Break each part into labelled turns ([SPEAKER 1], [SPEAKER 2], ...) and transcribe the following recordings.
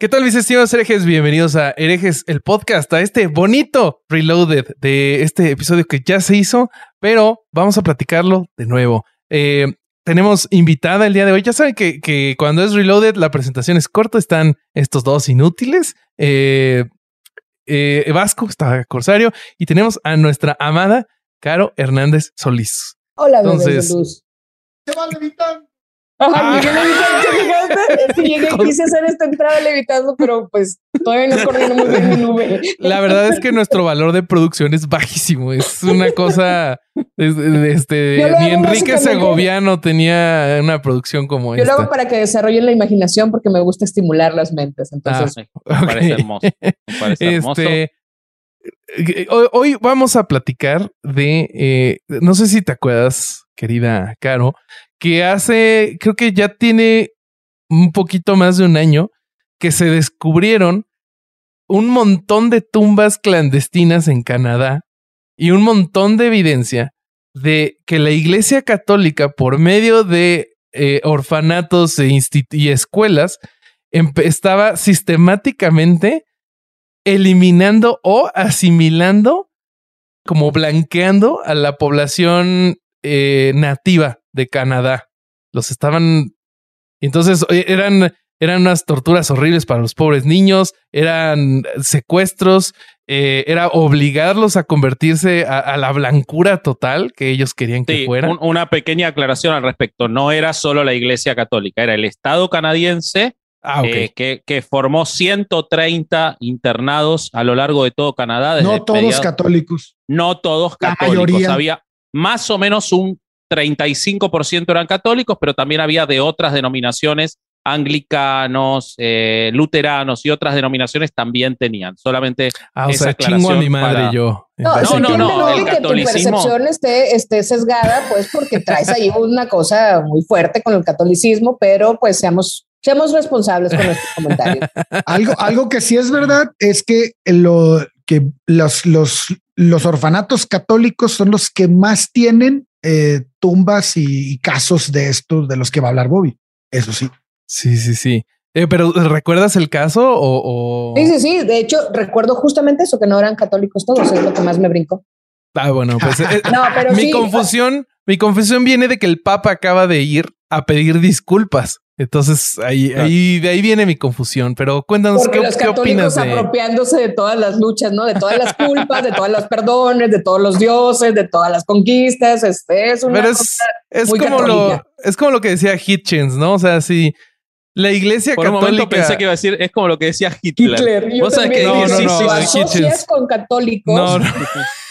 [SPEAKER 1] ¿Qué tal mis estimados herejes? Bienvenidos a Herejes, el podcast, a este bonito reloaded de este episodio que ya se hizo, pero vamos a platicarlo de nuevo. Eh, tenemos invitada el día de hoy. Ya saben que, que, cuando es reloaded la presentación es corta, están estos dos inútiles. Eh, eh, Vasco, está Corsario, y tenemos a nuestra amada Caro Hernández Solís.
[SPEAKER 2] Hola, Entonces, luz. Se va levitando. Ah. llegué, quise hacer esta entrada levitando, pero pues todavía no corriendo muy bien mi nube.
[SPEAKER 1] La verdad es que nuestro valor de producción es bajísimo. Es una cosa. Este, ni Enrique Segoviano tenía una producción como
[SPEAKER 2] esta.
[SPEAKER 1] Yo
[SPEAKER 2] lo hago para que desarrollen la imaginación porque me gusta estimular las mentes. Entonces,
[SPEAKER 3] ah, me parece hermoso. Me parece hermoso. Este,
[SPEAKER 1] hoy, vamos a platicar de. Eh, no sé si te acuerdas, querida Caro, que hace, creo que ya tiene un poquito más de un año que se descubrieron un montón de tumbas clandestinas en Canadá y un montón de evidencia de que la Iglesia Católica, por medio de eh, orfanatos e y escuelas, estaba sistemáticamente eliminando o asimilando, como blanqueando a la población eh, nativa de Canadá. Los estaban. Entonces eran, eran unas torturas horribles para los pobres niños, eran secuestros, eh, era obligarlos a convertirse a, la blancura total que ellos querían que fuera.
[SPEAKER 3] una pequeña aclaración al respecto. No era solo la Iglesia Católica, era el Estado canadiense. Ah, eh, que, que, formó 130 internados a lo largo de todo Canadá.
[SPEAKER 4] no todos católicos.
[SPEAKER 3] No todos católicos. Había más o menos un 35% eran católicos, pero también había de otras denominaciones, anglicanos, eh, luteranos y otras denominaciones también tenían. Solamente
[SPEAKER 1] ah, o sea, chingo a mi madre yo.
[SPEAKER 2] No, no, no, el que tu percepción esté, esté, sesgada, pues porque traes ahí una cosa muy fuerte con el catolicismo, pero pues seamos, seamos responsables con nuestros comentarios.
[SPEAKER 4] algo, algo que sí es verdad es que lo que los, los, los orfanatos católicos son los que más tienen eh, tumbas y, casos de estos de los que va a hablar Bobby. Eso sí.
[SPEAKER 1] Sí, sí, sí. Eh, pero ¿recuerdas el caso o,
[SPEAKER 2] Sí, sí, sí. De hecho, recuerdo justamente eso, que no eran católicos todos, es lo que más me brinco.
[SPEAKER 1] Ah, bueno, pues eh, no, pero mi confusión, mi confusión viene de que el Papa acaba de ir a pedir disculpas. Entonces ahí, ahí, de ahí viene mi confusión. Pero cuéntanos qué, los qué opinas
[SPEAKER 2] de... apropiándose de todas las luchas, ¿no? De todas las culpas, de todas las perdones, de todos los dioses, de todas las conquistas. Este es una
[SPEAKER 1] Pero es, es como lo es como lo que decía Hitchens, ¿no? O sea, si la iglesia
[SPEAKER 3] Por
[SPEAKER 1] católica.
[SPEAKER 3] un momento pensé que iba a decir, es como lo que decía Hitler.
[SPEAKER 2] Hitler. Yo ¿Vos sabés que no, no, no, sí, sí, con católicos. No, no.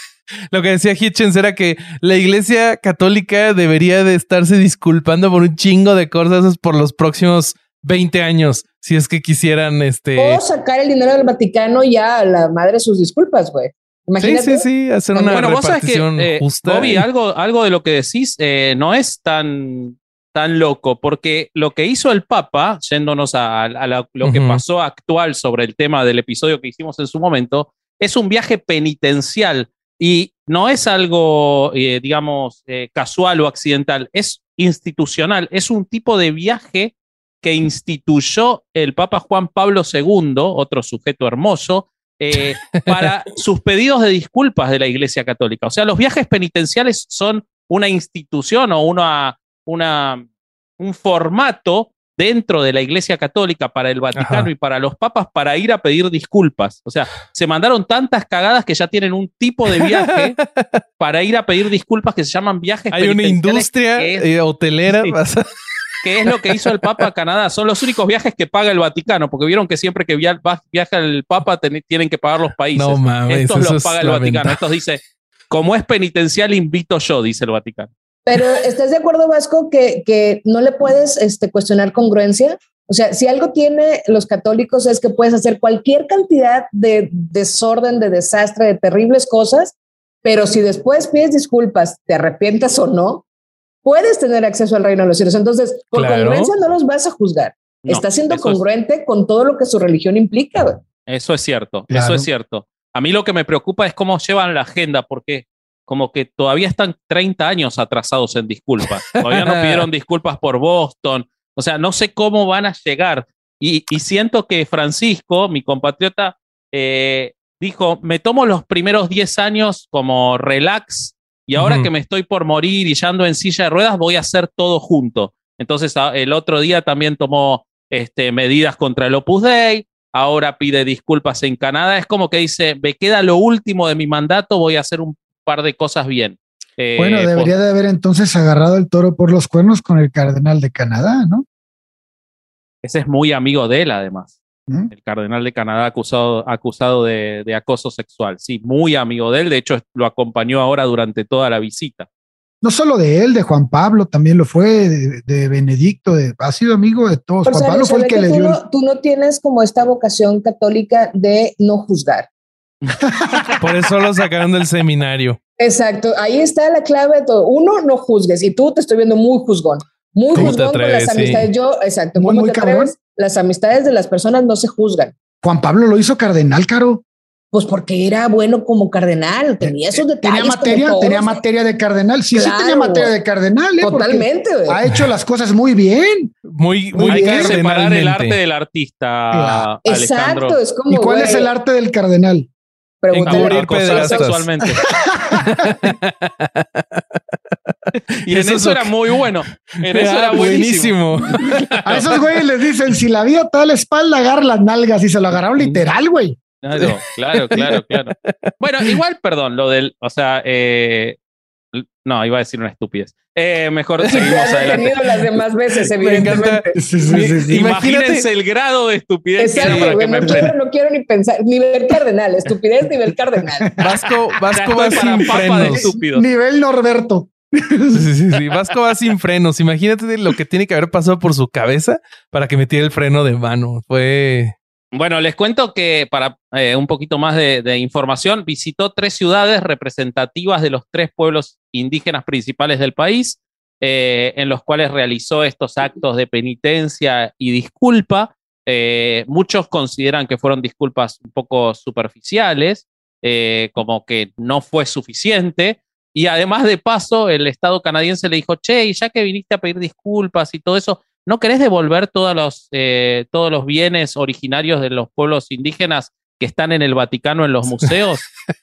[SPEAKER 1] Lo que decía Hitchens era que la iglesia católica debería de estarse disculpando por un chingo de cosas por los próximos 20 años, si es que quisieran este...
[SPEAKER 2] O sacar el dinero del Vaticano y ya a la madre sus disculpas, güey.
[SPEAKER 1] Imagínate. Sí, sí, sí, hacer una bueno, repartición vos que, eh, justa.
[SPEAKER 3] Bobby, algo, algo de lo que decís eh, no es tan, tan loco, porque lo que hizo el Papa, yéndonos a, lo que pasó actual sobre el tema del episodio que hicimos en su momento, es un viaje penitencial y no es algo, eh, digamos, eh, casual o accidental, es institucional, es un tipo de viaje que instituyó el Papa Juan Pablo II, otro sujeto hermoso, eh, para sus pedidos de disculpas de la Iglesia Católica. O sea, los viajes penitenciales son una institución o una, una, un formato dentro de la Iglesia Católica para el Vaticano y para los papas para ir a pedir disculpas. O sea, se mandaron tantas cagadas que ya tienen un tipo de viaje para ir a pedir disculpas que se llaman viajes.
[SPEAKER 1] Hay una industria eh, hotelera.
[SPEAKER 3] que es lo que hizo el Papa a Canadá. Son los únicos viajes que paga el Vaticano, porque vieron que siempre que viaja el Papa tienen que pagar los países.
[SPEAKER 1] No mames,
[SPEAKER 3] Estos los paga el Vaticano. Estos dice, como es penitencial, invito yo, dice el Vaticano.
[SPEAKER 2] Pero ¿estás de acuerdo, Vasco, que, que no le puedes este, cuestionar congruencia? O sea, si algo tiene los católicos es que puedes hacer cualquier cantidad de desorden, de desastre, de terribles cosas, pero si después pides disculpas, te arrepientas o no, puedes tener acceso al reino de los cielos. Entonces, por congruencia no los vas a juzgar. Está siendo congruente con todo lo que su religión implica.
[SPEAKER 3] Eso es cierto, eso es cierto. A mí lo que me preocupa es cómo llevan la agenda, porque como que todavía están 30 años atrasados en disculpas. Todavía no pidieron disculpas por Boston. O sea, no sé cómo van a llegar. Y, y siento que Francisco, mi compatriota, eh, dijo, me tomo los primeros 10 años como relax y ahora que me estoy por morir y ya ando en silla de ruedas, voy a hacer todo junto. Entonces el otro día también tomó este, medidas contra el Opus Dei, ahora pide disculpas en Canadá. Es como que dice, me queda lo último de mi mandato, voy a hacer un par de cosas bien. Eh,
[SPEAKER 4] Bueno,
[SPEAKER 3] pues,
[SPEAKER 4] debería de haber entonces agarrado el toro por los cuernos con el cardenal de Canadá, ¿no?
[SPEAKER 3] ese es muy amigo de él, además.
[SPEAKER 4] ¿Mm?
[SPEAKER 3] El cardenal de Canadá acusado, acusado de, de acoso sexual. Sí, muy amigo de él. De hecho, lo acompañó ahora durante toda la visita.
[SPEAKER 4] No solo de él, de Juan Pablo también lo fue, de, de Benedicto, de, ha sido amigo de todos. Juan Pablo fue el que le
[SPEAKER 2] tú,
[SPEAKER 4] dio. el-
[SPEAKER 2] tú no tienes como esta vocación católica de no juzgar.
[SPEAKER 1] Por eso lo sacaron del seminario.
[SPEAKER 2] Exacto, ahí está la clave de todo. Uno, no juzgues. Y tú te estoy viendo muy juzgón. Muy
[SPEAKER 1] ¿Cómo te
[SPEAKER 2] juzgón con
[SPEAKER 1] atreves?
[SPEAKER 2] las
[SPEAKER 1] Sí.
[SPEAKER 2] amistades. Yo, exacto,
[SPEAKER 4] Muy,
[SPEAKER 2] ¿cómo
[SPEAKER 4] muy
[SPEAKER 2] te
[SPEAKER 4] cabrón.
[SPEAKER 2] atreves? Las amistades de las personas no se juzgan.
[SPEAKER 4] Juan Pablo lo hizo cardenal, Caro.
[SPEAKER 2] Pues porque era bueno como cardenal, tenía esos detalles.
[SPEAKER 4] Tenía materia,
[SPEAKER 2] todos.
[SPEAKER 4] tenía materia de cardenal. Sí, sí
[SPEAKER 2] Claro.
[SPEAKER 4] tenía materia de cardenal. ¿eh?
[SPEAKER 2] Totalmente. güey.
[SPEAKER 4] Ha hecho las cosas muy bien.
[SPEAKER 1] Muy,
[SPEAKER 4] Muy
[SPEAKER 3] Hay que
[SPEAKER 4] bien.
[SPEAKER 3] separar el arte del artista,
[SPEAKER 4] Claro.
[SPEAKER 3] Alejandro.
[SPEAKER 2] Exacto, es como.
[SPEAKER 4] ¿Y cuál es
[SPEAKER 2] güey,
[SPEAKER 4] el arte del cardenal?
[SPEAKER 2] Pregúntale.
[SPEAKER 1] Encubrir
[SPEAKER 3] Acosar sexualmente. y en
[SPEAKER 1] Eso
[SPEAKER 3] eso, era
[SPEAKER 1] que-
[SPEAKER 3] muy bueno. En eso
[SPEAKER 1] Ah,
[SPEAKER 3] era buenísimo.
[SPEAKER 4] A esos güeyes les dicen, si la vida te da la espalda, agarra las nalgas y se lo agarraron literal, güey.
[SPEAKER 3] Claro, claro, claro, claro. Bueno, igual, perdón, lo del, o sea, eh, no, iba a decir una estupidez. Eh, mejor seguimos
[SPEAKER 2] Ya lo he
[SPEAKER 3] adelante.
[SPEAKER 2] tenido las demás veces, evidentemente.
[SPEAKER 4] Sí, sí, sí, sí.
[SPEAKER 1] Imagínate-
[SPEAKER 3] Imagínense el grado de estupidez que era
[SPEAKER 2] Exacto,
[SPEAKER 3] para que
[SPEAKER 2] güey,
[SPEAKER 3] me
[SPEAKER 2] no, quiero, no quiero ni pensar. Nivel cardenal, estupidez, nivel cardenal.
[SPEAKER 1] Vasco, Vasco va sin frenos.
[SPEAKER 4] Nivel Norberto.
[SPEAKER 1] Sí, sí, sí. Vasco va sin frenos. Imagínate lo que tiene que haber pasado por su cabeza para que metiera el freno de mano. Fue
[SPEAKER 3] Bueno, les cuento que para eh, un poquito más de, información, visitó tres ciudades representativas de los tres pueblos indígenas principales del país, eh, en los cuales realizó estos actos de penitencia y disculpa. Eh, muchos consideran que fueron disculpas un poco superficiales, como que no fue suficiente. Y además de paso, el Estado canadiense le dijo, che, ya que viniste a pedir disculpas y todo eso, ¿no querés devolver todos los, eh, todos los bienes originarios de los pueblos indígenas que están en el Vaticano en los museos?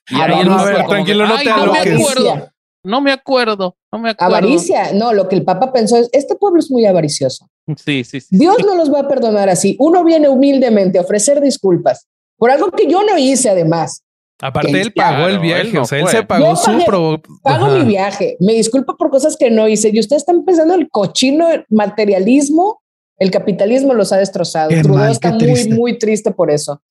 [SPEAKER 3] Y
[SPEAKER 2] Ah,
[SPEAKER 3] ahí el
[SPEAKER 2] a ver,
[SPEAKER 1] tranquilo,
[SPEAKER 3] que,
[SPEAKER 1] no
[SPEAKER 3] "Ay,
[SPEAKER 1] te
[SPEAKER 3] no me
[SPEAKER 1] aloques".
[SPEAKER 3] acuerdo, no me acuerdo, no me acuerdo.
[SPEAKER 2] Avaricia, no, lo que el Papa pensó es, este pueblo es muy avaricioso.
[SPEAKER 3] Sí, sí, sí.
[SPEAKER 2] Dios no los va a perdonar así. Uno viene humildemente a ofrecer disculpas por algo que yo no hice además.
[SPEAKER 1] Aparte, él pagó
[SPEAKER 3] claro,
[SPEAKER 1] el viaje,
[SPEAKER 3] él no
[SPEAKER 1] o sea, él
[SPEAKER 3] fue.
[SPEAKER 1] se pagó
[SPEAKER 2] Yo
[SPEAKER 1] su
[SPEAKER 2] pagué-
[SPEAKER 1] pro.
[SPEAKER 2] Pago
[SPEAKER 1] Ajá.
[SPEAKER 2] mi viaje, me disculpo por cosas que no hice y ustedes están pensando el cochino materialismo, el capitalismo los ha destrozado.
[SPEAKER 4] Qué
[SPEAKER 2] Trudeau
[SPEAKER 4] mal,
[SPEAKER 2] está muy,
[SPEAKER 4] triste.
[SPEAKER 2] muy triste por eso.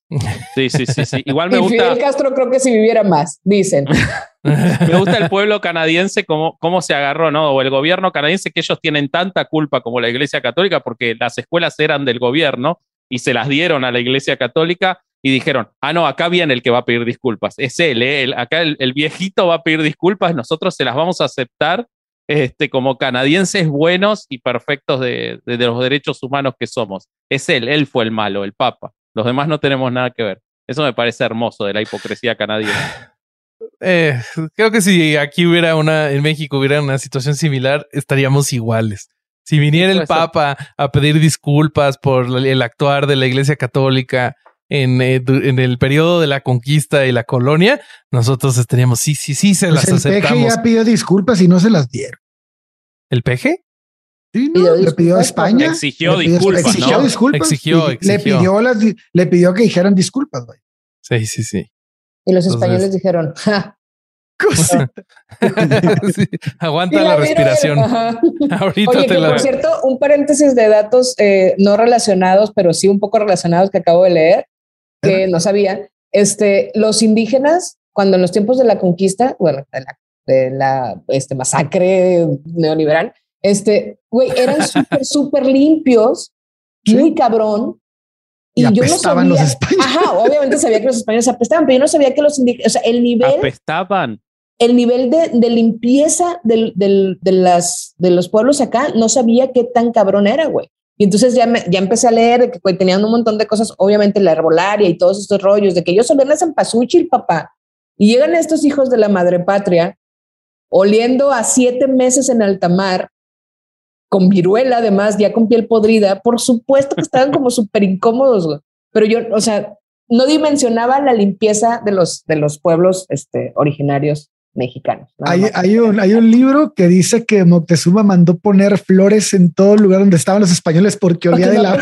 [SPEAKER 3] Sí, sí, sí, sí. Igual me
[SPEAKER 2] y
[SPEAKER 3] gusta,
[SPEAKER 2] Fidel Castro creo que si viviera más, dicen.
[SPEAKER 3] me gusta el pueblo canadiense, cómo, cómo se agarró, ¿no? O el gobierno canadiense, que ellos tienen tanta culpa como la Iglesia Católica, porque las escuelas eran del gobierno y se las dieron a la Iglesia Católica y dijeron, ah, no, acá viene el que va a pedir disculpas. Es él, ¿eh? El- acá el, el viejito va a pedir disculpas, nosotros se las vamos a aceptar este, como canadienses buenos y perfectos de, de- de los derechos humanos que somos. Es él, él fue el malo, el Papa. Los demás no tenemos nada que ver. Eso me parece hermoso de la hipocresía canadiense.
[SPEAKER 1] Eh, creo que si aquí hubiera una, en México hubiera una situación similar, estaríamos iguales. Si viniera el. Papa a pedir disculpas por el actuar de la Iglesia Católica en, eh, en el periodo de la conquista y la colonia, nosotros estaríamos, sí, sí, sí, se
[SPEAKER 4] Pues
[SPEAKER 1] las
[SPEAKER 4] el peje
[SPEAKER 1] aceptamos.
[SPEAKER 4] ya pidió disculpas y no se las dieron.
[SPEAKER 1] ¿El peje?
[SPEAKER 4] Sí,
[SPEAKER 2] Pidió
[SPEAKER 4] no, le pidió a España.
[SPEAKER 3] Exigió
[SPEAKER 4] pidió-
[SPEAKER 3] disculpas,
[SPEAKER 4] exigió
[SPEAKER 3] ¿no?
[SPEAKER 4] disculpas.
[SPEAKER 1] Exigió,
[SPEAKER 4] Le pidió, las, di- le pidió que dijeran disculpas, güey.
[SPEAKER 1] Sí, sí, sí.
[SPEAKER 2] Y los
[SPEAKER 1] Entonces-
[SPEAKER 2] españoles dijeron, ja.
[SPEAKER 1] Sí, Aguanta la, respiración.
[SPEAKER 2] ajá.
[SPEAKER 1] Ahorita
[SPEAKER 2] Oye,
[SPEAKER 1] te
[SPEAKER 2] que
[SPEAKER 1] la.
[SPEAKER 2] por cierto, un paréntesis de datos eh, no relacionados, pero sí un poco relacionados que acabo de leer, que no sabía. Este, los indígenas, cuando en los tiempos de la conquista, bueno, de la, de la este, masacre neoliberal, este, güey, eran súper, súper limpios,
[SPEAKER 4] Sí.
[SPEAKER 2] muy cabrón.
[SPEAKER 4] Y
[SPEAKER 2] yo no sabía,
[SPEAKER 4] los españoles.
[SPEAKER 2] Ajá, obviamente sabía que los españoles apestaban, pero yo no sabía que los indígenas, o sea, el nivel
[SPEAKER 3] Apestaban.
[SPEAKER 2] el nivel de, de limpieza del, del- de, las, de los pueblos acá, no sabía qué tan cabrón era, güey. Y entonces ya, me- ya empecé a leer que tenían un montón de cosas, obviamente la herbolaria y todos estos rollos, de que ellos olían a Cempasúchil, papá. Y llegan estos hijos de la madre patria, oliendo a siete meses en alta mar, con viruela, además, ya con piel podrida, por supuesto que estaban como súper incómodos. Pero yo, o sea, no dimensionaba la limpieza de los, de los pueblos este, originarios mexicanos.
[SPEAKER 4] Hay, hay, un, hay un libro que dice que Moctezuma mandó poner flores en todo lugar donde estaban los españoles porque olía de la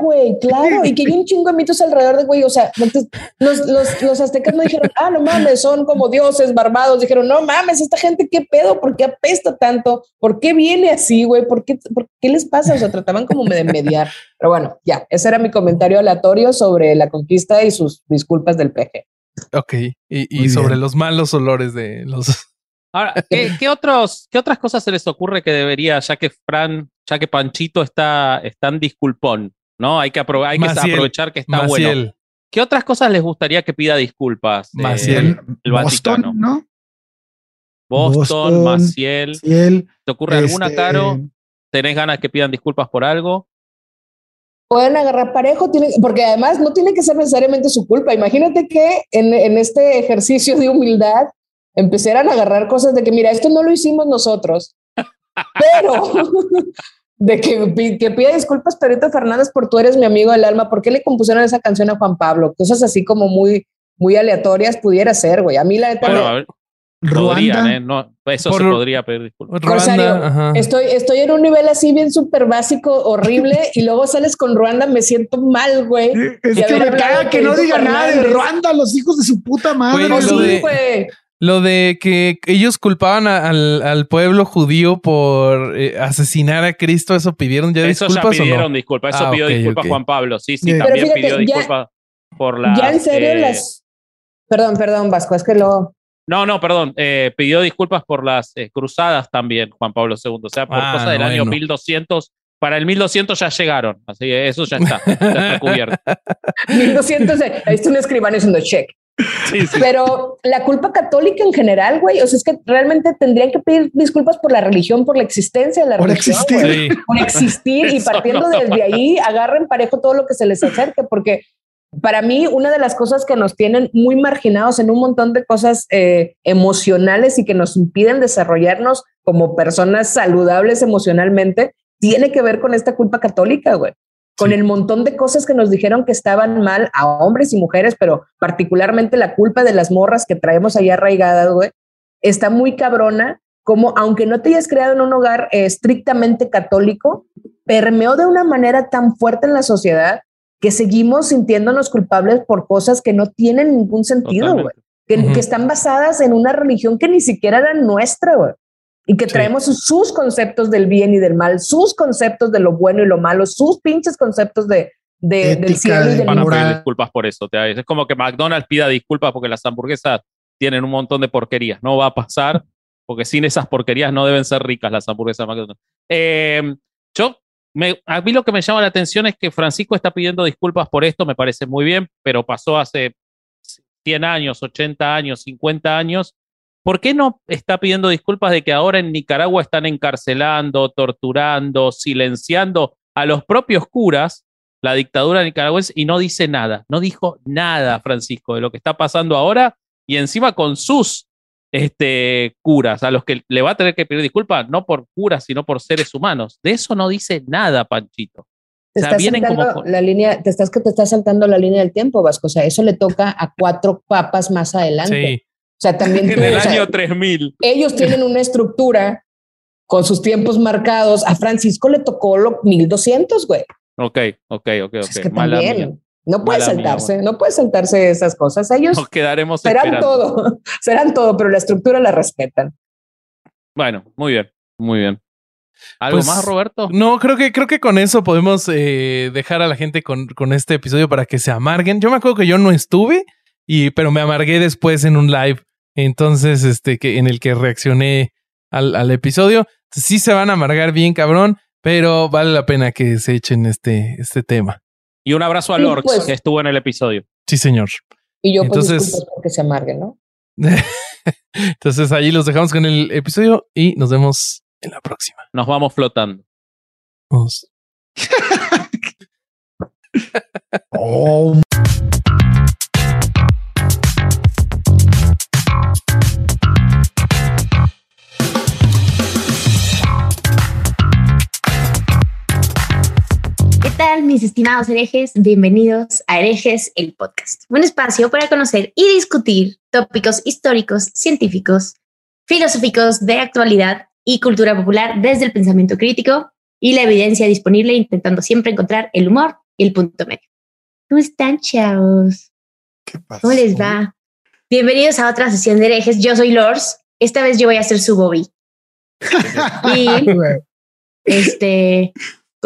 [SPEAKER 2] güey, claro, y que hay un chingo de mitos alrededor de güey, o sea, los, los, los aztecas no dijeron, ah, no mames, son como dioses barbados, dijeron, no mames, esta gente, ¿qué pedo? ¿Por qué apesta tanto? ¿Por qué viene así, güey? ¿Por qué, ¿Por qué les pasa? O sea, trataban como de mediar. Pero bueno, ya, ese era mi comentario aleatorio sobre la conquista y sus disculpas del PG.
[SPEAKER 1] Ok, y, sobre los malos olores de los...
[SPEAKER 3] Ahora, ¿qué, otros, ¿qué otras cosas se les ocurre que debería, ya que Fran, ya que Panchito está, está en disculpón, ¿no? Hay que, hay que aprovechar que está bueno. ¿Qué otras cosas les gustaría que pida disculpas?
[SPEAKER 4] Eh, Maciel, el Vaticano, ¿no?
[SPEAKER 3] Boston, Maciel. ¿Te ocurre alguna, este, Caro? ¿Tenés ganas que pidan disculpas por algo?
[SPEAKER 2] Pueden agarrar parejo, porque además no tiene que ser necesariamente su culpa. Imagínate que en, en, este ejercicio de humildad empezaran a agarrar cosas de que, mira, esto no lo hicimos nosotros, pero de que, que pida disculpas, Perito Fernández, por tú eres mi amigo del alma, ¿por qué le compusieron esa canción a Juan Pablo? Cosas así como muy, muy aleatorias pudiera ser, güey. A mí la neta...
[SPEAKER 3] Podrían, ¿eh? No, eso se podría pedir disculpas.
[SPEAKER 2] Ruanda, estoy, estoy en un nivel así bien súper básico, horrible, y luego sales con Ruanda, me siento mal, güey.
[SPEAKER 4] Es que me caga que no diga nada de Ruanda, los hijos de su puta madre.
[SPEAKER 1] lo, de, que ellos culpaban al, al, pueblo judío por eh, asesinar a Cristo, eso pidieron ya disculpas. Eso ya
[SPEAKER 3] pidieron disculpas, eso ah, pidió disculpas Juan Pablo. Sí, sí, también pidió disculpas por la.
[SPEAKER 2] Ya en serio, eh, las. Perdón, perdón, Vasco, es que lo.
[SPEAKER 3] No, no, perdón. Eh, pidió disculpas por las eh, cruzadas también, Juan Pablo II. O sea, por ah, cosas del año 1200. Para el 1200 ya llegaron. Así que eso ya está, ya está cubierto.
[SPEAKER 2] 1200, ahí está un escribano haciendo check. Sí, sí. Pero la culpa católica en general, güey, o sea, es que realmente tendrían que pedir disculpas por la religión, por la existencia de la
[SPEAKER 4] por
[SPEAKER 2] religión.
[SPEAKER 4] Existir.
[SPEAKER 2] Por existir. y partiendo desde ahí, agarren parejo todo lo que se les acerque, porque para mí, una de las cosas que nos tienen muy marginados en un montón de cosas eh, emocionales y que nos impiden desarrollarnos como personas saludables emocionalmente, tiene que ver con esta culpa católica, güey. Con el montón de cosas que nos dijeron que estaban mal a hombres y mujeres, pero particularmente la culpa de las morras que traemos ahí arraigadas, güey, está muy cabrona, como aunque no te hayas creado en un hogar eh, estrictamente católico, permeó de una manera tan fuerte en la sociedad que seguimos sintiéndonos culpables por cosas que no tienen ningún sentido, güey. Que, están basadas en una religión que ni siquiera era nuestra, güey. Y que traemos sus conceptos del bien y del mal, sus conceptos de lo bueno y lo malo, sus pinches conceptos de, del cielo y del
[SPEAKER 3] Van a pedir disculpas por eso. Es como que McDonald's pida disculpas porque las hamburguesas tienen un montón de porquerías. No va a pasar porque sin esas porquerías no deben ser ricas las hamburguesas de McDonald's. Eh, yo a mí lo que me llama la atención es que Francisco está pidiendo disculpas por esto, me parece muy bien, pero pasó hace 100 años, 80 años, 50 años. ¿Por qué no está pidiendo disculpas de que ahora en Nicaragua están encarcelando, torturando, silenciando a los propios curas, la dictadura nicaragüense, y no dice nada? No dijo nada, Francisco, de lo que está pasando ahora y encima con sus este, curas, a los que le va a tener que pedir disculpas, no por curas, sino por seres humanos. De eso no dice nada, Panchito.
[SPEAKER 2] Te estás como... la línea, te estás que te estás saltando la línea del tiempo, Vasco. O sea, eso le toca a cuatro papas más adelante. O sea, también
[SPEAKER 3] en el año 3000.
[SPEAKER 2] Ellos tienen una estructura con sus tiempos marcados. A Francisco le tocó lo 1200, güey.
[SPEAKER 3] Ok, ok, ok, ok.
[SPEAKER 2] Es que también, no puede saltarse, no puede saltarse esas cosas. Ellos
[SPEAKER 3] Nos quedaremos
[SPEAKER 2] serán todo, serán todo, pero la estructura la respetan.
[SPEAKER 3] Bueno, muy bien, muy bien. ¿Algo pues, más, Roberto?
[SPEAKER 1] No, creo que, creo que con eso podemos eh, dejar a la gente con, con, este episodio para que se amarguen. Yo me acuerdo que yo no estuve, y, pero me amargué después en un live. Entonces, este, que, en el que reaccioné al, al episodio. Sí se van a amargar bien, cabrón, pero vale la pena que se echen este, este tema.
[SPEAKER 3] Y un abrazo a Lorx, pues. que estuvo en el episodio.
[SPEAKER 1] Sí, señor.
[SPEAKER 2] Y yo pues Entonces, porque se amarguen, ¿no?
[SPEAKER 1] Entonces ahí los dejamos con el episodio y nos vemos en la próxima.
[SPEAKER 3] Nos vamos flotando.
[SPEAKER 1] Vamos.
[SPEAKER 4] oh.
[SPEAKER 5] Mis estimados herejes? Bienvenidos a Herejes, el podcast, un espacio para conocer y discutir tópicos históricos, científicos, filosóficos de actualidad y cultura popular desde el pensamiento crítico y la evidencia disponible, intentando siempre encontrar el humor y el punto medio. ¿Cómo están, chavos?
[SPEAKER 4] ¿Qué pasa?
[SPEAKER 5] ¿Cómo les va? Bienvenidos a otra sesión de herejes. Yo soy Lors. Esta vez yo voy a ser su Bobby. y este,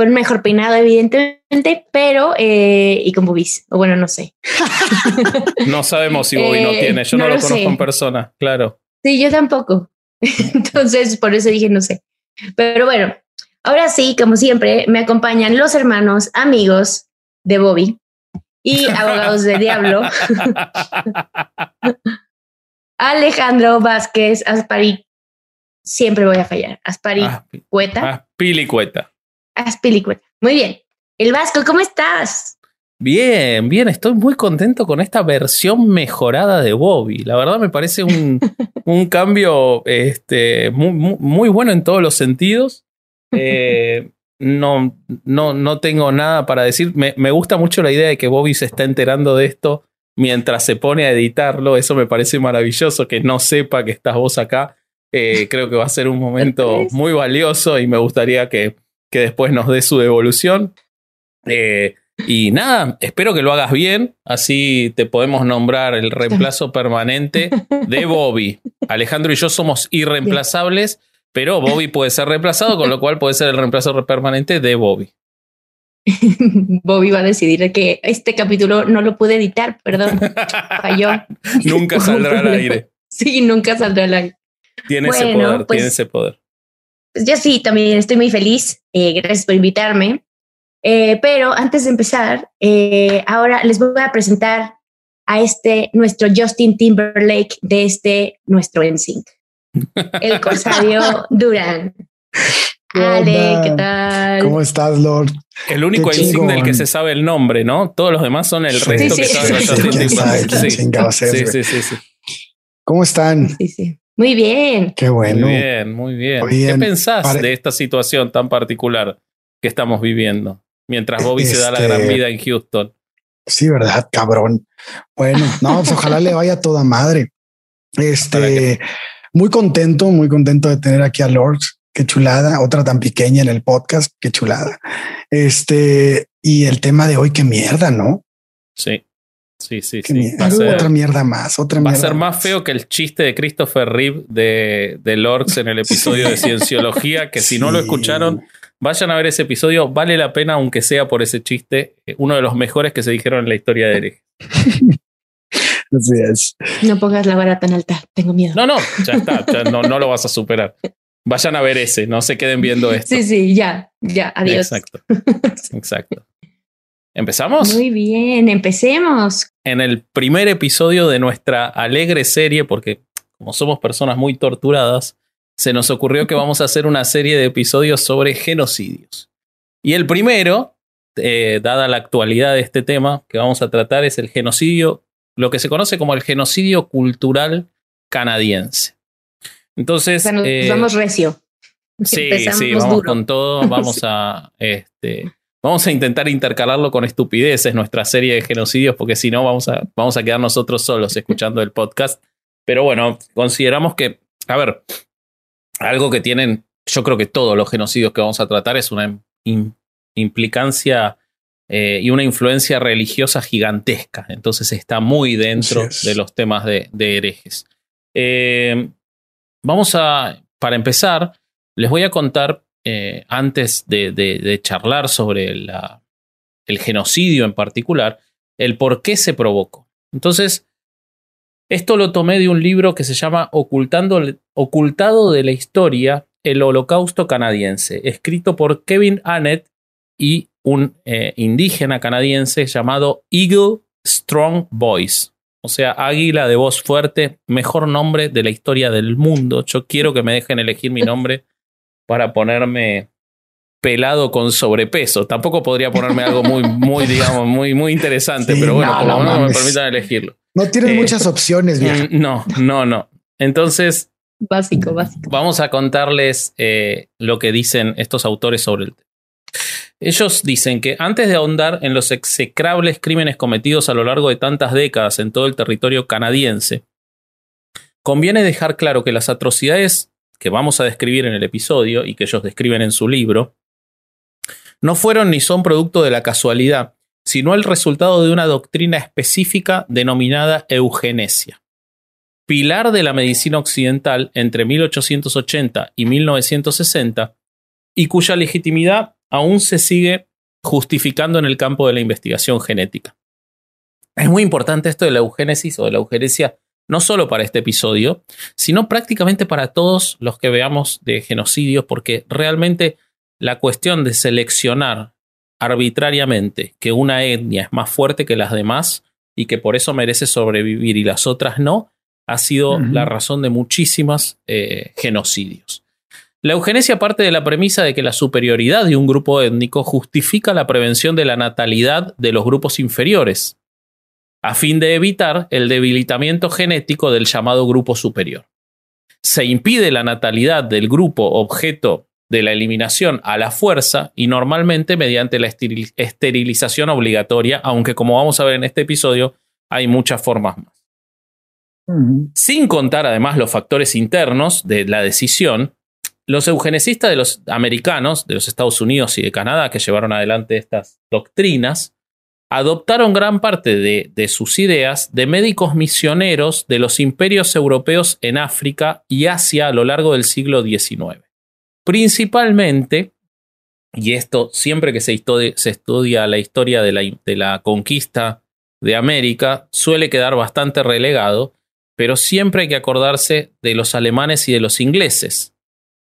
[SPEAKER 5] con mejor peinado, evidentemente, pero eh, y con boobies. O bueno, no sé.
[SPEAKER 3] No sabemos si Bobby no
[SPEAKER 5] Eh,
[SPEAKER 3] tiene. Yo no,
[SPEAKER 5] no
[SPEAKER 3] lo
[SPEAKER 5] lo
[SPEAKER 3] conozco en persona, claro.
[SPEAKER 5] Sí, yo tampoco. Entonces, por eso dije no sé. Pero bueno, ahora sí, como siempre, me acompañan los hermanos, amigos de Bobby y abogados de Diablo, Alejandro Vázquez, Aspari. Siempre voy a fallar. Aspari
[SPEAKER 3] Ah,
[SPEAKER 5] Cueta. Aspilicueta. Muy bien. El Vasco, ¿cómo estás?
[SPEAKER 3] Bien, bien, estoy muy contento con esta versión mejorada de Bobby. La verdad me parece un, un cambio este, muy, muy- muy bueno en todos los sentidos. Eh, no, no, no tengo nada para decir. Me, me gusta mucho la idea de que Bobby se está enterando de esto mientras se pone a editarlo. Eso me parece maravilloso, que no sepa que estás vos acá. Eh, creo que va a ser un momento muy valioso y me gustaría que, que después nos dé su devolución. Eh, y nada, espero que lo hagas bien, así te podemos nombrar el reemplazo permanente de Bobby. Alejandro y yo somos irreemplazables, pero Bobby puede ser reemplazado, con lo cual puede ser el reemplazo permanente de Bobby.
[SPEAKER 5] Bobby va a decidir que este capítulo no lo pude editar, perdón, falló.
[SPEAKER 3] Nunca saldrá al aire.
[SPEAKER 5] Sí, nunca saldrá al aire.
[SPEAKER 3] Tiene ese poder,
[SPEAKER 5] pues-
[SPEAKER 3] tiene ese poder.
[SPEAKER 5] Pues yo sí, también estoy muy feliz. eh, gracias por invitarme. Eh, pero antes de empezar, eh, ahora les voy a presentar a este nuestro Justin Timberlake de este nuestro NSYNC, el Corsario Durán.
[SPEAKER 4] ¿Qué
[SPEAKER 5] Ale? ¿qué tal?
[SPEAKER 4] ¿Cómo estás, Lord?
[SPEAKER 3] El único insignia del que se sabe el nombre, ¿no? Todos los demás son el resto
[SPEAKER 5] sí,
[SPEAKER 3] que
[SPEAKER 5] sí,
[SPEAKER 3] saben
[SPEAKER 5] sí, sí,
[SPEAKER 3] sí, sí.
[SPEAKER 4] ¿Cómo están?
[SPEAKER 5] Sí, sí. Muy bien.
[SPEAKER 4] Qué bueno.
[SPEAKER 3] Muy bien, muy bien.
[SPEAKER 4] Bien.
[SPEAKER 3] ¿Qué pensás
[SPEAKER 4] Pare-
[SPEAKER 3] de esta situación tan particular que estamos viviendo? Mientras Bobby se da la
[SPEAKER 4] Este-
[SPEAKER 3] gran vida en Houston.
[SPEAKER 4] Sí, verdad, cabrón. Bueno, no, pues ojalá le vaya toda madre.
[SPEAKER 3] ¿Para
[SPEAKER 4] Este, muy contento, muy contento de tener aquí a Lords. Qué chulada, otra tan pequeña en el podcast, qué chulada. Este, y el tema de hoy, qué mierda, ¿no?
[SPEAKER 3] Sí, sí, sí. Sí.
[SPEAKER 4] mierda.
[SPEAKER 3] Va, a ser,
[SPEAKER 4] Otra mierda más, otra
[SPEAKER 3] va a ser más feo que el chiste de Christopher Reeve de, de Lorx en el episodio de Cienciología, que si no lo escucharon, vayan a ver ese episodio. Vale la pena, aunque sea por ese chiste. eh, Uno de los mejores que se dijeron en la historia de Eric.
[SPEAKER 4] Así es.
[SPEAKER 5] No pongas la vara tan alta, tengo miedo.
[SPEAKER 3] No, no, ya está. ya no, no lo vas a superar. Vayan a ver ese, no se queden viendo esto.
[SPEAKER 5] Sí, sí, ya, ya, adiós.
[SPEAKER 3] Exacto. Exacto. ¿Empezamos?
[SPEAKER 5] Muy bien, empecemos.
[SPEAKER 3] En el primer episodio de nuestra alegre serie, porque como somos personas muy torturadas, se nos ocurrió que vamos a hacer una serie de episodios sobre genocidios. Y el primero, eh, dada la actualidad de este tema que vamos a tratar, es el genocidio, lo que se conoce como el genocidio cultural canadiense.
[SPEAKER 5] O
[SPEAKER 3] Entonces,
[SPEAKER 5] sea, nos
[SPEAKER 3] eh,
[SPEAKER 5] vamos recio.
[SPEAKER 3] Sí,
[SPEAKER 5] Empezamos
[SPEAKER 3] sí, vamos
[SPEAKER 5] duro.
[SPEAKER 3] con todo. Vamos a, este, vamos a intentar intercalarlo con estupideces nuestra serie de genocidios, porque si no vamos a, vamos a quedar nosotros solos escuchando el podcast. Pero bueno, consideramos que, a ver, algo que tienen, yo creo que todos los genocidios que vamos a tratar es una im- implicancia eh, y una influencia religiosa gigantesca. Entonces está muy dentro de los temas de, de herejes. Eh, vamos a, para empezar, les voy a contar, eh, antes de, charlar sobre el genocidio en particular, el por qué se provocó. Entonces, esto lo tomé de un libro que se llama Ocultando, Ocultado de la Historia, el Holocausto Canadiense, escrito por Kevin Annett y un eh, indígena canadiense llamado Eagle Strong Voice. O sea, águila de voz fuerte, mejor nombre de la historia del mundo. Yo quiero que me dejen elegir mi nombre para ponerme pelado con sobrepeso. Tampoco podría ponerme algo muy, muy, digamos, muy, muy interesante,
[SPEAKER 4] Sí,
[SPEAKER 3] pero bueno,
[SPEAKER 4] no,
[SPEAKER 3] por lo
[SPEAKER 4] no
[SPEAKER 3] menos me permitan elegirlo.
[SPEAKER 4] No tienes
[SPEAKER 3] Eh,
[SPEAKER 4] muchas opciones, vieja.
[SPEAKER 3] Mm, No, no, no. Entonces,
[SPEAKER 5] Básico, básico.
[SPEAKER 3] vamos a contarles eh, lo que dicen estos autores sobre el tema. Ellos dicen que antes de ahondar en los execrables crímenes cometidos a lo largo de tantas décadas en todo el territorio canadiense, conviene dejar claro que las atrocidades que vamos a describir en el episodio y que ellos describen en su libro, no fueron ni son producto de la casualidad, sino el resultado de una doctrina específica denominada eugenesia. Pilar de la medicina occidental entre 1880 y 1960, y cuya legitimidad aún se sigue justificando en el campo de la investigación genética. Es muy importante esto de la eugénesis o de la eugenesia, no solo para este episodio, sino prácticamente para todos los que veamos de genocidios, porque realmente la cuestión de seleccionar arbitrariamente que una etnia es más fuerte que las demás y que por eso merece sobrevivir y las otras no, ha sido la razón de muchísimos eh, genocidios. La eugenesia parte de la premisa de que la superioridad de un grupo étnico justifica la prevención de la natalidad de los grupos inferiores, a fin de evitar el debilitamiento genético del llamado grupo superior. Se impide la natalidad del grupo objeto de la eliminación a la fuerza y normalmente mediante la esterilización obligatoria, aunque como vamos a ver en este episodio, hay muchas formas más. Sin contar además los factores internos de la decisión, los eugenecistas de los americanos, de los Estados Unidos y de Canadá, que llevaron adelante estas doctrinas, adoptaron gran parte de, sus ideas de médicos misioneros de los imperios europeos en África y Asia a lo largo del siglo XIX. Principalmente, y esto siempre que se, estudia, la historia de la, de la conquista de América, suele quedar bastante relegado, pero siempre hay que acordarse de los alemanes y de los ingleses,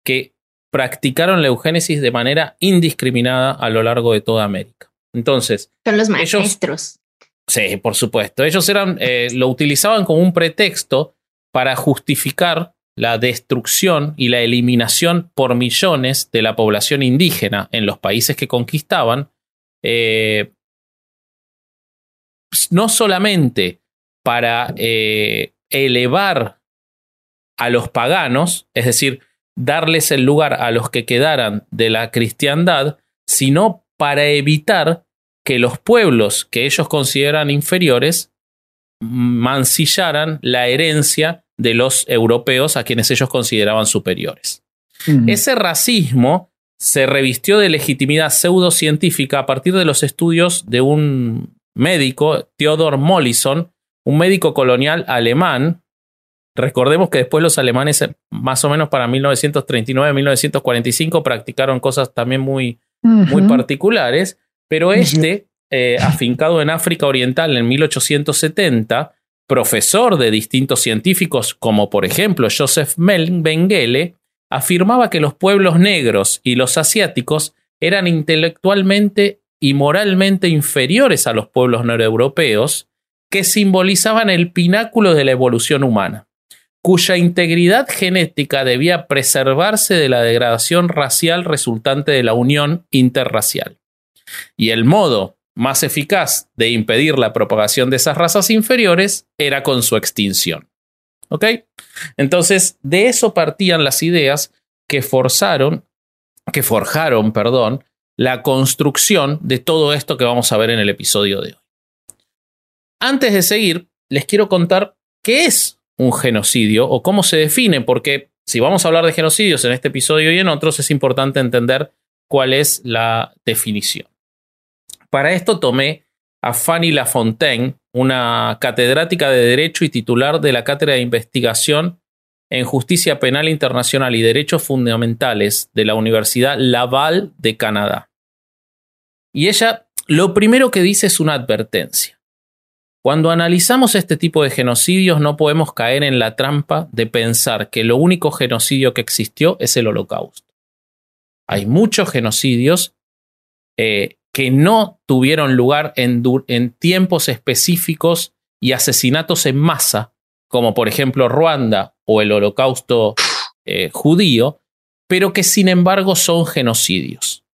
[SPEAKER 3] que practicaron la eugénesis de manera indiscriminada a lo largo de toda América. Entonces,
[SPEAKER 5] son los maestros.
[SPEAKER 3] sí, por supuesto. Ellos eran, eh, lo utilizaban como un pretexto para justificar la destrucción y la eliminación por millones de la población indígena en los países que conquistaban, eh, no solamente para eh, elevar a los paganos, es decir, darles el lugar a los que quedaran de la cristiandad, sino para evitar que los pueblos que ellos consideran inferiores mancillaran la herencia de los europeos a quienes ellos consideraban superiores. Ese racismo se revistió de legitimidad pseudocientífica a partir de los estudios de un médico, Theodor Mollison, un médico colonial alemán. Recordemos que después los alemanes, más o menos para 1939-1945, practicaron cosas también muy, muy particulares, pero este, eh, afincado en África Oriental en 1870, profesor de distintos científicos, como por ejemplo Joseph Mengele, afirmaba que los pueblos negros y los asiáticos eran intelectualmente y moralmente inferiores a los pueblos noreuropeos, que simbolizaban el pináculo de la evolución humana, cuya integridad genética debía preservarse de la degradación racial resultante de la unión interracial. Y el modo más eficaz de impedir la propagación de esas razas inferiores era con su extinción. ¿Ok? Entonces, de eso partían las ideas que forzaron, que forjaron, perdón, la construcción de todo esto que vamos a ver en el episodio de hoy. Antes de seguir, les quiero contar qué es un genocidio o cómo se define, porque si vamos a hablar de genocidios en este episodio y en otros, es importante entender cuál es la definición. Para esto tomé a Fanny Lafontaine, una catedrática de Derecho y titular de la Cátedra de Investigación en Justicia Penal Internacional y Derechos Fundamentales de la Universidad Laval de Canadá. Y ella lo primero que dice es una advertencia. Cuando analizamos este tipo de genocidios no podemos caer en la trampa de pensar que lo único genocidio que existió es el holocausto. Hay muchos genocidios eh, que no tuvieron lugar en, tiempos específicos y asesinatos en masa, como por ejemplo Ruanda o el holocausto eh, judío, pero que sin embargo son genocidios.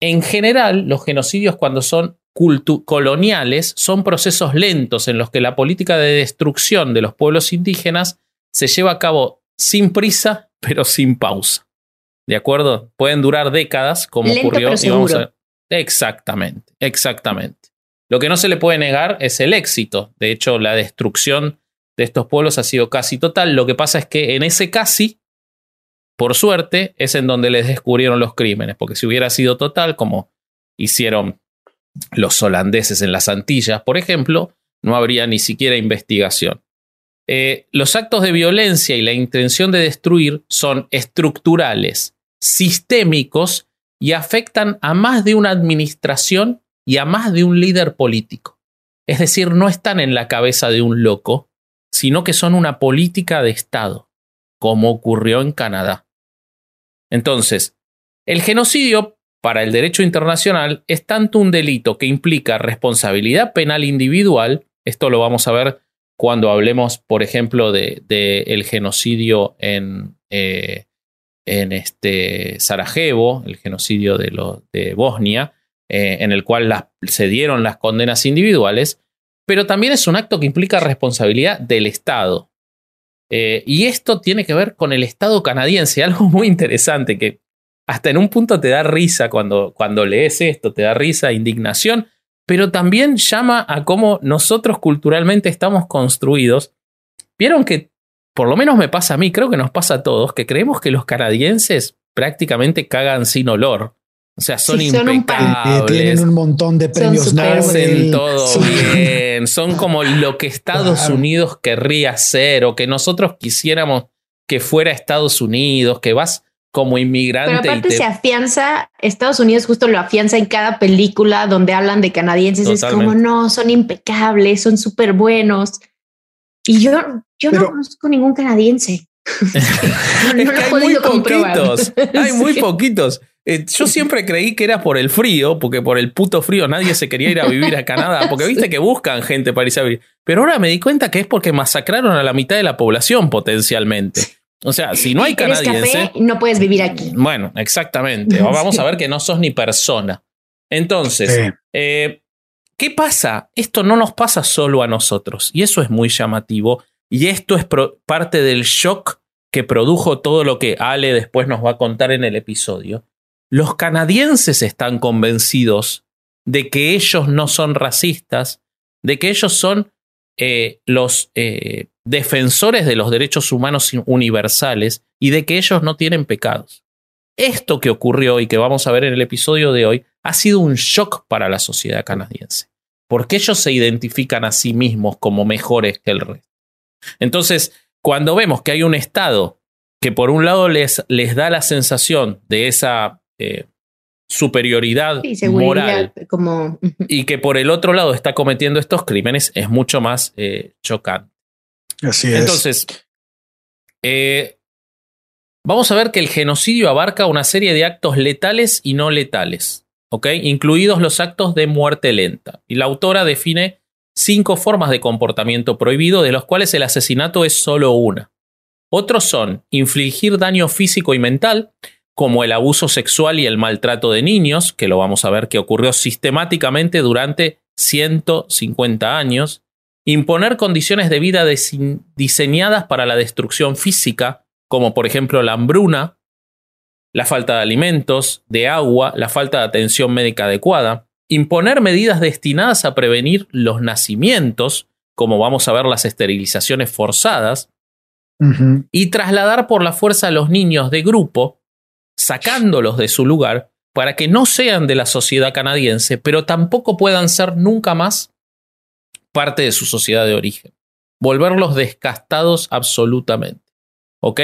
[SPEAKER 3] En general, los genocidios cuando son coloniales son procesos lentos en los que la política de destrucción de los pueblos indígenas se lleva a cabo sin prisa, pero sin pausa. ¿De acuerdo? Pueden durar décadas, como ocurrió. Exactamente, exactamente. Lo que no se le puede negar es el éxito. De hecho, la destrucción de estos pueblos ha sido casi total. Lo que pasa es que en ese casi, por suerte, es en donde les descubrieron los crímenes, porque si hubiera sido total, como hicieron los holandeses en las Antillas, por ejemplo, no habría ni siquiera investigación. Eh, los actos de violencia y la intención de destruir son estructurales, sistémicos y afectan a más de una administración y a más de un líder político. Es decir, no están en la cabeza de un loco, sino que son una política de Estado, como ocurrió en Canadá. Entonces, el genocidio para el derecho internacional es tanto un delito que implica responsabilidad penal individual, esto lo vamos a ver cuando hablemos, por ejemplo, del de, el genocidio en, eh, en este Sarajevo, el genocidio de, de Bosnia, eh, en el cual se dieron las condenas individuales, pero también es un acto que implica responsabilidad del Estado. Eh, y esto tiene que ver con el Estado canadiense, algo muy interesante que hasta en un punto te da risa cuando, cuando lees esto, te da risa, indignación, pero también llama a cómo nosotros culturalmente estamos construidos. Vieron que, por lo menos me pasa a mí, creo que nos pasa a todos, que creemos que los canadienses prácticamente cagan sin olor. O sea, son impecables.
[SPEAKER 4] tienen un montón de premios.
[SPEAKER 3] Hacen todo bien. Son como lo que Estados Unidos querría ser o que nosotros quisiéramos que fuera Estados Unidos, que vas como inmigrante.
[SPEAKER 5] Pero aparte se afianza, Estados Unidos justo lo afianza en cada película donde hablan de canadienses. Es como, no, son impecables, son súper buenos. Y yo, yo no conozco ningún canadiense.
[SPEAKER 3] no, no hay muy poquitos, hay muy poquitos. Eh, yo siempre creí que era por el frío, porque por el puto frío nadie se quería ir a vivir a Canadá, porque viste que buscan gente para irse a vivir. Pero ahora me di cuenta que es porque masacraron a la mitad de la población potencialmente. O sea, si no hay canadiense.
[SPEAKER 5] no puedes vivir aquí.
[SPEAKER 3] Bueno, exactamente. Vamos a ver que no sos ni persona. Entonces, eh, ¿qué pasa? Esto no nos pasa solo a nosotros. Y eso es muy llamativo. Y esto es parte del shock que produjo todo lo que Ale después nos va a contar en el episodio. Los canadienses están convencidos de que ellos no son racistas, de que ellos son eh, los eh, defensores de los derechos humanos universales y de que ellos no tienen pecados. Esto que ocurrió y que vamos a ver en el episodio de hoy ha sido un shock para la sociedad canadiense, porque ellos se identifican a sí mismos como mejores que el resto. Entonces, cuando vemos que hay un Estado que por un lado les, les da la sensación de esa eh, superioridad moral
[SPEAKER 5] como...
[SPEAKER 3] y que por el otro lado está cometiendo estos crímenes, es mucho más eh, chocante.
[SPEAKER 4] Así
[SPEAKER 3] es. Entonces, eh, vamos a ver que el genocidio abarca una serie de actos letales y no letales, ¿ok? Incluidos los actos de muerte lenta. Y la autora define cinco formas de comportamiento prohibido, de los cuales el asesinato es solo una. Otros son infligir daño físico y mental, como el abuso sexual y el maltrato de niños, que lo vamos a ver que ocurrió sistemáticamente durante 150 años, imponer condiciones de vida diseñadas para la destrucción física, como por ejemplo la hambruna, la falta de alimentos, de agua, la falta de atención médica adecuada, imponer medidas destinadas a prevenir los nacimientos, como vamos a ver las esterilizaciones forzadas, y trasladar por la fuerza a los niños de grupo, sacándolos de su lugar, para que no sean de la sociedad canadiense, pero tampoco puedan ser nunca más parte de su sociedad de origen. Volverlos descastados absolutamente. ¿Ok?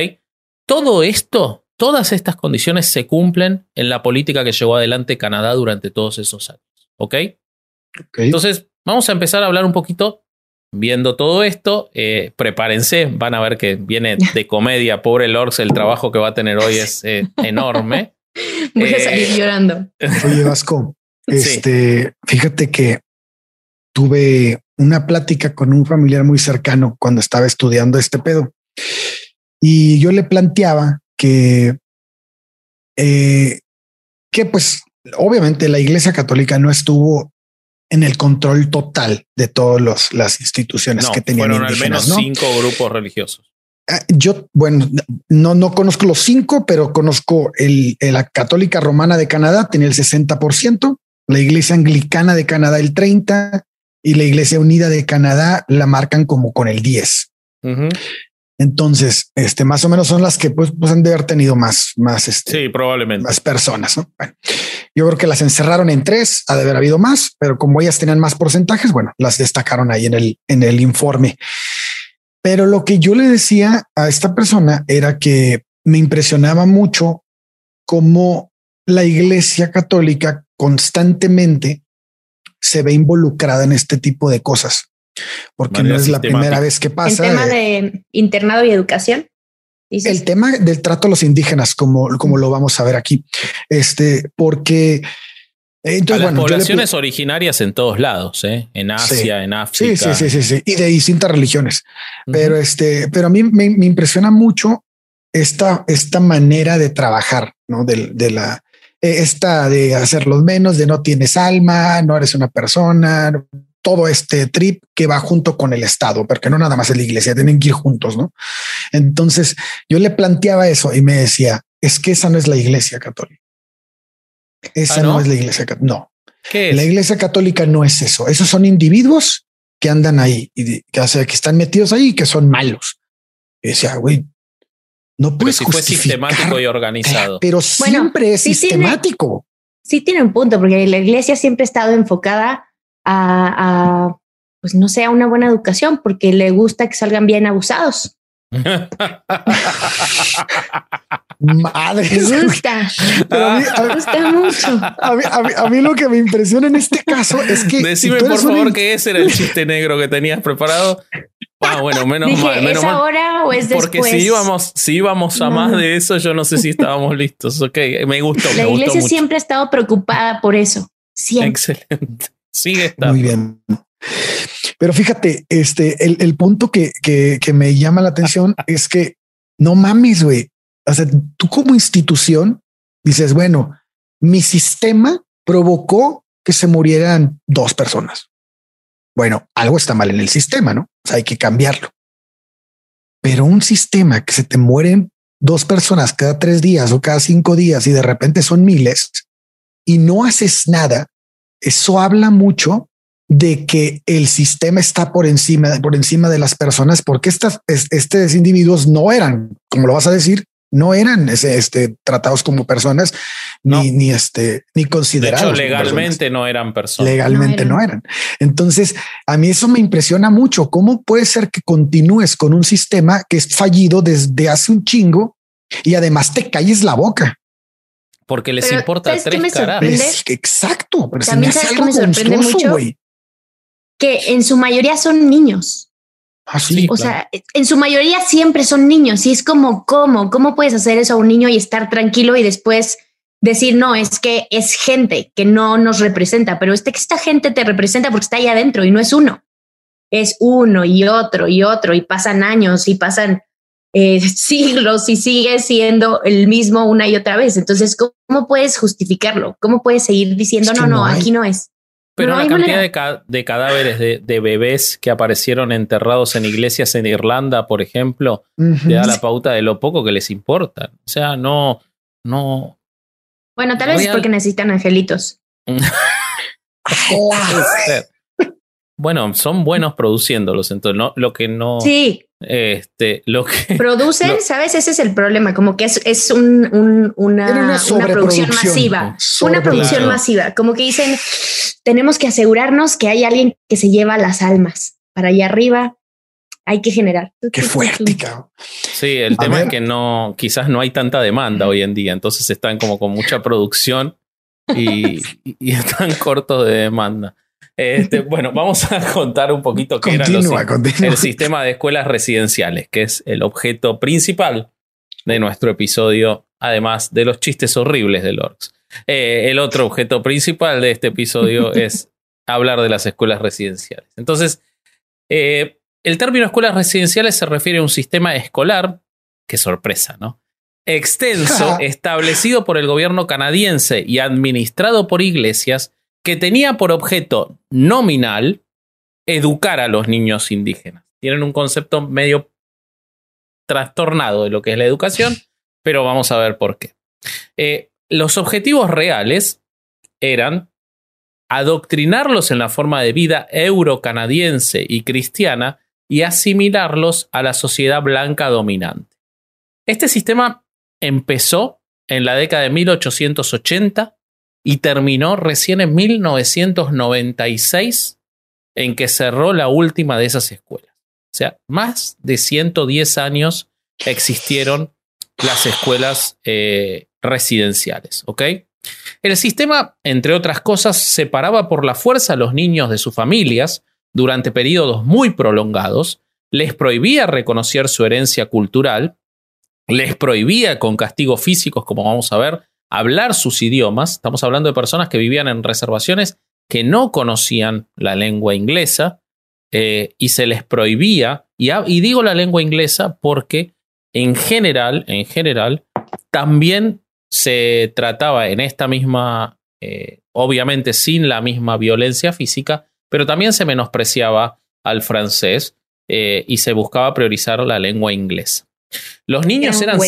[SPEAKER 3] Todo esto, todas estas condiciones se cumplen en la política que llevó adelante Canadá durante todos esos años. ¿Ok?
[SPEAKER 4] okay.
[SPEAKER 3] Entonces, vamos a empezar a hablar un poquito. Viendo todo esto, eh, prepárense, van a ver que viene de comedia. Pobre Lorx, el trabajo que va a tener hoy es eh, enorme.
[SPEAKER 5] Voy a salir eh, llorando.
[SPEAKER 4] Oye, Vasco, este, fíjate que tuve una plática con un familiar muy cercano cuando estaba estudiando este pedo. Y yo le planteaba que, eh, que pues obviamente la Iglesia Católica no estuvo en el control total de todas las instituciones que tenían.
[SPEAKER 3] Fueron al menos cinco grupos religiosos.
[SPEAKER 4] Ah, yo, bueno, no, no conozco los cinco, pero conozco el, la Católica Romana de Canadá, tenía el 60%, la Iglesia Anglicana de Canadá el 30 y la Iglesia Unida de Canadá la marcan como con el 10. Entonces, este más o menos son las que pues, pues han de haber tenido más, más, este,
[SPEAKER 3] sí, probablemente
[SPEAKER 4] más personas. ¿no? Bueno, yo creo que las encerraron en tres, ha de haber habido más, pero como ellas tenían más porcentajes, bueno, las destacaron ahí en el, en el informe. Pero lo que yo le decía a esta persona era que me impresionaba mucho cómo la Iglesia Católica constantemente se ve involucrada en este tipo de cosas, porque no es la primera vez que pasa.
[SPEAKER 5] El tema de internado y educación.
[SPEAKER 4] El tema del trato a los indígenas, como, como lo vamos a ver aquí, este, porque
[SPEAKER 3] entonces, las poblaciones originarias en todos lados, ¿eh? en Asia, en África.
[SPEAKER 4] Sí, sí, sí, sí, y de distintas religiones. Pero este, pero a mí me, impresiona mucho esta, esta manera de trabajar, ¿no? De, de la, eh, esta de hacerlos menos, de no tienes alma, no eres una persona, todo este trip que va junto con el Estado, porque no nada más es la iglesia, tienen que ir juntos, ¿no? Entonces yo le planteaba eso y me decía, es que esa no es la iglesia católica. Esa ¿Ah, no? es la iglesia católica. No. La iglesia católica no es eso. Esos son individuos que andan ahí y que, que están metidos ahí y que son malos. Y decía, güey, no puedes
[SPEAKER 3] pero fue sistemático y organizado.
[SPEAKER 4] Pero siempre es sistemático.
[SPEAKER 5] sí tiene un punto, porque la iglesia siempre ha estado enfocada a, pues no sé, a una buena educación, porque le gusta que salgan bien abusados.
[SPEAKER 4] Madre.
[SPEAKER 5] Me gusta. me gusta mucho.
[SPEAKER 4] A mí, lo que me impresiona en este caso es que.
[SPEAKER 3] Decime por favor que ese era el chiste negro que tenías preparado. Ah, bueno, menos mal. Menos
[SPEAKER 5] ¿Es ahora o es
[SPEAKER 3] después? Porque si íbamos, si íbamos a más de eso, yo no sé si estábamos listos. Ok, me gustó.
[SPEAKER 5] La iglesia siempre ha estado preocupada por eso. Siempre.
[SPEAKER 3] Excelente. Sigue estando.
[SPEAKER 4] Muy bien. Pero fíjate, este, el, el punto que, que, que, me llama la atención es que no mames, güey. O sea, tú como institución dices, bueno, mi sistema provocó que se murieran dos personas. Bueno, algo está mal en el sistema, ¿no? O sea, hay que cambiarlo. Pero un sistema que se te mueren dos personas cada tres días o cada cinco días y de repente son miles y no haces nada, eso habla mucho de que el sistema está por encima, por encima de las personas, porque estas, estos individuos no eran, como lo vas a decir, no eran este, tratados como personas ni, ni, este, ni considerados.
[SPEAKER 3] De hecho, legalmente no eran personas.
[SPEAKER 4] Legalmente no eran. Entonces, a mí eso me impresiona mucho. ¿Cómo puede ser que continúes con un sistema que es fallido desde hace un chingo y además te calles la boca?
[SPEAKER 3] Porque les importa tres carajos.
[SPEAKER 4] Exacto.
[SPEAKER 5] Pero También sabes que me sorprende mucho que en su mayoría son niños.
[SPEAKER 4] Ah, sí,
[SPEAKER 5] o sea, en su mayoría siempre son niños y es como, ¿cómo? ¿Cómo puedes hacer eso a un niño y estar tranquilo y después decir, no, es que es gente que no nos representa, pero este que esta gente te representa porque está ahí adentro y no es uno, es uno y otro y otro y pasan años y pasan eh, siglos y sigue siendo el mismo una y otra vez. Entonces, ¿cómo, puedes justificarlo? ¿Cómo puedes seguir diciendo, no, no, aquí no es?
[SPEAKER 3] Pero la cantidad de, cadáveres de, bebés que aparecieron enterrados en iglesias en Irlanda, por ejemplo, te da la pauta de lo poco que les importa. O sea, no, no.
[SPEAKER 5] Bueno, tal vez es porque necesitan angelitos.
[SPEAKER 3] bueno, son buenos produciéndolos, entonces no, lo que no.
[SPEAKER 5] Sí.
[SPEAKER 3] Este, lo que
[SPEAKER 5] producen, sabes, ese es el problema, como que es, es un, una, una, producción masiva, una producción masiva, como que dicen, tenemos que asegurarnos que hay alguien que se lleva las almas para allá arriba. Hay que generar.
[SPEAKER 4] Qué fuerte,
[SPEAKER 3] Sí, el tema es que no, quizás no hay tanta demanda hoy en día, entonces están como con mucha producción y, y están cortos de demanda. Este, bueno, vamos a contar un poquito qué era el sistema de escuelas residenciales, que es el objeto principal de nuestro episodio, además de los chistes horribles de Lorx. Eh, el otro objeto principal de este episodio es hablar de las escuelas residenciales. Entonces, eh, el término escuelas residenciales se refiere a un sistema escolar, qué sorpresa, ¿no? Extenso, establecido por el gobierno canadiense y administrado por iglesias que tenía por objeto nominal educar a los niños indígenas. Tienen un concepto medio trastornado de lo que es la educación, pero vamos a ver por qué. Eh, los objetivos reales eran adoctrinarlos en la forma de vida eurocanadiense y cristiana y asimilarlos a la sociedad blanca dominante. Este sistema empezó en la década de 1880 y terminó recién en 1996 en que cerró la última de esas escuelas. O sea, más de 110 años existieron las escuelas eh, residenciales, ¿ok? El sistema, entre otras cosas, separaba por la fuerza a los niños de sus familias durante periodos muy prolongados, les prohibía reconocer su herencia cultural, les prohibía con castigos físicos, como vamos a ver, hablar sus idiomas. Estamos hablando de personas que vivían en reservaciones que no conocían la lengua inglesa eh, y se les prohibía, y, digo la lengua inglesa porque en general, en general, también se trataba en esta misma, eh, obviamente sin la misma violencia física, pero también se menospreciaba al francés eh, y se buscaba priorizar la lengua inglesa. Los niños eran,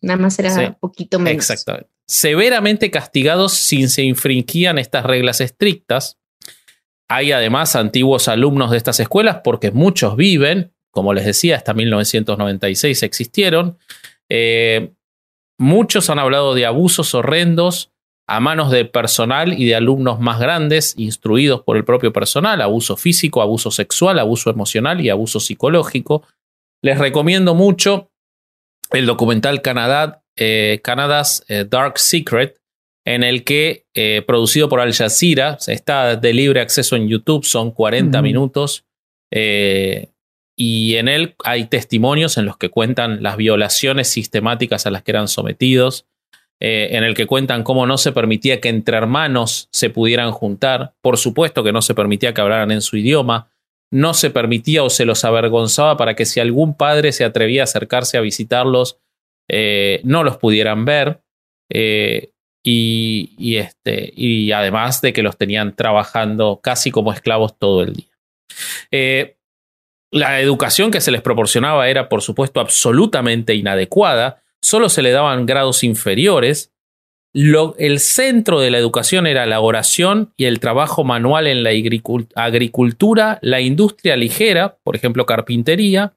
[SPEAKER 5] nada más era un poquito menos.
[SPEAKER 3] Exactamente. Severamente castigados si se infringían estas reglas estrictas. Hay además antiguos alumnos de estas escuelas porque muchos viven, como les decía, hasta 1996 existieron. Eh, Muchos han hablado de abusos horrendos a manos de personal y de alumnos más grandes, instruidos por el propio personal, abuso físico, abuso sexual, abuso emocional y abuso psicológico. Les recomiendo mucho el documental Canadá, eh, Canada's eh, Dark Secret, en el que, eh, producido por Al Jazeera, está de libre acceso en YouTube, son 40 minutos y en él hay testimonios en los que cuentan las violaciones sistemáticas a las que eran sometidos, eh, en el que cuentan cómo no se permitía que entre hermanos se pudieran juntar, por supuesto que no se permitía que hablaran en su idioma, no se permitía o se los avergonzaba para que si algún padre se atrevía a acercarse a visitarlos, eh, no los pudieran ver. Eh, y, este, y además de que los tenían trabajando casi como esclavos todo el día. La educación que se les proporcionaba era, por supuesto, absolutamente inadecuada, solo se le daban grados inferiores. El centro de la educación era la oración y el trabajo manual en la agricultura, la industria ligera, por ejemplo, carpintería,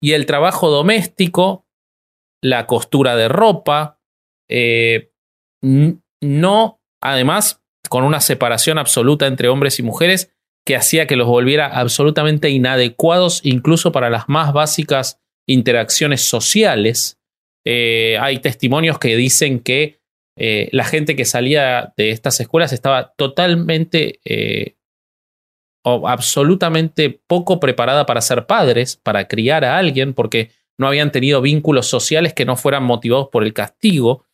[SPEAKER 3] y el trabajo doméstico, la costura de ropa, eh, no, además, con una separación absoluta entre hombres y mujeres, que hacía que los volviera absolutamente inadecuados incluso para las más básicas interacciones sociales. Eh, hay testimonios que dicen que eh, la gente que salía de estas escuelas estaba totalmente eh, o absolutamente poco preparada para ser padres, para criar a alguien, porque no habían tenido vínculos sociales que no fueran motivados por el castigo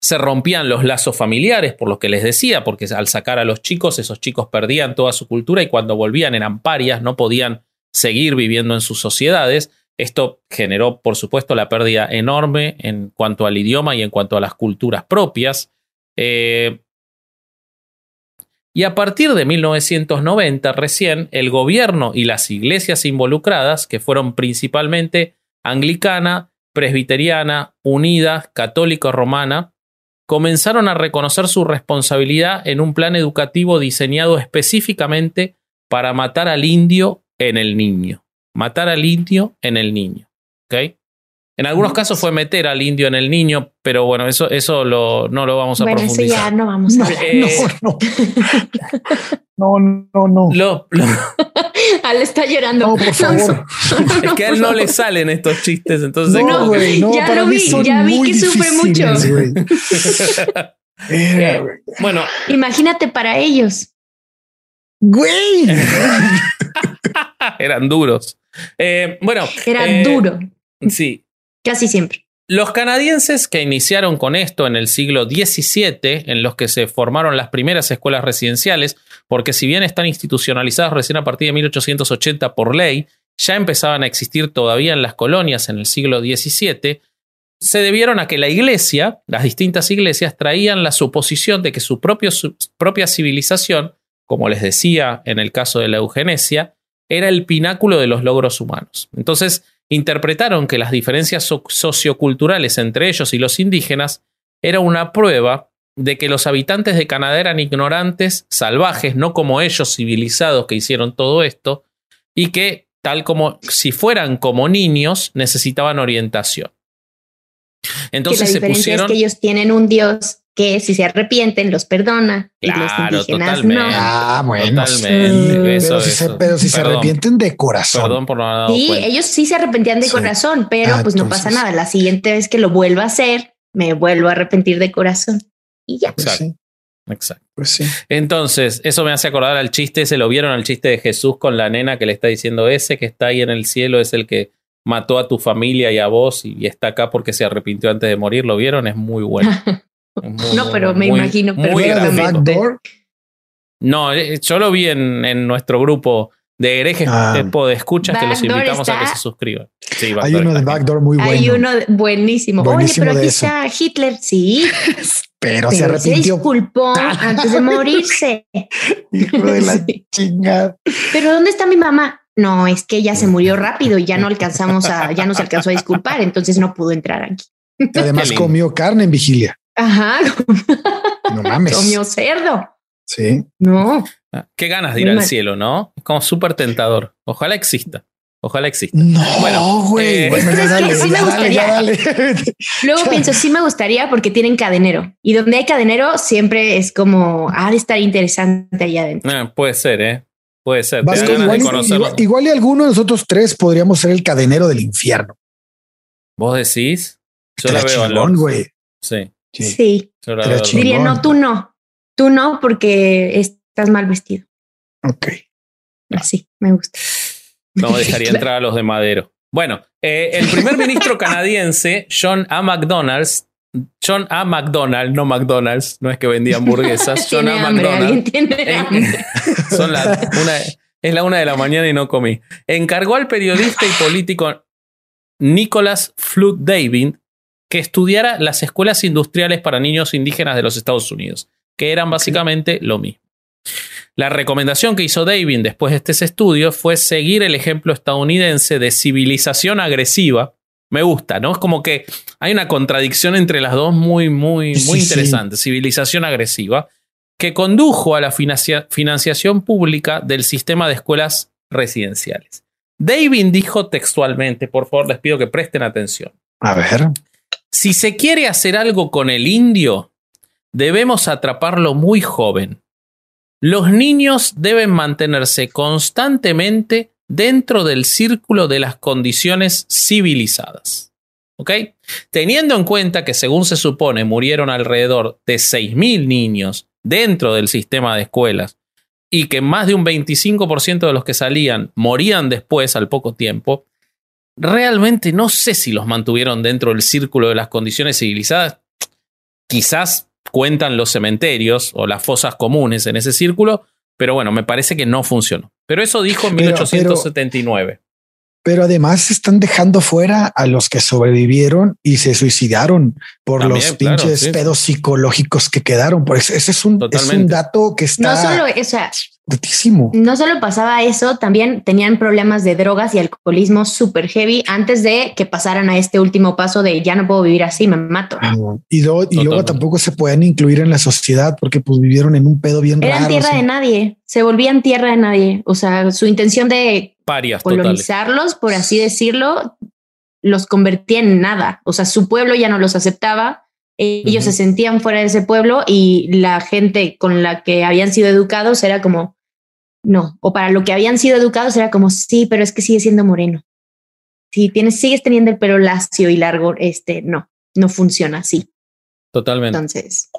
[SPEAKER 3] se rompían los lazos familiares, por lo que les decía, porque al sacar a los chicos, esos chicos perdían toda su cultura y cuando volvían eran parias, no podían seguir viviendo en sus sociedades. Esto generó, por supuesto, la pérdida enorme en cuanto al idioma y en cuanto a las culturas propias. Eh, y a partir de 1990, recién, el gobierno y las iglesias involucradas, que fueron principalmente anglicana, presbiteriana, unida, católica romana, comenzaron a reconocer su responsabilidad en un plan educativo diseñado específicamente para matar al indio en el niño. Matar al indio en el niño. En algunos casos fue meter al indio en el niño, pero bueno, eso, eso lo, no lo vamos a bueno, Eso
[SPEAKER 5] ya no vamos a hablar.
[SPEAKER 4] Eh, no, no. No, no,
[SPEAKER 5] Lo, Al está llorando.
[SPEAKER 4] No, por favor.
[SPEAKER 3] es que a él no le salen estos chistes, entonces.
[SPEAKER 4] No, güey, no,
[SPEAKER 5] ya lo vi, ya vi que sufre mucho.
[SPEAKER 3] Eh, bueno.
[SPEAKER 5] Imagínate para ellos.
[SPEAKER 4] Güey.
[SPEAKER 3] Eran duros. Eh, bueno.
[SPEAKER 5] Era eh, duro.
[SPEAKER 3] Sí.
[SPEAKER 5] Casi siempre.
[SPEAKER 3] Los canadienses que iniciaron con esto en el siglo XVII, en los que se formaron las primeras escuelas residenciales, porque si bien están institucionalizadas recién a partir de 1880 por ley, ya empezaban a existir todavía en las colonias en el siglo XVII, se debieron a que la iglesia, las distintas iglesias, traían la suposición de que su, su propia civilización, como les decía en el caso de la eugenesia, era el pináculo de los logros humanos. Entonces, interpretaron que las diferencias socioculturales entre ellos y los indígenas era una prueba de que los habitantes de Canadá eran ignorantes, salvajes, no como ellos civilizados que hicieron todo esto, y que tal como si fueran como niños, necesitaban orientación. Entonces
[SPEAKER 5] que la
[SPEAKER 3] se pusieron.
[SPEAKER 5] Es que ellos tienen un Dios que si se arrepienten los perdona
[SPEAKER 3] claro,
[SPEAKER 5] y los indígenas
[SPEAKER 3] totalmente,
[SPEAKER 5] no.
[SPEAKER 4] Ah, bueno.
[SPEAKER 3] Totalmente. Eso,
[SPEAKER 4] pero, si
[SPEAKER 3] eso.
[SPEAKER 4] se, pero si se
[SPEAKER 3] Perdón.
[SPEAKER 4] arrepienten de corazón.
[SPEAKER 3] Perdón por no haber dado
[SPEAKER 5] Sí,
[SPEAKER 3] cuenta.
[SPEAKER 5] ellos sí se arrepentían de
[SPEAKER 4] Sí.
[SPEAKER 5] corazón, pero
[SPEAKER 4] Ah,
[SPEAKER 5] pues no
[SPEAKER 4] entonces-
[SPEAKER 5] pasa nada. La siguiente vez que lo vuelva a hacer, me vuelvo a arrepentir de corazón. Y ya.
[SPEAKER 4] Pues
[SPEAKER 3] Exacto.
[SPEAKER 4] sí,
[SPEAKER 3] Exacto.
[SPEAKER 4] pues sí.
[SPEAKER 3] Entonces, eso me hace acordar al chiste, se lo vieron al chiste de Jesús con la nena que le está diciendo, ese que está ahí en el cielo es el que mató a tu familia y a vos y está acá porque se arrepintió antes de morir. ¿Lo vieron? Es muy bueno. Muy,
[SPEAKER 5] No, pero me
[SPEAKER 3] Muy-
[SPEAKER 5] imagino
[SPEAKER 3] muy
[SPEAKER 4] ¿No?
[SPEAKER 3] No, eh, yo lo vi en, en nuestro grupo de herejes
[SPEAKER 4] Ah.
[SPEAKER 3] de, de escuchas que los invitamos a que
[SPEAKER 5] está-
[SPEAKER 3] se suscriban. Sí,
[SPEAKER 4] Hay
[SPEAKER 3] Backdoor
[SPEAKER 4] uno de
[SPEAKER 3] está
[SPEAKER 4] Backdoor muy bueno.
[SPEAKER 5] Hay uno buenísimo.
[SPEAKER 4] Buenísimo
[SPEAKER 5] Oye, pero aquí está Hitler. Sí,
[SPEAKER 4] pero, se
[SPEAKER 5] pero se
[SPEAKER 4] arrepintió.
[SPEAKER 5] disculpó antes de morirse.
[SPEAKER 4] Hijo de la
[SPEAKER 5] Sí.
[SPEAKER 4] chingada.
[SPEAKER 5] Pero ¿dónde está mi mamá? No, es que ella se murió rápido y ya no alcanzamos a, ya no se alcanzó a disculpar, entonces no pudo entrar aquí.
[SPEAKER 4] Además comió carne en vigilia.
[SPEAKER 5] Ajá,
[SPEAKER 4] No mames.
[SPEAKER 5] comió cerdo.
[SPEAKER 4] Sí.
[SPEAKER 5] No,
[SPEAKER 3] Ah, Qué ganas de ir
[SPEAKER 5] Muy
[SPEAKER 3] al
[SPEAKER 5] mal.
[SPEAKER 3] cielo, ¿no? Es como súper tentador. Ojalá exista. Ojalá exista.
[SPEAKER 4] No,
[SPEAKER 3] Bueno,
[SPEAKER 4] güey.
[SPEAKER 3] eh,
[SPEAKER 4] bueno,
[SPEAKER 5] sí me
[SPEAKER 4] dale, dale.
[SPEAKER 5] Luego pienso, sí me gustaría porque tienen cadenero. Y donde hay cadenero siempre es como, ha de estar interesante allá adentro.
[SPEAKER 3] Eh, puede ser, ¿eh? Puede ser.
[SPEAKER 4] Igual, y-
[SPEAKER 3] conocerlo.
[SPEAKER 4] igual- igual y alguno de nosotros tres podríamos ser el cadenero del infierno.
[SPEAKER 3] ¿Vos decís? Yo la veo
[SPEAKER 4] chingón, güey.
[SPEAKER 3] Sí,
[SPEAKER 4] Sí.
[SPEAKER 3] La
[SPEAKER 5] diría, no, tú no. Tú no porque estás mal vestido.
[SPEAKER 4] Ok.
[SPEAKER 5] Así, me gusta.
[SPEAKER 3] No dejaría entrar a los de Madero. Bueno, eh, el primer ministro canadiense, John A. McDonald's, John A. McDonald, no McDonald's, no es que vendía hamburguesas, John
[SPEAKER 5] Tiene
[SPEAKER 3] A.
[SPEAKER 5] hambre, alguien
[SPEAKER 3] McDonald.
[SPEAKER 5] tiene
[SPEAKER 3] En-
[SPEAKER 5] hambre.
[SPEAKER 3] son las una, es la una de la mañana y no comí. Encargó al periodista y político Nicholas Flood David que estudiara las escuelas industriales para niños indígenas de los Estados Unidos, que eran básicamente lo mismo. La recomendación que hizo David después de este estudio fue seguir el ejemplo estadounidense de civilización agresiva. Me gusta, ¿no? Es como que hay una contradicción entre las dos muy, muy, muy
[SPEAKER 4] sí.
[SPEAKER 3] interesante. Civilización agresiva, que condujo a la financia- financiación pública del sistema de escuelas residenciales. David dijo textualmente, por favor, les pido que presten atención.
[SPEAKER 4] A ver.
[SPEAKER 3] Si se quiere hacer algo con el indio, debemos atraparlo muy joven. Los niños deben mantenerse constantemente dentro del círculo de las condiciones civilizadas. ¿Ok? Teniendo en cuenta que según se supone murieron alrededor de 6.000 niños dentro del sistema de escuelas y que más de un 25% de los que salían morían después al poco tiempo, realmente no sé si los mantuvieron dentro del círculo de las condiciones civilizadas. Quizás cuentan los cementerios o las fosas comunes en ese círculo, pero bueno, me parece que no funcionó. Pero eso dijo en
[SPEAKER 4] Pero-
[SPEAKER 3] 1879.
[SPEAKER 4] Pero además están dejando fuera a los que sobrevivieron y se suicidaron por
[SPEAKER 3] También,
[SPEAKER 4] los
[SPEAKER 3] claro,
[SPEAKER 4] pinches
[SPEAKER 3] sí.
[SPEAKER 4] pedos psicológicos que quedaron. Por eso, ese es un, es un dato que
[SPEAKER 5] No
[SPEAKER 4] está
[SPEAKER 5] solo, o sea, no solo pasaba eso, también tenían problemas de drogas y alcoholismo súper heavy antes de que pasaran a este último paso de ya no puedo vivir así, me mato.
[SPEAKER 4] Y, luego- y luego tampoco se pueden incluir en la sociedad porque pues vivieron en un pedo bien
[SPEAKER 5] Eran
[SPEAKER 4] raro.
[SPEAKER 5] tierra de nadie, se volvían tierra de nadie. O sea, su intención de
[SPEAKER 3] Parias totales.
[SPEAKER 5] colonizarlos, por así decirlo, los convertía en nada. O sea, su pueblo ya no los aceptaba. Ellos se sentían fuera de ese pueblo y la gente con la que habían sido educados era como, no, o para lo que habían sido educados era como, sí, pero es que sigue siendo moreno. Si tienes, sigues teniendo el pelo lacio y largo, este, no, no funciona así.
[SPEAKER 3] Totalmente.
[SPEAKER 5] Entonces,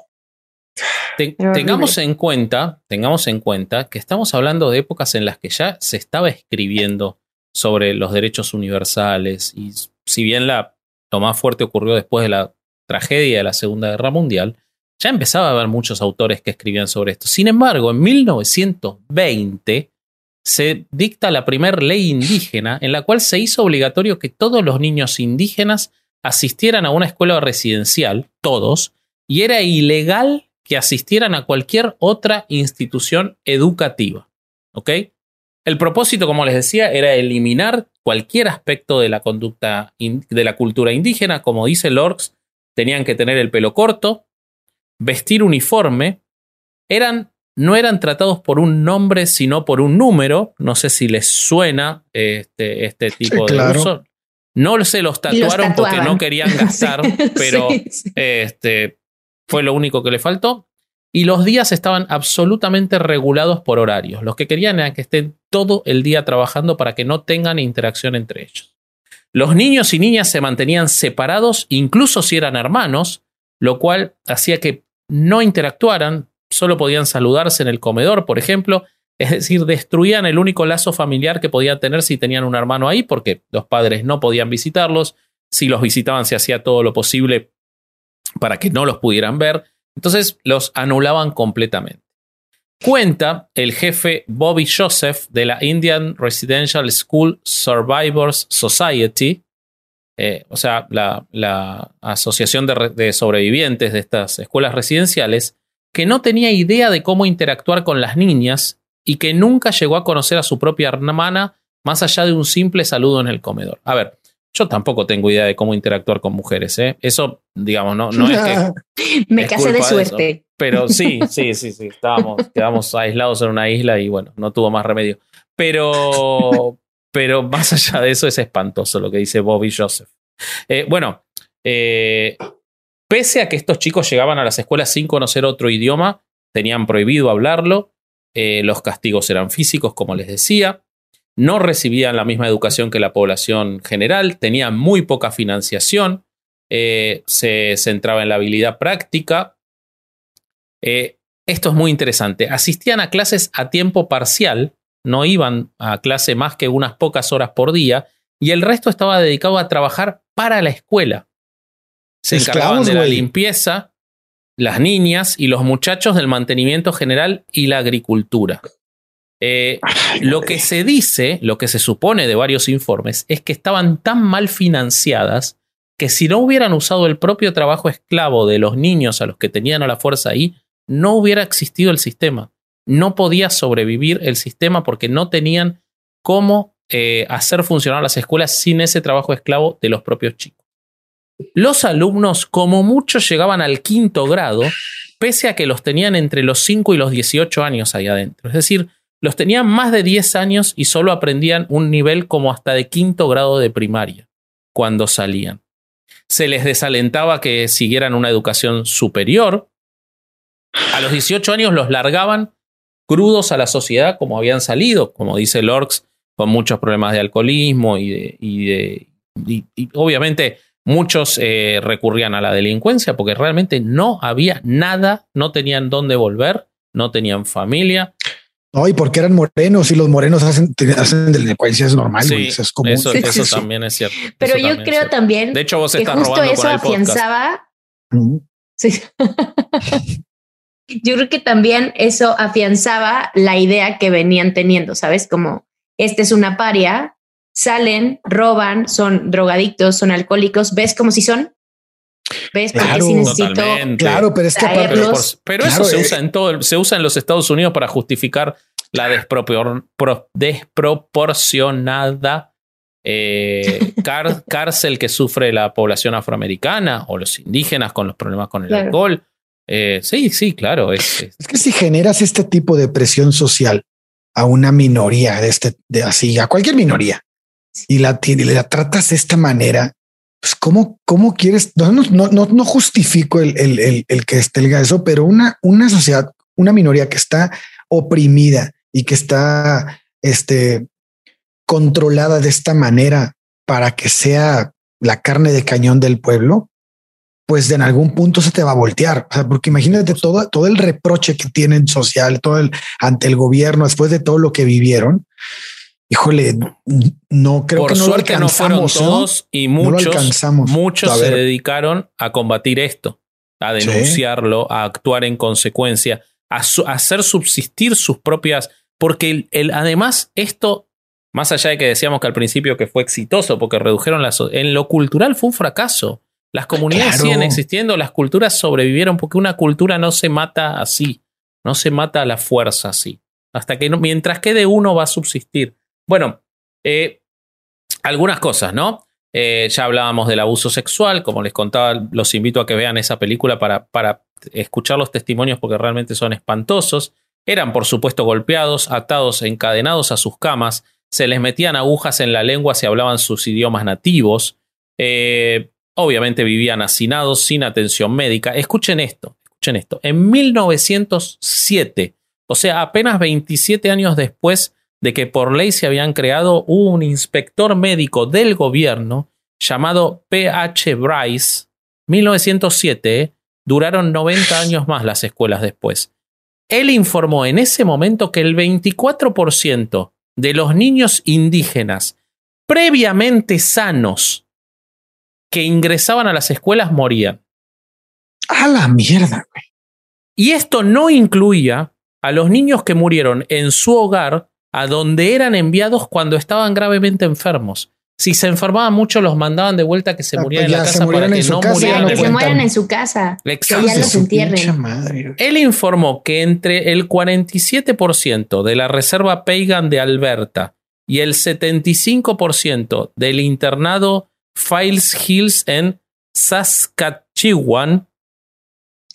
[SPEAKER 3] Ten- tengamos en cuenta, tengamos en cuenta que estamos hablando de épocas en las que ya se estaba escribiendo sobre los derechos universales y si bien la, lo más fuerte ocurrió después de la tragedia de la Segunda Guerra Mundial, ya empezaba a haber muchos autores que escribían sobre esto. Sin embargo, en 1920 se dicta la primera ley indígena en la cual se hizo obligatorio que todos los niños indígenas asistieran a una escuela residencial, todos, y era ilegal que asistieran a cualquier otra institución educativa. ¿Ok? El propósito, como les decía, era eliminar cualquier aspecto de la conducta de la cultura indígena. Como dice Lorx, tenían que tener el pelo corto, vestir uniforme, eran, no eran tratados por un nombre, sino por un número. No sé si les suena este, este tipo de uso. No se los tatuaron porque no querían gastar, pero Este, fue lo único que le faltó. Y los días estaban absolutamente regulados por horarios. Los que querían era que estén todo el día trabajando para que no tengan interacción entre ellos. Los niños y niñas se mantenían separados, incluso si eran hermanos, lo cual hacía que no interactuaran, solo podían saludarse en el comedor, por ejemplo, es decir, destruían el único lazo familiar que podían tener si tenían un hermano ahí, porque los padres no podían visitarlos, si los visitaban se hacía todo lo posible para que no los pudieran ver, entonces los anulaban completamente. Cuenta el jefe Bobby Joseph de la Indian Residential School Survivors Society, eh, o sea, la, asociación de, sobrevivientes de estas escuelas residenciales, que no tenía idea de cómo interactuar con las niñas y que nunca llegó a conocer a su propia hermana más allá de un simple saludo en el comedor. A ver, yo tampoco tengo idea de cómo interactuar con mujeres, ¿eh? Eso, digamos, no, no es que.
[SPEAKER 5] Me casé de suerte.
[SPEAKER 3] pero sí, sí, sí, sí. Estábamos, quedamos aislados en una isla y bueno, no tuvo más remedio. Pero, pero más allá de eso, es espantoso lo que dice Bobby Joseph. Eh, bueno, eh, pese a que estos chicos llegaban a las escuelas sin conocer otro idioma, tenían prohibido hablarlo, eh, los castigos eran físicos, como les decía, no recibían la misma educación que la población general, tenían muy poca financiación, se centraba en la habilidad práctica. esto es muy interesante. Asistían a clases a tiempo parcial, no iban a clase más que unas pocas horas por día, y el resto estaba dedicado a trabajar para la escuela. Se encargaban de la limpieza, las niñas y los muchachos del mantenimiento general y la agricultura. Eh, lo que se dice, lo que se supone de varios informes, es que estaban tan mal financiadas que si no hubieran usado el propio trabajo esclavo de los niños a los que tenían a la fuerza ahí, no hubiera existido el sistema. No podía sobrevivir el sistema porque no tenían cómo eh, hacer funcionar las escuelas sin ese trabajo esclavo de los propios chicos. Los alumnos, como muchos, llegaban al quinto grado, pese a que los tenían entre los 5 y los 18 años ahí adentro. Es decir, los tenían más de 10 años y solo aprendían un nivel como hasta de quinto grado de primaria cuando salían. Se les desalentaba que siguieran una educación superior. A los 18 años los largaban crudos a la sociedad como habían salido, como dice Lorx, con muchos problemas de alcoholismo y, de, y, obviamente Muchos eh, recurrían a la delincuencia porque realmente no había nada, no tenían dónde volver, no tenían familia.
[SPEAKER 4] No, y porque eran morenos y los morenos hacen, hacen delincuencia, es normal. es
[SPEAKER 3] común. Eso, eso también es cierto.
[SPEAKER 5] Pero yo creo también.
[SPEAKER 3] De hecho, vos que estás
[SPEAKER 5] justo
[SPEAKER 3] robando
[SPEAKER 5] eso afianzaba. Sí. yo creo que también eso afianzaba la idea que venían teniendo, ¿sabes? Como este es una paria, salen, roban, son drogadictos, son alcohólicos, ¿ves cómo si son? ¿Ves? Porque claro, necesito.
[SPEAKER 4] Claro, pero es que
[SPEAKER 3] pero, eso se eh, usa en todo, se usa en los Estados Unidos para justificar la desproporcionada eh, cárcel que sufre la población afroamericana o los indígenas con los problemas con el alcohol. Eh, sí, sí, claro. Es,
[SPEAKER 4] que si generas este tipo de presión social a una minoría de este, de así, a cualquier minoría, y la, y la tratas de esta manera, pues cómo, cómo quieres, no, no, no, no justifico el, el, el, que esté eso, pero una, una sociedad, una minoría que está oprimida y que está este, controlada de esta manera para que sea la carne de cañón del pueblo, pues en algún punto se te va a voltear. O sea, porque imagínate todo, todo el reproche que tienen social, todo el ante el gobierno después de todo lo que vivieron híjole, no creo
[SPEAKER 3] Por
[SPEAKER 4] que no
[SPEAKER 3] suerte no fueron todos y muchos, muchos se dedicaron a combatir esto, a denunciarlo, a actuar en consecuencia, a, hacer subsistir sus propias, porque el, además esto, más allá de que decíamos que al principio que fue exitoso porque redujeron las, en lo cultural fue un fracaso. Las comunidades siguen existiendo, las culturas sobrevivieron porque una cultura no se mata así, no se mata a la fuerza así. Hasta que mientras quede uno va a subsistir. Bueno, eh, algunas cosas, ¿no? Eh, ya hablábamos del abuso sexual, como les contaba, los invito a que vean esa película para, para escuchar los testimonios porque realmente son espantosos. Eran, por supuesto, golpeados, atados, encadenados a sus camas, se les metían agujas en la lengua si hablaban sus idiomas nativos. Eh, obviamente vivían hacinados, sin atención médica. Escuchen esto, escuchen esto. En 1907, o sea, apenas 27 años después de que por ley se habían creado, un inspector médico del gobierno llamado P.H. Bryce. 1907, ¿eh? duraron 90 años más las escuelas después. Él informó en ese momento que el 24% de los niños indígenas previamente sanos que ingresaban a las escuelas morían.
[SPEAKER 4] A la mierda, güey.
[SPEAKER 3] Y esto no incluía a los niños que murieron en su hogar, a donde eran enviados cuando estaban gravemente enfermos. Si se enfermaban mucho, los mandaban de vuelta que se
[SPEAKER 4] Ah,
[SPEAKER 3] murieran
[SPEAKER 4] pues
[SPEAKER 3] en la casa para
[SPEAKER 4] murieran
[SPEAKER 3] que
[SPEAKER 4] en su
[SPEAKER 3] no
[SPEAKER 4] casa,
[SPEAKER 3] murieran
[SPEAKER 5] que se mueran en su casa.
[SPEAKER 3] Exacto.
[SPEAKER 5] ya los entierren.
[SPEAKER 4] madre.
[SPEAKER 3] Él informó que entre el 47% de la Reserva Pagan de Alberta y el 75% del internado Files Hills en Saskatchewan,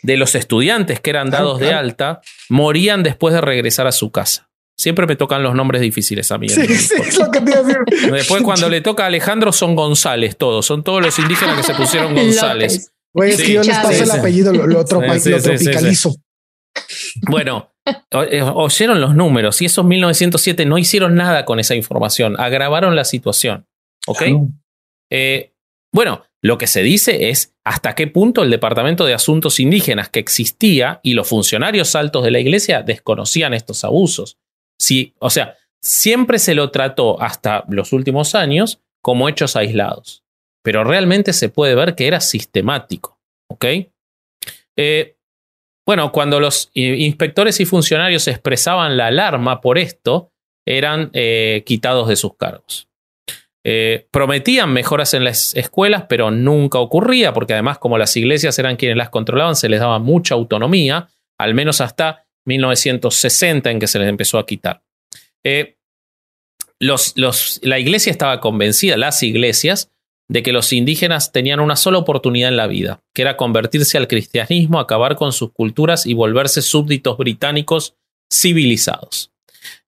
[SPEAKER 3] de los estudiantes que eran dados de alta, morían después de regresar a su casa. Siempre me tocan los nombres difíciles a mí.
[SPEAKER 4] Sí, sí, es lo que te iba a decir.
[SPEAKER 3] Después cuando le toca a Alejandro son González todos, son todos los indígenas que se pusieron González.
[SPEAKER 4] Güey, es
[SPEAKER 3] Sí,
[SPEAKER 4] que yo les paso
[SPEAKER 5] sí,
[SPEAKER 4] el apellido, lo, lo tropa- lo
[SPEAKER 3] sí, sí, sí.
[SPEAKER 4] tropicalizo.
[SPEAKER 3] Bueno, eh, oyeron los números y esos 1907 no hicieron nada con esa información, agravaron la situación. ¿Ok?
[SPEAKER 4] Claro.
[SPEAKER 3] Eh, bueno, lo que se dice es hasta qué punto el Departamento de Asuntos Indígenas que existía y los funcionarios altos de la iglesia desconocían estos abusos. Sí, o sea, siempre se lo trató hasta los últimos años como hechos aislados, pero realmente se puede ver que era sistemático. ¿Ok? Eh, bueno, cuando los inspectores y funcionarios expresaban la alarma por esto, eran eh, quitados de sus cargos. Eh, prometían mejoras en las escuelas, pero nunca ocurría, porque además como las iglesias eran quienes las controlaban, se les daba mucha autonomía, al menos hasta 1960 en que se les empezó a quitar. Eh, los, los, la iglesia estaba convencida, las iglesias, de que los indígenas tenían una sola oportunidad en la vida, que era convertirse al cristianismo, acabar con sus culturas y volverse súbditos británicos civilizados.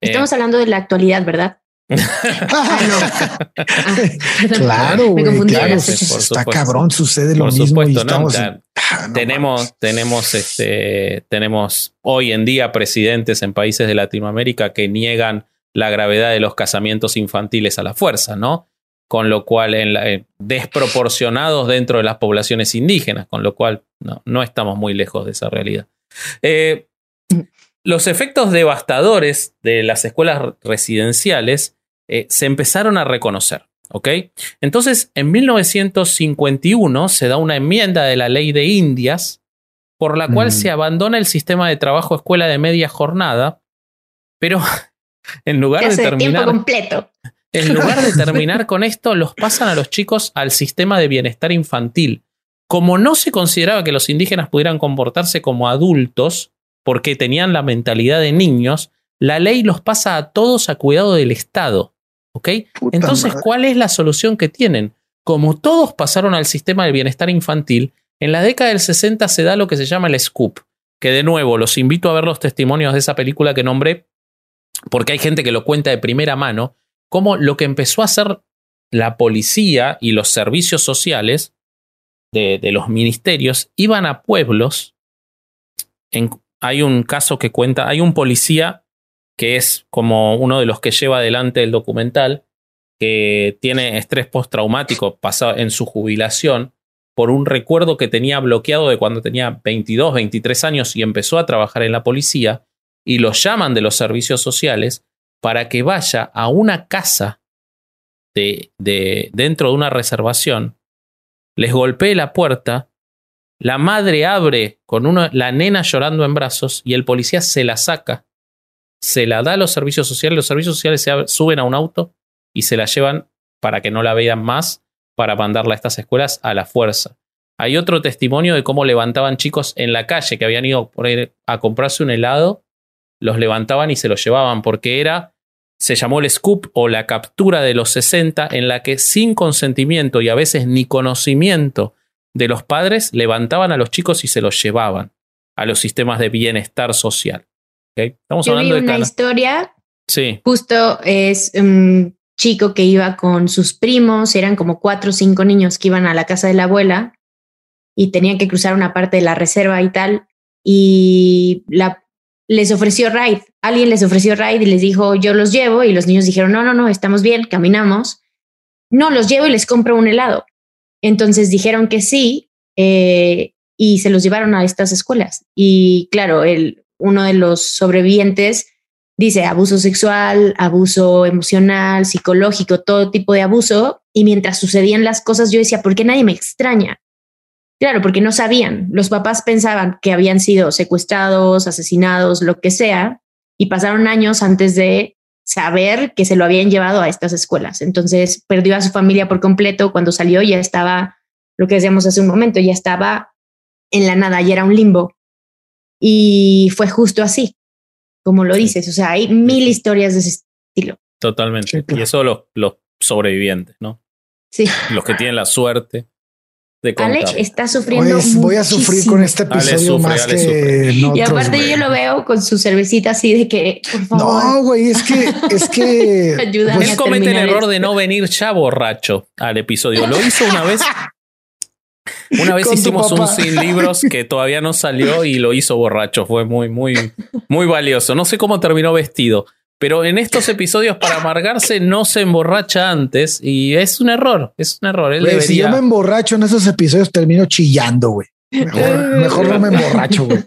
[SPEAKER 3] Eh,
[SPEAKER 5] Estamos hablando de la actualidad, ¿verdad?
[SPEAKER 4] Claro,
[SPEAKER 5] Me confundí
[SPEAKER 3] sí,
[SPEAKER 4] Está
[SPEAKER 3] supuesto.
[SPEAKER 4] cabrón, sucede lo
[SPEAKER 3] por
[SPEAKER 4] mismo y
[SPEAKER 3] supuesto, ¿no?
[SPEAKER 4] estamos... En- Ah, no
[SPEAKER 3] tenemos,
[SPEAKER 4] mames.
[SPEAKER 3] tenemos, este, tenemos hoy en día presidentes en países de Latinoamérica que niegan la gravedad de los casamientos infantiles a la fuerza, ¿no? Con lo cual, en la- eh, desproporcionados dentro de las poblaciones indígenas, con lo cual no, no estamos muy lejos de esa realidad. Eh, los efectos devastadores de las escuelas residenciales eh, se empezaron a reconocer. ¿ok? Entonces, en 1951 se da una enmienda de la ley de Indias por la cual
[SPEAKER 4] Mm.
[SPEAKER 3] se abandona el sistema de trabajo escuela de media jornada, pero en lugar
[SPEAKER 5] de tiempo
[SPEAKER 3] terminar,
[SPEAKER 5] completo.
[SPEAKER 3] en lugar de terminar con esto, los pasan a los chicos al sistema de bienestar infantil. Como no se consideraba que los indígenas pudieran comportarse como adultos, porque tenían la mentalidad de niños, la ley los pasa a todos a cuidado del Estado. ¿Ok?
[SPEAKER 4] Puta
[SPEAKER 3] Entonces,
[SPEAKER 4] madre.
[SPEAKER 3] ¿cuál es la solución que tienen? Como todos pasaron al sistema de bienestar infantil, en la década del 60 se da lo que se llama el SCOOP, que de nuevo los invito a ver los testimonios de esa película que nombré, porque hay gente que lo cuenta de primera mano, como lo que empezó a hacer la policía y los servicios sociales de, de los ministerios iban a pueblos. En- hay un caso que cuenta, hay un policía que es como uno de los que lleva adelante el documental, que tiene estrés postraumático pasado en su jubilación por un recuerdo que tenía bloqueado de cuando tenía 22, 23 años y empezó a trabajar en la policía, y lo llaman de los servicios sociales para que vaya a una casa de, de, dentro de una reservación, les golpee la puerta, la madre abre con la nena llorando en brazos y el policía se la saca, se la da a los servicios sociales, los servicios sociales se suben a un auto y se la llevan para que no la vean más, para mandarla a estas escuelas a la fuerza. Hay otro testimonio de cómo levantaban chicos en la calle que habían ido a comprarse un helado, los levantaban y se los llevaban porque era, se llamó el scoop o la captura de los 60 en la que sin consentimiento y a veces ni conocimiento de los padres levantaban a los chicos y se los llevaban. a los sistemas de bienestar social. ¿Okay? Estamos
[SPEAKER 5] Yo
[SPEAKER 3] hablando
[SPEAKER 5] vi
[SPEAKER 3] de
[SPEAKER 5] una
[SPEAKER 3] cana-
[SPEAKER 5] historia,
[SPEAKER 3] Sí,
[SPEAKER 5] justo es un chico que iba con sus primos, eran como cuatro o cinco niños que iban a la casa de la abuela y tenían que cruzar una parte de la reserva y tal, y la, les ofreció ride, alguien les ofreció ride y les dijo, yo los llevo, y los niños dijeron, no, no, no, estamos bien, caminamos, no, los llevo y les compro un helado. Entonces dijeron que sí eh, y se los llevaron a estas escuelas. Y claro, el, uno de los sobrevivientes dice abuso sexual, abuso emocional, psicológico, todo tipo de abuso. Y mientras sucedían las cosas, yo decía, ¿por qué nadie me extraña? Claro, porque no sabían. Los papás pensaban que habían sido secuestrados, asesinados, lo que sea, y pasaron años antes de saber que se lo habían llevado a estas escuelas. Entonces perdió a su familia por completo. Cuando salió ya estaba, lo que decíamos hace un momento, ya estaba en la nada, ya era un limbo. Y fue justo así, como lo
[SPEAKER 3] Sí.
[SPEAKER 5] dices. O sea, hay mil historias de ese estilo.
[SPEAKER 3] totalmente.
[SPEAKER 4] Sí, claro.
[SPEAKER 3] Y eso los, los sobrevivientes, ¿no?
[SPEAKER 5] Sí.
[SPEAKER 3] Los que tienen la suerte de
[SPEAKER 5] Alex está sufriendo.
[SPEAKER 4] Voy a sufrir con este
[SPEAKER 3] Ale
[SPEAKER 4] episodio
[SPEAKER 3] sufre,
[SPEAKER 4] más
[SPEAKER 3] Ale
[SPEAKER 4] que
[SPEAKER 3] sufre.
[SPEAKER 4] en
[SPEAKER 5] Y aparte
[SPEAKER 4] güey.
[SPEAKER 5] yo lo veo con su cervecita así de que, por favor,
[SPEAKER 4] No, güey, es que, es que.
[SPEAKER 5] Ayúdame.
[SPEAKER 4] pues,
[SPEAKER 3] Él comete el error
[SPEAKER 5] esto.
[SPEAKER 3] de no venir ya borracho al episodio. Lo hizo una vez. Una vez hicimos un sin libros que todavía no salió y lo hizo borracho. Fue muy, muy, muy valioso. No sé cómo terminó vestido, pero en estos episodios para amargarse no se emborracha antes y es un error. Es un error. Él
[SPEAKER 4] güey, si yo
[SPEAKER 3] debería.
[SPEAKER 4] me emborracho en esos episodios, termino chillando, güey. Mejor, mejor no me emborracho, güey.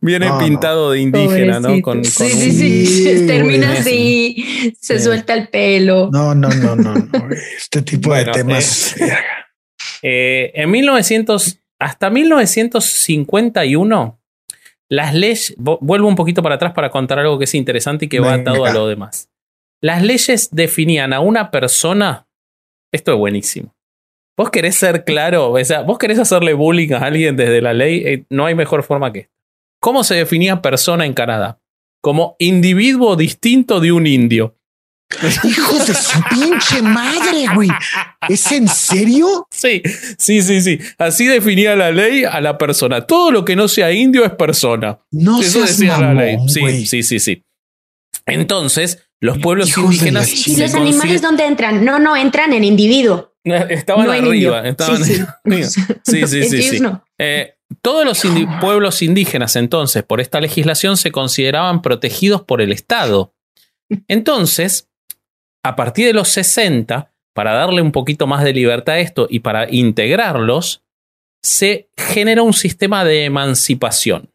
[SPEAKER 3] Viene
[SPEAKER 4] No,
[SPEAKER 3] pintado de indígena, ¿no? Con,
[SPEAKER 5] sí, sí,
[SPEAKER 3] un-
[SPEAKER 5] sí,
[SPEAKER 4] Sí,
[SPEAKER 5] Termina así, se
[SPEAKER 3] Sí.
[SPEAKER 5] suelta el pelo.
[SPEAKER 4] No, no, no, no. Este tipo
[SPEAKER 3] Bueno,
[SPEAKER 4] de temas.
[SPEAKER 3] Eh, en 1900, hasta 1951, las leyes, vo- vuelvo un poquito para atrás para contar algo que es interesante y que va atado a lo demás. Las leyes definían a una persona, esto es buenísimo. Vos querés ser claro, o sea, vos querés hacerle bullying a alguien desde la ley, eh, no hay mejor forma que esta. ¿Cómo se definía persona en Canadá? Como individuo distinto de un indio.
[SPEAKER 4] Hijos de su pinche madre, güey. ¿Es en serio?
[SPEAKER 3] Sí, sí, sí, sí. Así definía la ley a la persona. Todo lo que no sea indio es persona.
[SPEAKER 4] No
[SPEAKER 3] Eso
[SPEAKER 4] seas
[SPEAKER 3] decía la ley. Sí,
[SPEAKER 4] güey.
[SPEAKER 3] sí, sí, sí. Entonces, los pueblos
[SPEAKER 4] Hijos
[SPEAKER 3] indígenas
[SPEAKER 5] ¿Y los animales dónde entran? No, no, entran en individuo.
[SPEAKER 3] estaban
[SPEAKER 5] no
[SPEAKER 3] arriba.
[SPEAKER 5] indio.
[SPEAKER 3] Estaban
[SPEAKER 5] sí, sí.
[SPEAKER 3] arriba. Sí, sí, sí,
[SPEAKER 5] Ellos
[SPEAKER 3] sí.
[SPEAKER 5] no.
[SPEAKER 3] Eh, todos los indi- pueblos indígenas, entonces, por esta legislación, se consideraban protegidos por el Estado. Entonces, a partir de los 60, para darle un poquito más de libertad a esto y para integrarlos, se genera un sistema de emancipación,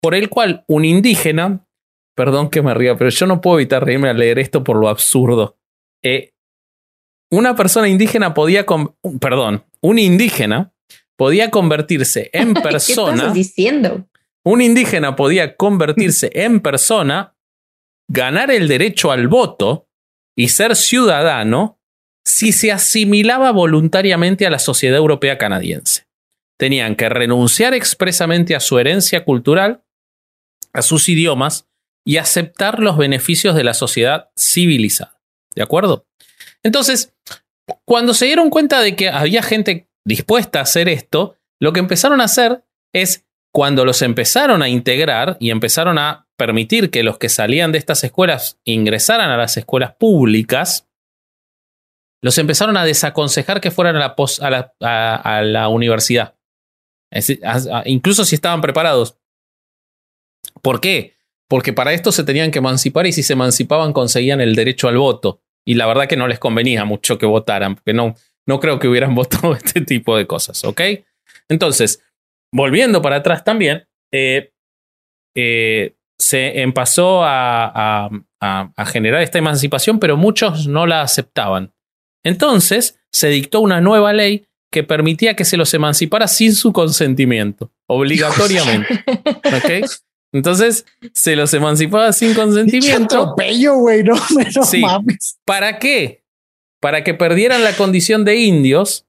[SPEAKER 3] por el cual un indígena, perdón que me ría, pero yo no puedo evitar reírme al leer esto por lo absurdo. Eh, una persona indígena podía, con- perdón, un indígena podía convertirse en
[SPEAKER 5] ¿Qué
[SPEAKER 3] persona,
[SPEAKER 5] estás diciendo?
[SPEAKER 3] un indígena podía convertirse en persona, ganar el derecho al voto y ser ciudadano si se asimilaba voluntariamente a la sociedad europea canadiense. Tenían que renunciar expresamente a su herencia cultural, a sus idiomas y aceptar los beneficios de la sociedad civilizada. ¿De acuerdo? Entonces, cuando se dieron cuenta de que había gente dispuesta a hacer esto, lo que empezaron a hacer es cuando los empezaron a integrar y empezaron a permitir que los que salían de estas escuelas ingresaran a las escuelas públicas, los empezaron a desaconsejar que fueran a la, a la, universidad. Incluso si estaban preparados. ¿Por qué? Porque para esto se tenían que emancipar y si se emancipaban conseguían el derecho al voto. Y la verdad que no les convenía mucho que votaran, porque no, no creo que hubieran votado este tipo de cosas, ¿ok? Entonces, volviendo para atrás también, eh, eh, se empezó a, a- a- a generar esta emancipación, pero muchos no la aceptaban. Entonces, se dictó una nueva ley que permitía que se los emancipara sin su consentimiento, obligatoriamente. Entonces, se los emancipaba sin consentimiento.
[SPEAKER 4] atropello, güey. No, no
[SPEAKER 3] Sí.
[SPEAKER 4] mames.
[SPEAKER 3] ¿Para qué? Para que perdieran la condición de indios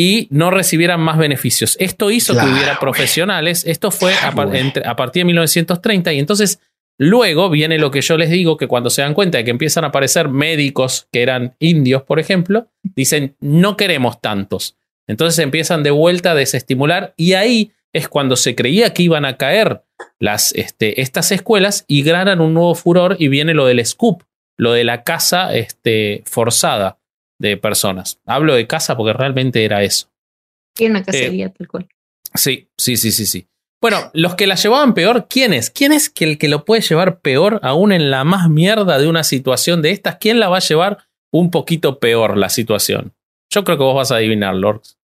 [SPEAKER 3] y no recibieran más beneficios. Esto hizo
[SPEAKER 4] Claro,
[SPEAKER 3] que hubiera profesionales. Esto fue a,
[SPEAKER 4] Claro,
[SPEAKER 3] par-
[SPEAKER 4] güey.
[SPEAKER 3] entre- a partir de 1930 y entonces luego viene lo que yo les digo, que cuando se dan cuenta de que empiezan a aparecer médicos que eran indios, por ejemplo, dicen, no queremos tantos. Entonces empiezan de vuelta a desestimular y ahí es cuando se creía que iban a caer las, este, estas escuelas y ganan un nuevo furor y viene lo del scoop, lo de la casa este, forzada de personas. Hablo de casa porque realmente era eso.
[SPEAKER 5] Tiene una cacería tal cual.
[SPEAKER 3] Sí, sí, sí, sí, sí. Bueno, los que la llevaban peor, ¿quién es? ¿Quién es que el que lo puede llevar peor aún en la más mierda de una situación de estas? ¿Quién la va a llevar un poquito peor la situación? Yo creo que vos vas a adivinar, Lords.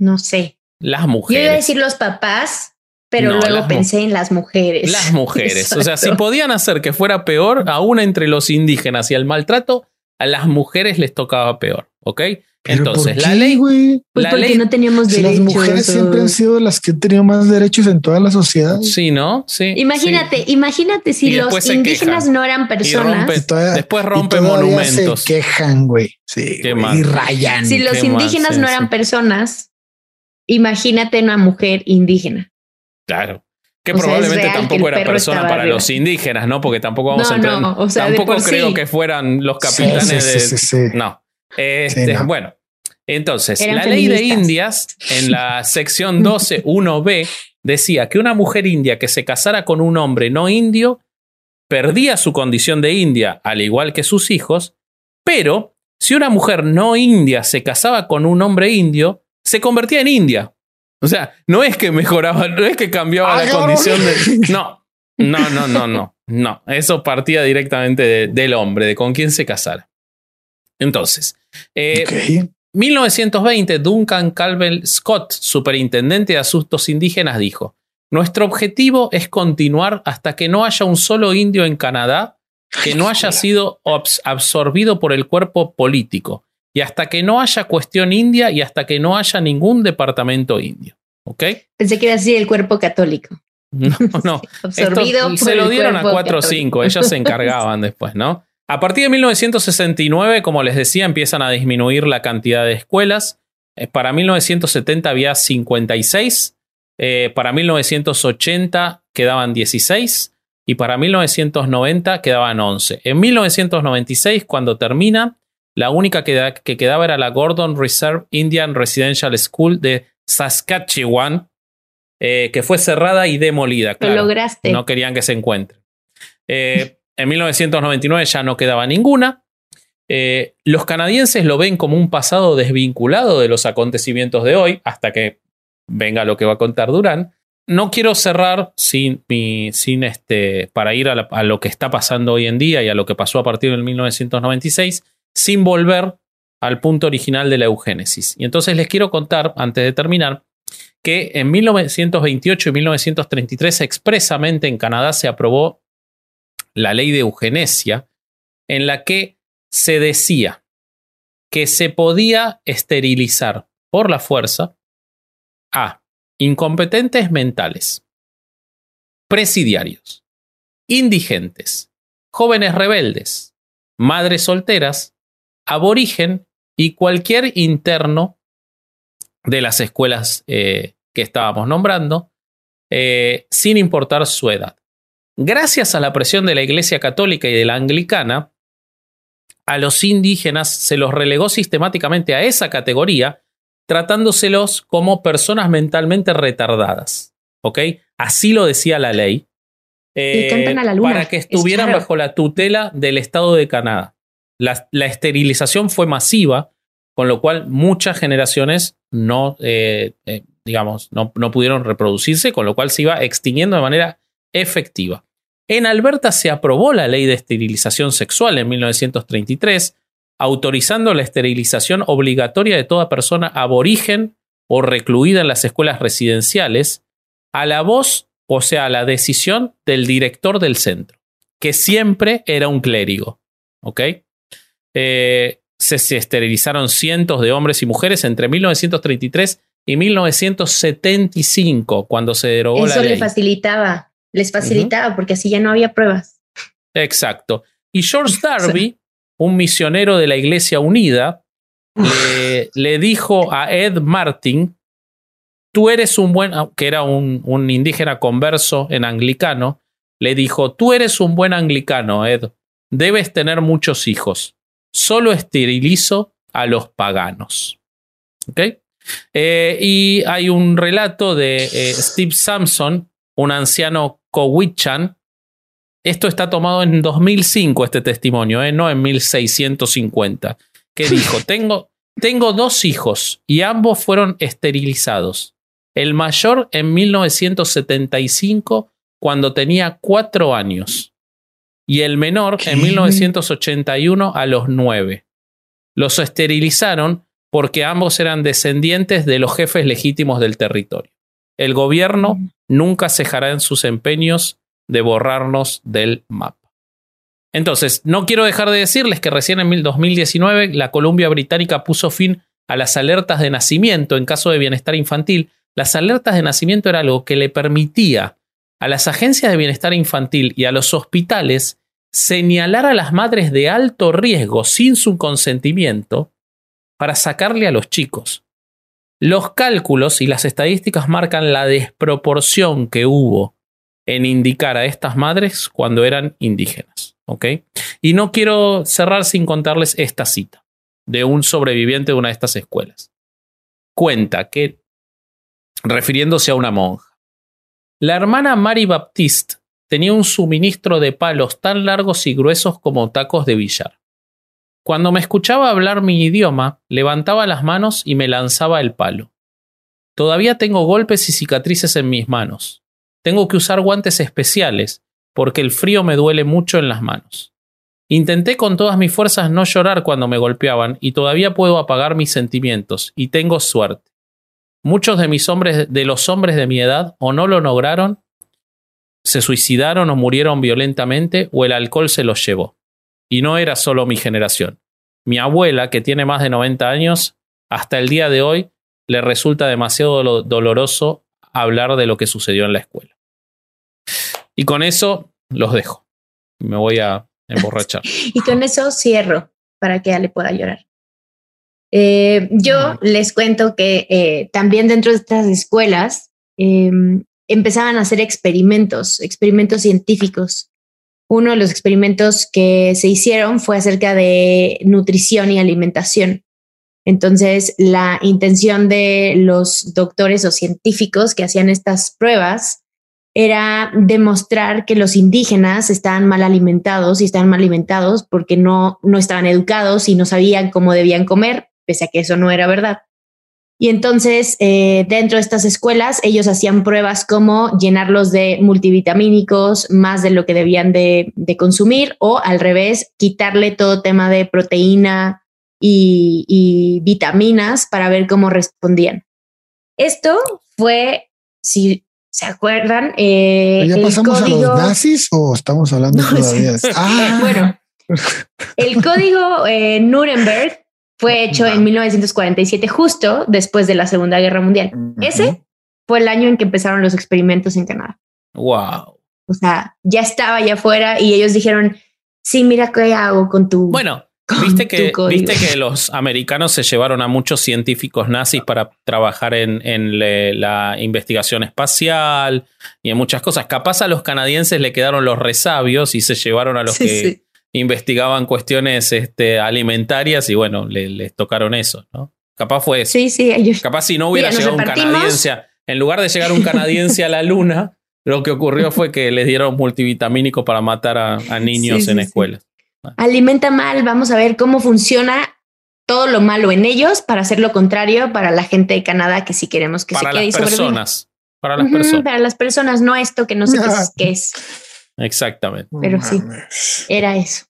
[SPEAKER 5] No sé.
[SPEAKER 3] Las
[SPEAKER 5] Yo
[SPEAKER 3] mujeres.
[SPEAKER 5] iba a decir los papás, pero
[SPEAKER 3] No,
[SPEAKER 5] luego pensé en las mujeres.
[SPEAKER 3] Las mujeres. O sea, si podían hacer que fuera peor, aún entre los indígenas y el maltrato, a las mujeres les tocaba peor. ¿Ok? Entonces,
[SPEAKER 4] ¿por
[SPEAKER 3] la ley.
[SPEAKER 4] güey?
[SPEAKER 5] Pues
[SPEAKER 3] la
[SPEAKER 5] porque
[SPEAKER 3] ley-
[SPEAKER 5] no teníamos
[SPEAKER 4] Si las
[SPEAKER 5] derechos.
[SPEAKER 4] mujeres siempre han sido las que han tenido más derechos en toda la sociedad.
[SPEAKER 3] Sí, ¿no? Sí.
[SPEAKER 5] Imagínate,
[SPEAKER 3] sí.
[SPEAKER 5] imagínate si los indígenas
[SPEAKER 3] quejan.
[SPEAKER 5] no eran
[SPEAKER 3] Y
[SPEAKER 5] personas.
[SPEAKER 4] Y todavía-
[SPEAKER 3] después
[SPEAKER 4] y
[SPEAKER 3] rompen monumentos.
[SPEAKER 4] Se quejan, güey. Sí.
[SPEAKER 3] Qué
[SPEAKER 4] güey. Y rayan.
[SPEAKER 5] Si los
[SPEAKER 3] mal,
[SPEAKER 5] indígenas
[SPEAKER 3] sí,
[SPEAKER 5] no
[SPEAKER 3] sí.
[SPEAKER 5] eran personas, imagínate una mujer indígena.
[SPEAKER 3] Claro. Que
[SPEAKER 5] O
[SPEAKER 3] probablemente tampoco era persona para
[SPEAKER 5] arriba.
[SPEAKER 3] los indígenas, ¿no? Porque tampoco vamos
[SPEAKER 5] No,
[SPEAKER 3] a entrar.
[SPEAKER 5] no, o sea, de
[SPEAKER 3] tampoco creo
[SPEAKER 5] sí.
[SPEAKER 3] que fueran los capitanes
[SPEAKER 4] sí,
[SPEAKER 3] de.
[SPEAKER 4] sí, sí, sí.
[SPEAKER 3] No. Este,
[SPEAKER 4] no.
[SPEAKER 3] Bueno, entonces,
[SPEAKER 5] Eran
[SPEAKER 3] la ley de. Indias, en la sección 12.1b, decía que una mujer india que se casara con un hombre no indio perdía su condición de india, al igual que sus hijos, pero si una mujer no india se casaba con un hombre indio, se convertía en india. O sea, no es que mejoraba, no es que cambiaba la condición de. No, no, no, no, no. No, eso partía directamente de- del hombre, de con quién se casara. Entonces, eh,
[SPEAKER 4] Ok.
[SPEAKER 3] 1920, Duncan Calvel Scott, superintendente de asuntos indígenas, dijo: Nuestro objetivo es continuar hasta que no haya un solo indio en Canadá que no haya sido abs- absorbido por el cuerpo político, y hasta que no haya cuestión india y hasta que no haya ningún departamento indio. ¿Ok?
[SPEAKER 5] Pensé que iba a decir el cuerpo católico.
[SPEAKER 3] No, no.
[SPEAKER 5] Absorbido
[SPEAKER 3] Esto
[SPEAKER 5] por
[SPEAKER 3] se lo dieron a
[SPEAKER 5] cuerpo
[SPEAKER 3] 4 o
[SPEAKER 5] católico.
[SPEAKER 3] 5, ellos se encargaban después, ¿no? A partir de 1969, como les decía, empiezan a disminuir la cantidad de escuelas. Eh, Para 1970 había 56, eh, para 1980 quedaban 16 y para 1990 quedaban 11. En 1996, cuando termina, la única que, da- que quedaba era la Gordon Reserve Indian Residential School de Saskatchewan, eh, que fue cerrada y demolida.
[SPEAKER 5] Lo lograste.
[SPEAKER 3] No querían que se encuentre. Eh, en 1999 ya no quedaba ninguna. Eh, los canadienses lo ven como un pasado desvinculado de los acontecimientos de hoy, hasta que venga lo que va a contar Durán. No quiero cerrar sin, mi- sin este, para ir a, la- a lo que está pasando hoy en día y a lo que pasó a partir del 1996, sin volver al punto original de la eugénesis. Y entonces les quiero contar, antes de terminar, que en 1928 y 1933 expresamente en Canadá se aprobó la ley de eugenesia, en la que se decía que se podía esterilizar por la fuerza a incompetentes mentales, presidiarios, indigentes, jóvenes rebeldes, madres solteras, aborigen y cualquier interno de las escuelas eh, que estábamos nombrando, eh, sin importar su edad. Gracias a la presión de la Iglesia Católica y de la Anglicana, a los indígenas se los relegó sistemáticamente a esa categoría, tratándoselos como personas mentalmente retardadas. ¿Ok? Así lo decía la ley.
[SPEAKER 5] Y cantan a la luna,
[SPEAKER 3] Para que
[SPEAKER 5] es
[SPEAKER 3] estuvieran
[SPEAKER 5] claro.
[SPEAKER 3] bajo la tutela del Estado de Canadá. La, esterilización fue masiva, con lo cual muchas generaciones no, eh, eh, digamos, no, no pudieron reproducirse, con lo cual se iba extinguiendo de manera efectiva. En Alberta se aprobó la ley de esterilización sexual en 1933, autorizando la esterilización obligatoria de toda persona aborigen o recluida en las escuelas residenciales, a la voz, o sea, a la decisión del director del centro, que siempre era un clérigo. ¿Ok? Eh, se, se esterilizaron cientos de hombres y mujeres entre 1933 y 1975, cuando se derogó
[SPEAKER 5] Eso
[SPEAKER 3] la
[SPEAKER 5] le facilitaba, les facilitaba porque así ya no había pruebas.
[SPEAKER 3] Exacto. Y George Darby, un misionero de la Iglesia Unida, le, le dijo a Ed Martin, tú eres un buen, que era un, un indígena converso en anglicano, le dijo, tú eres un buen anglicano, Ed, debes tener muchos hijos, solo esterilizo a los paganos. Eh, y hay un relato de eh, Steve Sampson, un anciano Cowichan. Esto está tomado en 2005, este testimonio, eh, no en 1650, que dijo, tengo, tengo dos hijos y ambos fueron esterilizados. El mayor en 1975, cuando tenía cuatro años, y el menor en 1981 a los nueve. Los esterilizaron porque ambos eran descendientes de los jefes legítimos del territorio. El gobierno mm. nunca cejará en sus empeños de borrarnos del mapa. Entonces, no quiero dejar de decirles que recién en 2019 la Columbia Británica puso fin a las alertas de nacimiento en caso de bienestar infantil. Las alertas de nacimiento era algo que le permitía a las agencias de bienestar infantil y a los hospitales señalar a las madres de alto riesgo sin su consentimiento para sacarle a los chicos. Los cálculos y las estadísticas marcan la desproporción que hubo en indicar a estas madres cuando eran indígenas. Y no quiero cerrar sin contarles esta cita de un sobreviviente de una de estas escuelas. Cuenta que, refiriéndose a una monja, la hermana Mary Baptiste tenía un suministro de palos tan largos y gruesos como tacos de billar. Cuando me escuchaba hablar mi idioma, levantaba las manos y me lanzaba el palo. Todavía tengo golpes y cicatrices en mis manos. Tengo que usar guantes especiales porque el frío me duele mucho en las manos. Intenté con todas mis fuerzas no llorar cuando me golpeaban y todavía puedo apagar mis sentimientos y tengo suerte. Muchos de mis hombres de los hombres de mi edad o no lo lograron, se suicidaron o murieron violentamente o el alcohol se los llevó. Y no era solo mi generación. Mi abuela, que tiene más de 90 años, hasta el día de hoy le resulta demasiado doloroso hablar de lo que sucedió en la escuela. Y con eso los dejo. Me voy a emborrachar.
[SPEAKER 5] y con eso cierro para que Ale pueda llorar. Eh, yo les cuento que eh, también dentro de estas escuelas em, empezaban a hacer experimentos, experimentos científicos uno de los experimentos que se hicieron fue acerca de nutrición y alimentación. Entonces, la intención de los doctores o científicos que hacían estas pruebas era demostrar que los indígenas estaban mal alimentados y estaban mal alimentados porque no, no estaban educados y no sabían cómo debían comer, pese a que eso no era verdad. Y entonces, eh, dentro de estas escuelas, ellos hacían pruebas como llenarlos de multivitamínicos, más de lo que debían de, consumir, o al revés, quitarle todo tema de proteína y, vitaminas para ver cómo respondían. Esto fue, si se acuerdan,
[SPEAKER 4] eh, ¿Ya pasamos a los nazis o estamos hablando todavía?
[SPEAKER 5] Ah. Bueno, el código eh, Nuremberg fue hecho en 1947, justo después de la Segunda Guerra Mundial. Ese fue el año en que empezaron los experimentos en Canadá.
[SPEAKER 3] Wow.
[SPEAKER 5] O sea, ya estaba allá afuera y ellos dijeron, sí, mira qué hago con tu...
[SPEAKER 3] Bueno, viste que, viste que los americanos se llevaron a muchos científicos nazis para trabajar en, la investigación espacial y en muchas cosas. Capaz a los canadienses le quedaron los resabios y se llevaron a los que investigaban cuestiones este, alimentarias y bueno, les tocaron eso, ¿no? Capaz fue eso.
[SPEAKER 5] Sí, sí, ellos.
[SPEAKER 3] Capaz si no hubiera llegado un canadiense, en lugar de llegar un canadiense a la luna, lo que ocurrió fue que les dieron multivitamínico para matar a, niños en escuelas.
[SPEAKER 5] Alimenta mal, vamos a ver cómo funciona todo lo malo en ellos para hacer lo contrario para la gente de Canadá que si queremos que
[SPEAKER 3] se
[SPEAKER 5] quede
[SPEAKER 3] las personas. Para las personas.
[SPEAKER 5] Para las personas, no esto que no sé qué es.
[SPEAKER 3] Exactamente.
[SPEAKER 5] Pero sí, era eso.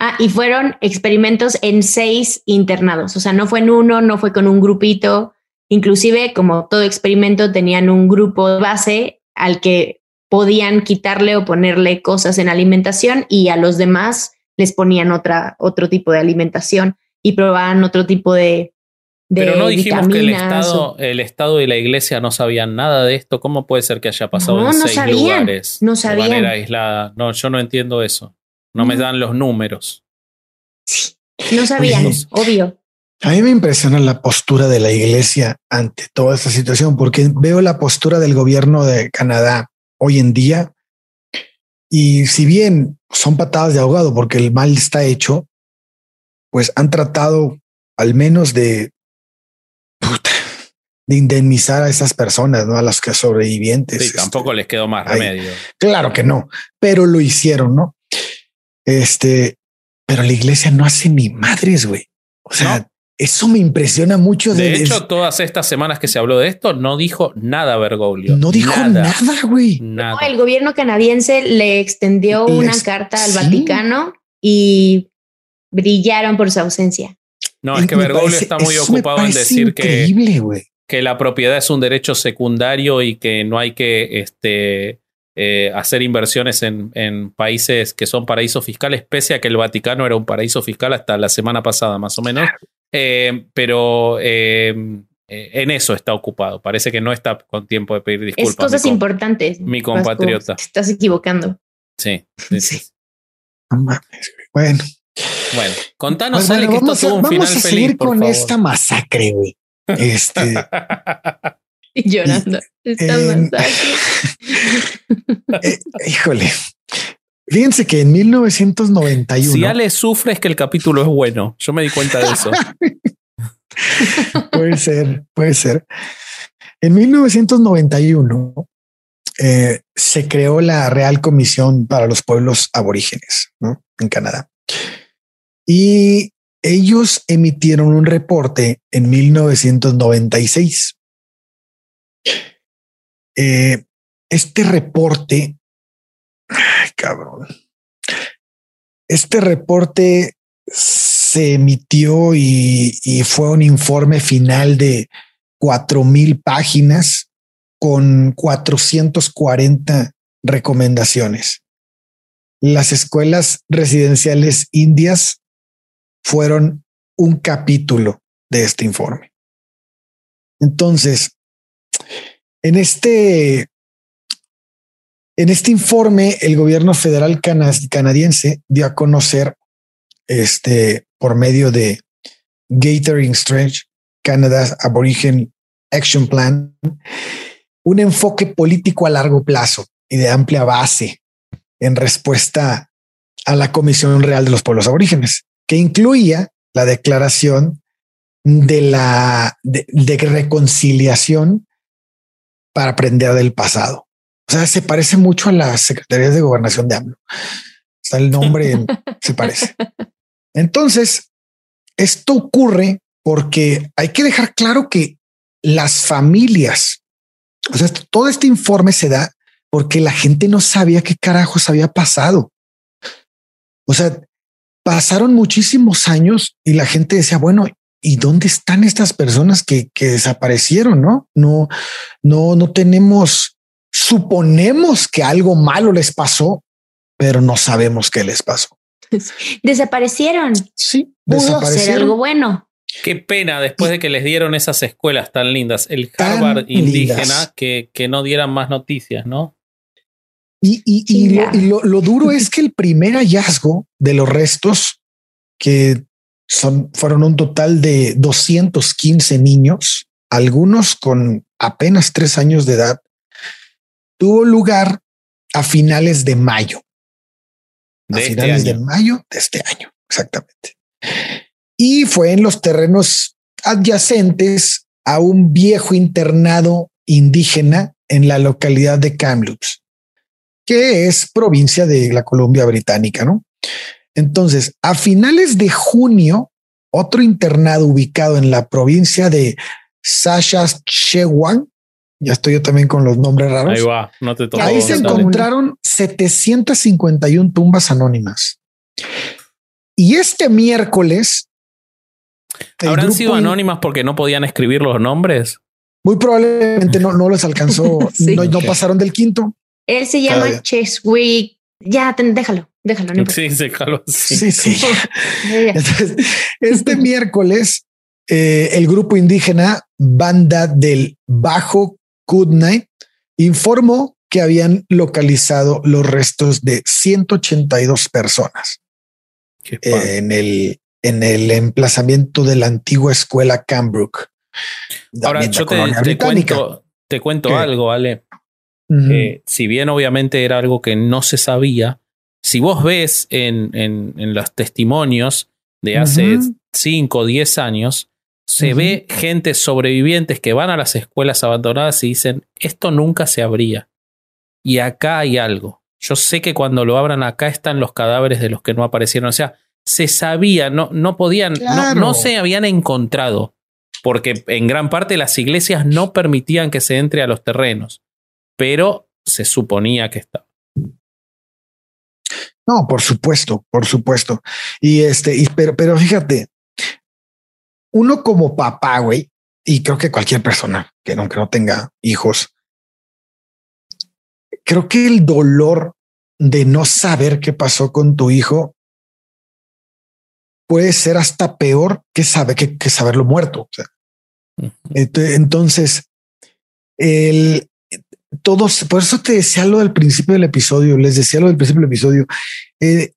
[SPEAKER 5] Ah, y fueron experimentos en seis internados, o sea, no fue en uno, no fue con un grupito, inclusive como todo experimento tenían un grupo de base al que podían quitarle o ponerle cosas en alimentación y a los demás les ponían otra, otro tipo de alimentación y probaban otro tipo de,
[SPEAKER 3] pero no dijimos que el Estado, el Estado y la Iglesia no sabían nada de esto. ¿Cómo puede ser que haya pasado en seis lugares
[SPEAKER 5] no sabían.
[SPEAKER 3] de manera aislada? No, yo no entiendo eso. No, me dan los números.
[SPEAKER 5] Sí, no sabían, obvio.
[SPEAKER 4] A mí me impresiona la postura de la Iglesia ante toda esta situación, porque veo la postura del gobierno de Canadá hoy en día. Y si bien son patadas de ahogado porque el mal está hecho, pues han tratado al menos de de indemnizar a esas personas, ¿no? A las que sobrevivientes.
[SPEAKER 3] Sí, tampoco
[SPEAKER 4] este,
[SPEAKER 3] les quedó más remedio.
[SPEAKER 4] Claro que no, pero lo hicieron, ¿no? Este, pero la iglesia no hace ni madres, güey. O sea,
[SPEAKER 3] No.
[SPEAKER 4] eso me impresiona mucho.
[SPEAKER 3] De
[SPEAKER 4] de-
[SPEAKER 3] hecho, todas estas semanas que se habló de esto, no dijo nada Bergoglio.
[SPEAKER 4] no dijo nada, güey.
[SPEAKER 3] Nada.
[SPEAKER 5] El gobierno canadiense le extendió
[SPEAKER 4] Les-
[SPEAKER 5] una carta al
[SPEAKER 4] sí.
[SPEAKER 5] Vaticano y brillaron por su ausencia.
[SPEAKER 3] No, es que Bergoglio
[SPEAKER 4] parece-
[SPEAKER 3] está muy ocupado en decir que,
[SPEAKER 4] increíble, güey.
[SPEAKER 3] Que la propiedad es un derecho secundario y que no hay que este, eh, hacer inversiones en, en países que son paraísos fiscales, pese a que el Vaticano era un paraíso fiscal hasta la semana pasada, más o menos. Eh, pero eh, eh, en eso está ocupado. Parece que no está con tiempo de pedir disculpas.
[SPEAKER 5] es cosas
[SPEAKER 3] mi
[SPEAKER 5] importantes.
[SPEAKER 3] mi
[SPEAKER 5] Vasco.
[SPEAKER 3] compatriota.
[SPEAKER 5] Te estás equivocando.
[SPEAKER 3] Sí, sí, sí.
[SPEAKER 4] Bueno,
[SPEAKER 3] Bueno, contanos, Ale,
[SPEAKER 4] bueno,
[SPEAKER 3] que esto
[SPEAKER 4] vamos, a,
[SPEAKER 3] tuvo un
[SPEAKER 4] vamos
[SPEAKER 3] final
[SPEAKER 4] a seguir con
[SPEAKER 3] favor.
[SPEAKER 4] esta masacre, güey. Este,
[SPEAKER 5] Y llorando.
[SPEAKER 4] En-
[SPEAKER 5] masacre.
[SPEAKER 4] eh, híjole. Fíjense que en 1991
[SPEAKER 3] Si Ale sufre es que el capítulo es bueno. Yo me di cuenta de eso.
[SPEAKER 4] puede ser, puede ser. En 1991 eh, se creó la Real Comisión para los Pueblos Aborígenes ¿no? en Canadá. Y ellos emitieron un reporte en 1996. Eh, este reporte, ay, cabrón, este reporte se emitió y, y fue un informe final de cuatro mil páginas con 440 recomendaciones. Las escuelas residenciales indias fueron un capítulo de este informe. Entonces, en este, en este informe, el gobierno federal cana- canadiense dio a conocer este, por medio de Gathering Stretch, Canada's Aboriginal Action Plan, un enfoque político a largo plazo y de amplia base en respuesta a la Comisión Real de los Pueblos Aborígenes, que incluía la declaración de la de, reconciliación para aprender del pasado. O sea, se parece mucho a las secretarías de gobernación de AMLO. Sea, el nombre se parece. Entonces, esto ocurre porque hay que dejar claro que las familias, o sea, todo este informe se da porque la gente no sabía qué carajos había pasado. O sea, pasaron muchísimos años y la gente decía, bueno, ¿y dónde están estas personas que, que desaparecieron? No, no, no, no tenemos, suponemos que algo malo les pasó, pero no sabemos qué les pasó.
[SPEAKER 5] Desaparecieron.
[SPEAKER 4] Sí,
[SPEAKER 5] Pudo ser
[SPEAKER 4] desaparecieron.
[SPEAKER 5] algo bueno.
[SPEAKER 3] Qué pena después de que les dieron esas escuelas tan lindas, el
[SPEAKER 4] Tan
[SPEAKER 3] Harvard indígena,
[SPEAKER 4] lindas.
[SPEAKER 3] que, que no dieran más noticias, ¿no?
[SPEAKER 4] Y, y- y lo, y lo- lo duro es que el primer hallazgo de los restos, que son, fueron un total de 215 niños, algunos con apenas tres años de edad, tuvo lugar a finales de mayo. A
[SPEAKER 3] De este
[SPEAKER 4] finales de mayo de este año, exactamente. Y fue en los terrenos adyacentes a un viejo internado indígena en la localidad de Kamloops, que es provincia de la Columbia Británica, ¿no? Entonces, a finales de junio, otro internado ubicado en la provincia de Saskatchewan, ya estoy yo también con los nombres raros.
[SPEAKER 3] Ahí va, no te tocó.
[SPEAKER 4] Ahí se
[SPEAKER 3] Dale.
[SPEAKER 4] encontraron 751 tumbas anónimas. Y este miércoles. el
[SPEAKER 3] ¿Habrán
[SPEAKER 4] grupo
[SPEAKER 3] sido anónimas porque no podían escribir los nombres?
[SPEAKER 4] Muy probablemente no, no les alcanzó,
[SPEAKER 5] Sí.
[SPEAKER 4] no, pasaron del quinto.
[SPEAKER 5] Él se llama. Cheswick. Ya, ten- déjalo, déjalo. No.
[SPEAKER 3] Sí.
[SPEAKER 4] Sí, sí. Entonces, este miércoles, eh, el grupo indígena Banda del Bajo Kootenay informó que habían localizado los restos de 182 personas. Eh, en el en el emplazamiento de la antigua escuela Cambrook.
[SPEAKER 3] Ahora, yo te, te cuento, te cuento
[SPEAKER 4] ¿Qué?
[SPEAKER 3] algo, Ale. Eh, si bien obviamente era algo que no se sabía, si vos ves en, en, en los testimonios de hace
[SPEAKER 4] Ujú.
[SPEAKER 3] 5 o 10 años, se ve gente sobrevivientes que van a las escuelas abandonadas y dicen, esto nunca se abría. Y acá hay algo. Yo sé que cuando lo abran acá están los cadáveres de los que no aparecieron. O sea, se sabía, no, no podían, no, no se habían encontrado, porque en gran parte las iglesias no permitían que se entre a los terrenos, pero se suponía que estaba.
[SPEAKER 4] No, por supuesto, por supuesto. Y este, y, pero, pero fíjate, uno como papá, güey, y creo que cualquier persona que no, que no tenga hijos, creo que el dolor de no saber qué pasó con tu hijo puede ser hasta peor que saber que, que saberlo muerto. Entonces, el todos, por eso te decía lo del principio del episodio, les decía lo del principio del episodio. Eh,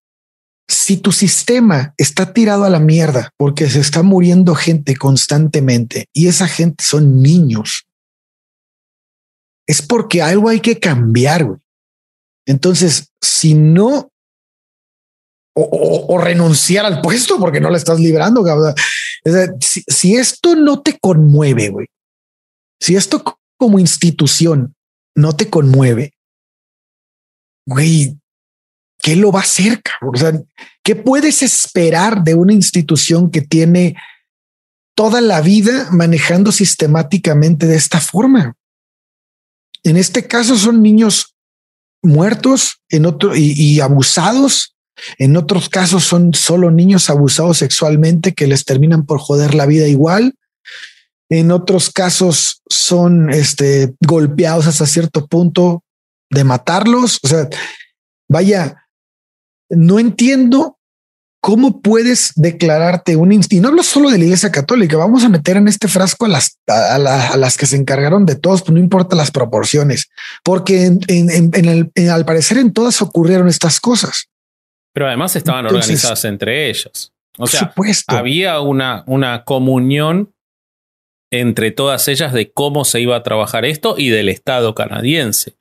[SPEAKER 4] si tu sistema está tirado a la mierda porque se está muriendo gente constantemente y esa gente son niños, es porque algo hay que cambiar. Entonces, si no o, renunciar al puesto porque no le estás librando. Si, si, esto no te conmueve, güey, si esto como institución no te conmueve, güey, ¿qué lo va a hacer? O sea, ¿qué puedes esperar de una institución que tiene toda la vida manejando sistemáticamente de esta forma? En este caso son niños muertos en otro y abusados en otros casos son solo niños abusados sexualmente que les terminan por joder la vida igual. En otros casos son este, golpeados hasta cierto punto de matarlos. O sea, vaya, no entiendo cómo puedes declararte un y no hablo solo de la Iglesia Católica. Vamos a meter en este frasco a las, a, las que se encargaron de todos, pues no importa las proporciones, porque en, al parecer en todas ocurrieron estas cosas.
[SPEAKER 3] Pero además estaban organizadas entre ellas. O sea, había una, una comunión entre todas ellas de cómo se iba a trabajar esto y del Estado canadiense.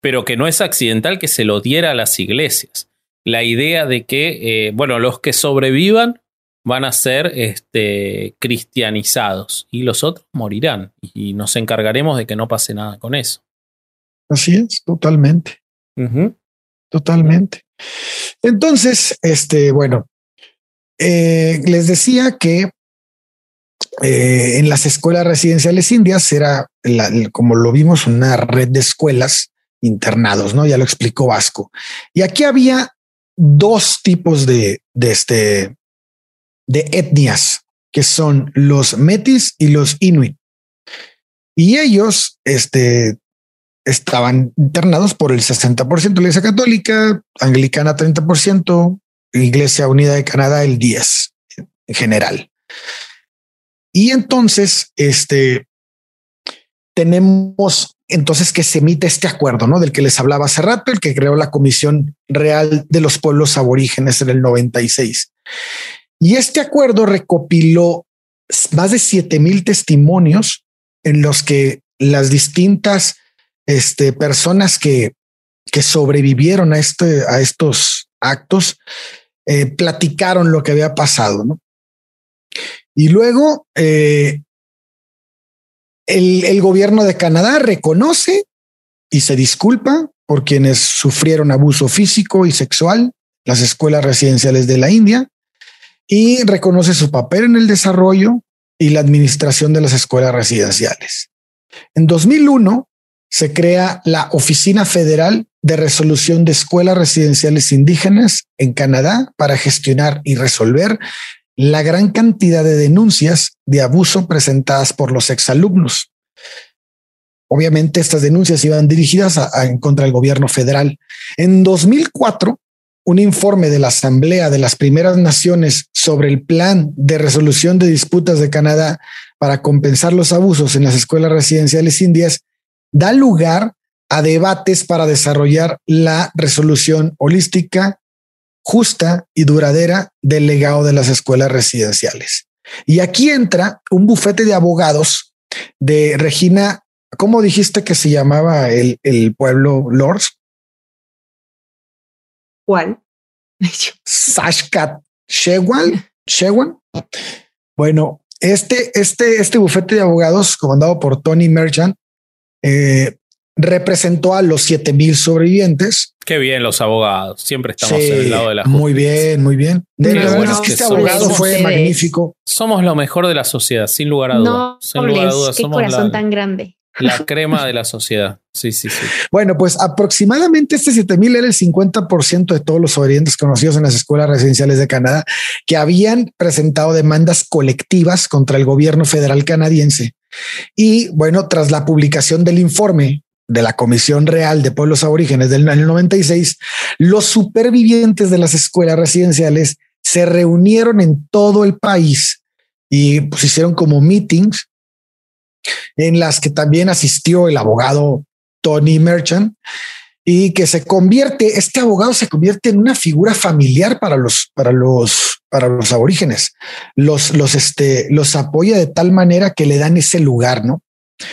[SPEAKER 3] Pero que no es accidental que se lo diera a las iglesias. La idea de que, eh, bueno, los que sobrevivan van a ser este, cristianizados y los otros morirán. Y nos encargaremos de que no pase nada con eso.
[SPEAKER 4] Así es, totalmente. Totalmente. Entonces, este, bueno, eh, les decía que eh, en las escuelas residenciales indias era, como lo vimos, una red de escuelas internados, ¿no? Ya lo explicó Vasco. Y aquí había dos tipos de, de, este, de etnias, que son los metis y los inuit. Y ellos, este, estaban internados por el 60% de la Iglesia Católica, Anglicana 30%, Iglesia Unida de Canadá el 10% en general. Y entonces, este, tenemos entonces que se emite este acuerdo, ¿no? Del que les hablaba hace rato, el que creó la Comisión Real de los Pueblos Aborígenes en el 96. Y este acuerdo recopiló más de 7000 mil testimonios en los que las distintas este, personas que, que sobrevivieron a, este, a estos actos eh, platicaron lo que había pasado. ¿no? Y luego eh, el, el gobierno de Canadá reconoce y se disculpa por quienes sufrieron abuso físico y sexual, las escuelas residenciales de la India, y reconoce su papel en el desarrollo y la administración de las escuelas residenciales. En 2001, se crea la Oficina Federal de Resolución de Escuelas Residenciales Indígenas en Canadá para gestionar y resolver la gran cantidad de denuncias de abuso presentadas por los exalumnos. Obviamente estas denuncias iban dirigidas contra del gobierno federal. En 2004, un informe de la Asamblea de las Primeras Naciones sobre el plan de resolución de disputas de Canadá para compensar los abusos en las escuelas residenciales indias da lugar a debates para desarrollar la resolución holística, justa y duradera del legado de las escuelas residenciales. Y aquí entra un bufete de abogados de Regina, ¿cómo dijiste que se llamaba el, el pueblo Lords?
[SPEAKER 5] ¿Cuál?
[SPEAKER 4] Sashkat Shewan. Shewan. Bueno, Este, este, este bufete de abogados comandado por Tony Merchant eh, representó a los 7000 sobrevivientes.
[SPEAKER 3] Qué bien los abogados, siempre estamos en el lado de la
[SPEAKER 4] justicia. Muy bien, muy bien.
[SPEAKER 5] De
[SPEAKER 4] la
[SPEAKER 5] verdad
[SPEAKER 4] es que este abogado fue magnífico.
[SPEAKER 3] Somos lo mejor de la sociedad, sin lugar a dudas.
[SPEAKER 5] No,
[SPEAKER 3] sin lugar a dudas,
[SPEAKER 5] qué
[SPEAKER 3] somos
[SPEAKER 5] corazón
[SPEAKER 3] la,
[SPEAKER 5] tan grande.
[SPEAKER 3] la crema de la sociedad. Sí, sí, sí.
[SPEAKER 4] Bueno, pues aproximadamente este 7000 era el 50% de todos los sobrevivientes conocidos en las escuelas residenciales de Canadá que habían presentado demandas colectivas contra el gobierno federal canadiense. Y bueno, tras la publicación del informe de la Comisión Real de Pueblos Aborígenes del año 96, los supervivientes de las escuelas residenciales se reunieron en todo el país y pues hicieron como meetings en las que también asistió el abogado Tony Merchant y que se convierte, este abogado se convierte en una figura familiar para los, para los, para los aborígenes. Los, los, este, los apoya de tal manera que le dan ese lugar, ¿no?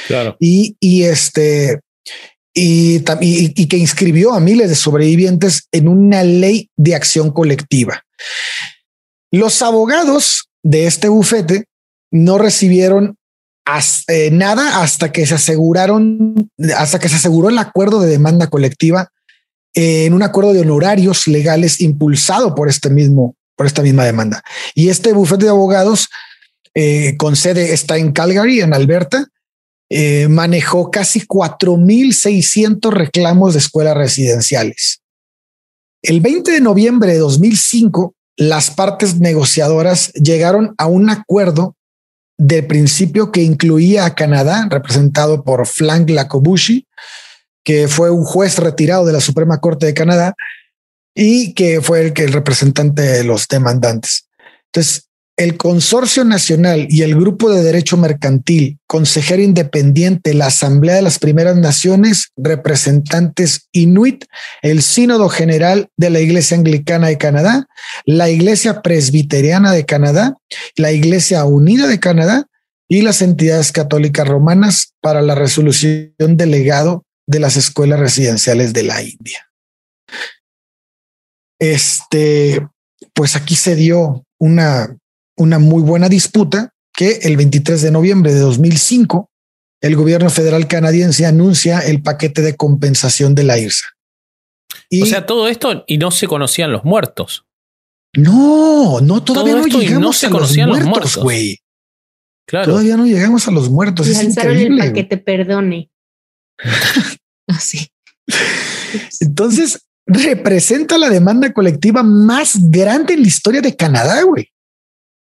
[SPEAKER 3] Claro.
[SPEAKER 4] Y, y este, y, que inscribió a miles de sobrevivientes en una ley de acción colectiva. Los abogados de este bufete no recibieron eh, nada hasta que se aseguraron, hasta que se aseguró el acuerdo de demanda colectiva en un acuerdo de honorarios legales impulsado por este mismo, por esta misma demanda. Y este bufete de abogados eh, con sede está en Calgary, en Alberta, eh, manejó casi 4.600 reclamos de escuelas residenciales. El 20 de noviembre de 2005, las partes negociadoras llegaron a un acuerdo de principio que incluía a Canadá, representado por Frank Lacobushi, que fue un juez retirado de la Suprema Corte de Canadá y que fue el, que el representante de los demandantes. Entonces, el Consorcio Nacional y el Grupo de Derecho Mercantil, Consejero Independiente, la Asamblea de las Primeras Naciones, representantes Inuit, el Sínodo General de la Iglesia Anglicana de Canadá, la Iglesia Presbiteriana de Canadá, la Iglesia Unida de Canadá y las entidades católicas romanas para la resolución del legado de las escuelas residenciales de la India. Este, pues aquí se dio una una muy buena disputa que el 23 de noviembre de 2005 el gobierno federal canadiense anuncia el paquete de compensación de la IRSA.
[SPEAKER 3] Y o sea, todo esto y no se conocían los muertos.
[SPEAKER 4] No, no, todavía no llegamos no se a conocían los muertos, güey.
[SPEAKER 3] Claro.
[SPEAKER 4] Todavía no llegamos a los muertos.
[SPEAKER 5] Lanzaron el paquete, perdone. Así.
[SPEAKER 4] Entonces, representa la demanda colectiva más grande en la historia de Canadá, güey.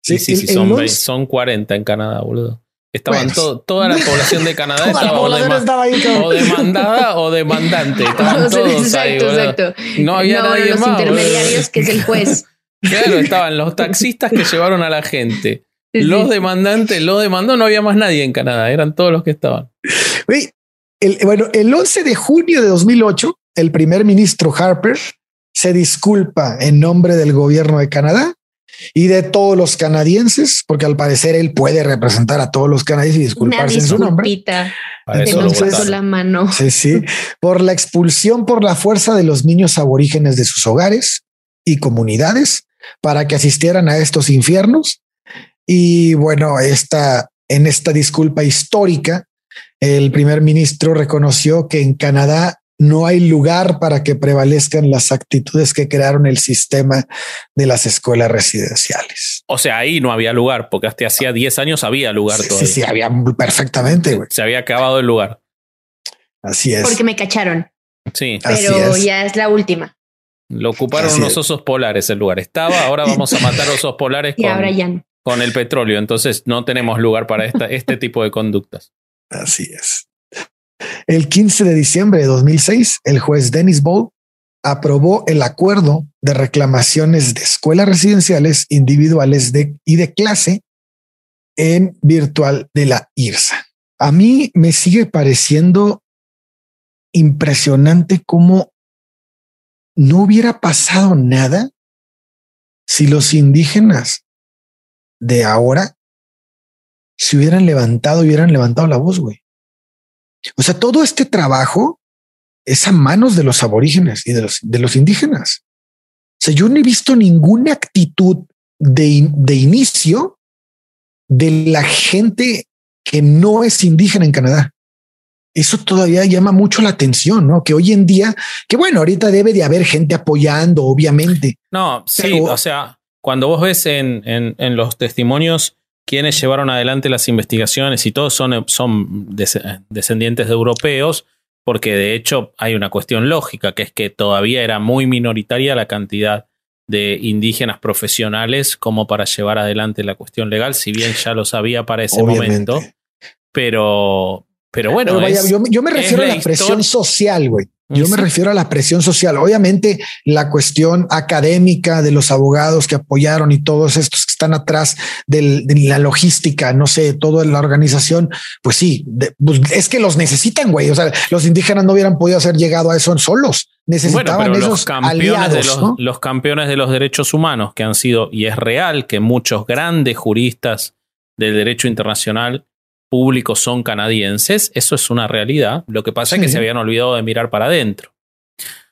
[SPEAKER 3] Sí, sí, sí, son, 20, son 40 en Canadá, boludo. Estaban bueno, todo, toda la población de Canadá estaba, o, dema estaba ahí, o, demandada o demandante. Estaban todos
[SPEAKER 5] exacto,
[SPEAKER 3] ahí,
[SPEAKER 5] exacto.
[SPEAKER 3] No había
[SPEAKER 5] no,
[SPEAKER 3] nadie
[SPEAKER 5] los
[SPEAKER 3] más.
[SPEAKER 5] intermediarios, boludo. que es el juez.
[SPEAKER 3] Claro, estaban los taxistas que llevaron a la gente. Sí, los sí. demandantes, los demandó, no había más nadie en Canadá, eran todos los que estaban.
[SPEAKER 4] El, bueno, el 11 de junio de 2008, el primer ministro Harper se disculpa en nombre del gobierno de Canadá y de todos los canadienses, porque al parecer él puede representar a todos los canadienses y disculparse en su nombre.
[SPEAKER 5] Entonces, la mano.
[SPEAKER 4] Sí, sí, por la expulsión por la fuerza de los niños aborígenes de sus hogares y comunidades para que asistieran a estos infiernos. Y bueno, esta, en esta disculpa histórica, el primer ministro reconoció que en Canadá no hay lugar para que prevalezcan las actitudes que crearon el sistema de las escuelas residenciales.
[SPEAKER 3] O sea, ahí no había lugar, porque hasta hacía 10 años había lugar
[SPEAKER 4] sí,
[SPEAKER 3] todavía.
[SPEAKER 4] Sí, sí, había perfectamente. Güey.
[SPEAKER 3] Se había acabado el lugar.
[SPEAKER 4] Así es.
[SPEAKER 5] Porque me cacharon.
[SPEAKER 3] Sí.
[SPEAKER 5] Pero es. ya es la última.
[SPEAKER 3] Lo ocuparon Así unos es. osos polares el lugar. Estaba, ahora vamos a matar osos polares
[SPEAKER 5] y
[SPEAKER 3] con,
[SPEAKER 5] ahora ya no.
[SPEAKER 3] con el petróleo. Entonces no tenemos lugar para esta, este tipo de conductas.
[SPEAKER 4] Así es. El 15 de diciembre de 2006, el juez Dennis Bowl aprobó el acuerdo de reclamaciones de escuelas residenciales individuales y de clase en virtual de la IRSA. A mí me sigue pareciendo impresionante cómo no hubiera pasado nada si los indígenas de ahora se hubieran levantado, hubieran levantado la voz, güey. O sea, todo este trabajo es a manos de los aborígenes y de los, de los indígenas. O sea, yo no he visto ninguna actitud de, de inicio de la gente que no es indígena en Canadá. Eso todavía llama mucho la atención, ¿no? Que hoy en día, que bueno, ahorita debe de haber gente apoyando, obviamente.
[SPEAKER 3] No, sí, o sea, cuando vos ves en, en, los testimonios quienes llevaron adelante las investigaciones y todos son, son descendientes de europeos, porque de hecho hay una cuestión lógica, que es que todavía era muy minoritaria la cantidad de indígenas profesionales como para llevar adelante la cuestión legal, si bien ya lo sabía para ese momento. Pero, pero bueno.
[SPEAKER 4] yo, me refiero a la presión social, güey. Yo me refiero a la presión social. Obviamente, la cuestión académica de los abogados que apoyaron y todos estos que están atrás de la logística, no sé, toda la organización, pues sí, pues es que los necesitan, güey. O sea, los indígenas no hubieran podido haber llegado a eso solos. Necesitaban esos los campeones,
[SPEAKER 3] de los, los campeones de los derechos humanos que han sido, y es real que muchos grandes juristas del derecho internacional públicos son canadienses, eso es una realidad. Lo que pasa es que se habían olvidado de mirar para adentro.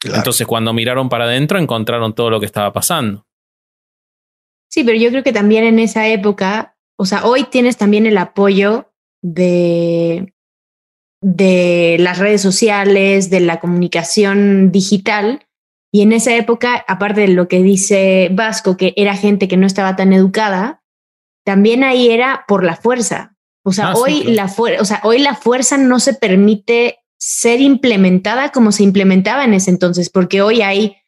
[SPEAKER 3] Entonces, cuando miraron para adentro, encontraron todo lo que estaba pasando.
[SPEAKER 5] Sí, pero yo creo que también en esa época, o sea, hoy tienes también el apoyo de, de las redes sociales, de la comunicación digital. Y en esa época, aparte de lo que dice Vasco, que era gente que no estaba tan educada, también ahí era por la fuerza. O sea, ah, hoy, la o sea, hoy la fuerza no se permite ser implementada como se implementaba en ese entonces, porque hoy hay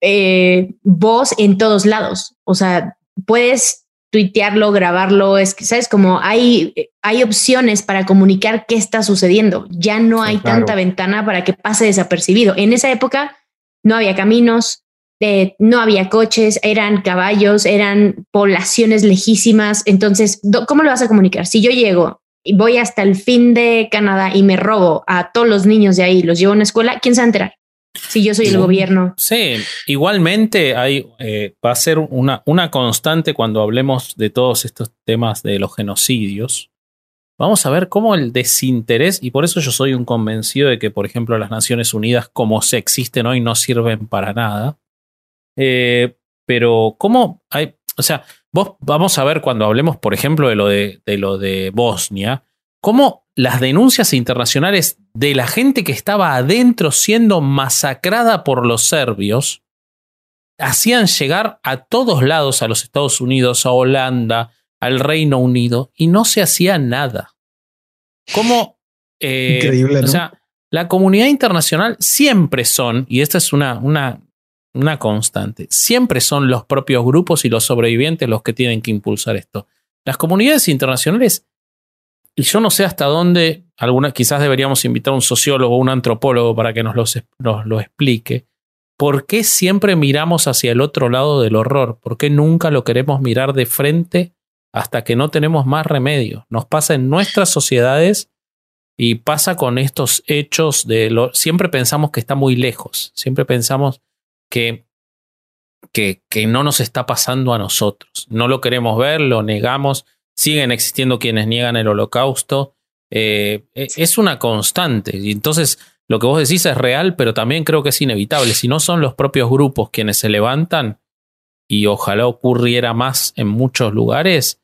[SPEAKER 5] eh, voz en todos lados. O sea, puedes tuitearlo, grabarlo, es que, ¿sabes? Como hay, hay opciones para comunicar qué está sucediendo. Ya no hay tanta ventana para que pase desapercibido. En esa época no había caminos, no había coches, eran caballos, eran poblaciones lejísimas. Entonces, ¿cómo lo vas a comunicar? Si yo llego y voy hasta el fin de Canadá y me robo a todos los niños de ahí, los llevo a una escuela, ¿quién se va a enterar? Si yo soy el gobierno.
[SPEAKER 3] Sí, igualmente hay, eh, va a ser una, una constante cuando hablemos de todos estos temas de los genocidios. Vamos a ver cómo el desinterés, y por eso yo soy un convencido de que, por ejemplo, las Naciones Unidas, como se existen hoy, no sirven para nada eh, pero, ¿cómo hay? O sea, vos vamos a ver cuando hablemos, por ejemplo, de lo de, de lo de Bosnia, cómo las denuncias internacionales de la gente que estaba adentro siendo masacrada por los serbios hacían llegar a todos lados, a los Estados Unidos, a Holanda, al Reino Unido, y no se hacía nada. ¿Cómo?
[SPEAKER 4] Eh, Increíble, ¿no?
[SPEAKER 3] O sea, la comunidad internacional siempre son, y esta es una, una una constante. Siempre son los propios grupos y los sobrevivientes los que tienen que impulsar esto. Las comunidades internacionales, y yo no sé hasta dónde, quizás deberíamos invitar a un sociólogo o un antropólogo para que nos, nos lo explique. ¿Por qué siempre miramos hacia el otro lado del horror? ¿Por qué nunca lo queremos mirar de frente hasta que no tenemos más remedio? Nos pasa en nuestras sociedades y pasa con estos hechos de lo, siempre pensamos que está muy lejos, siempre pensamos que, que, que no nos está pasando a nosotros. No lo queremos ver, lo negamos, siguen existiendo quienes niegan el holocausto. Eh, e, es una constante. Y entonces lo que vos decís es real, pero también creo que es inevitable. Si no son los propios grupos quienes se levantan, y ojalá ocurriera más en muchos lugares,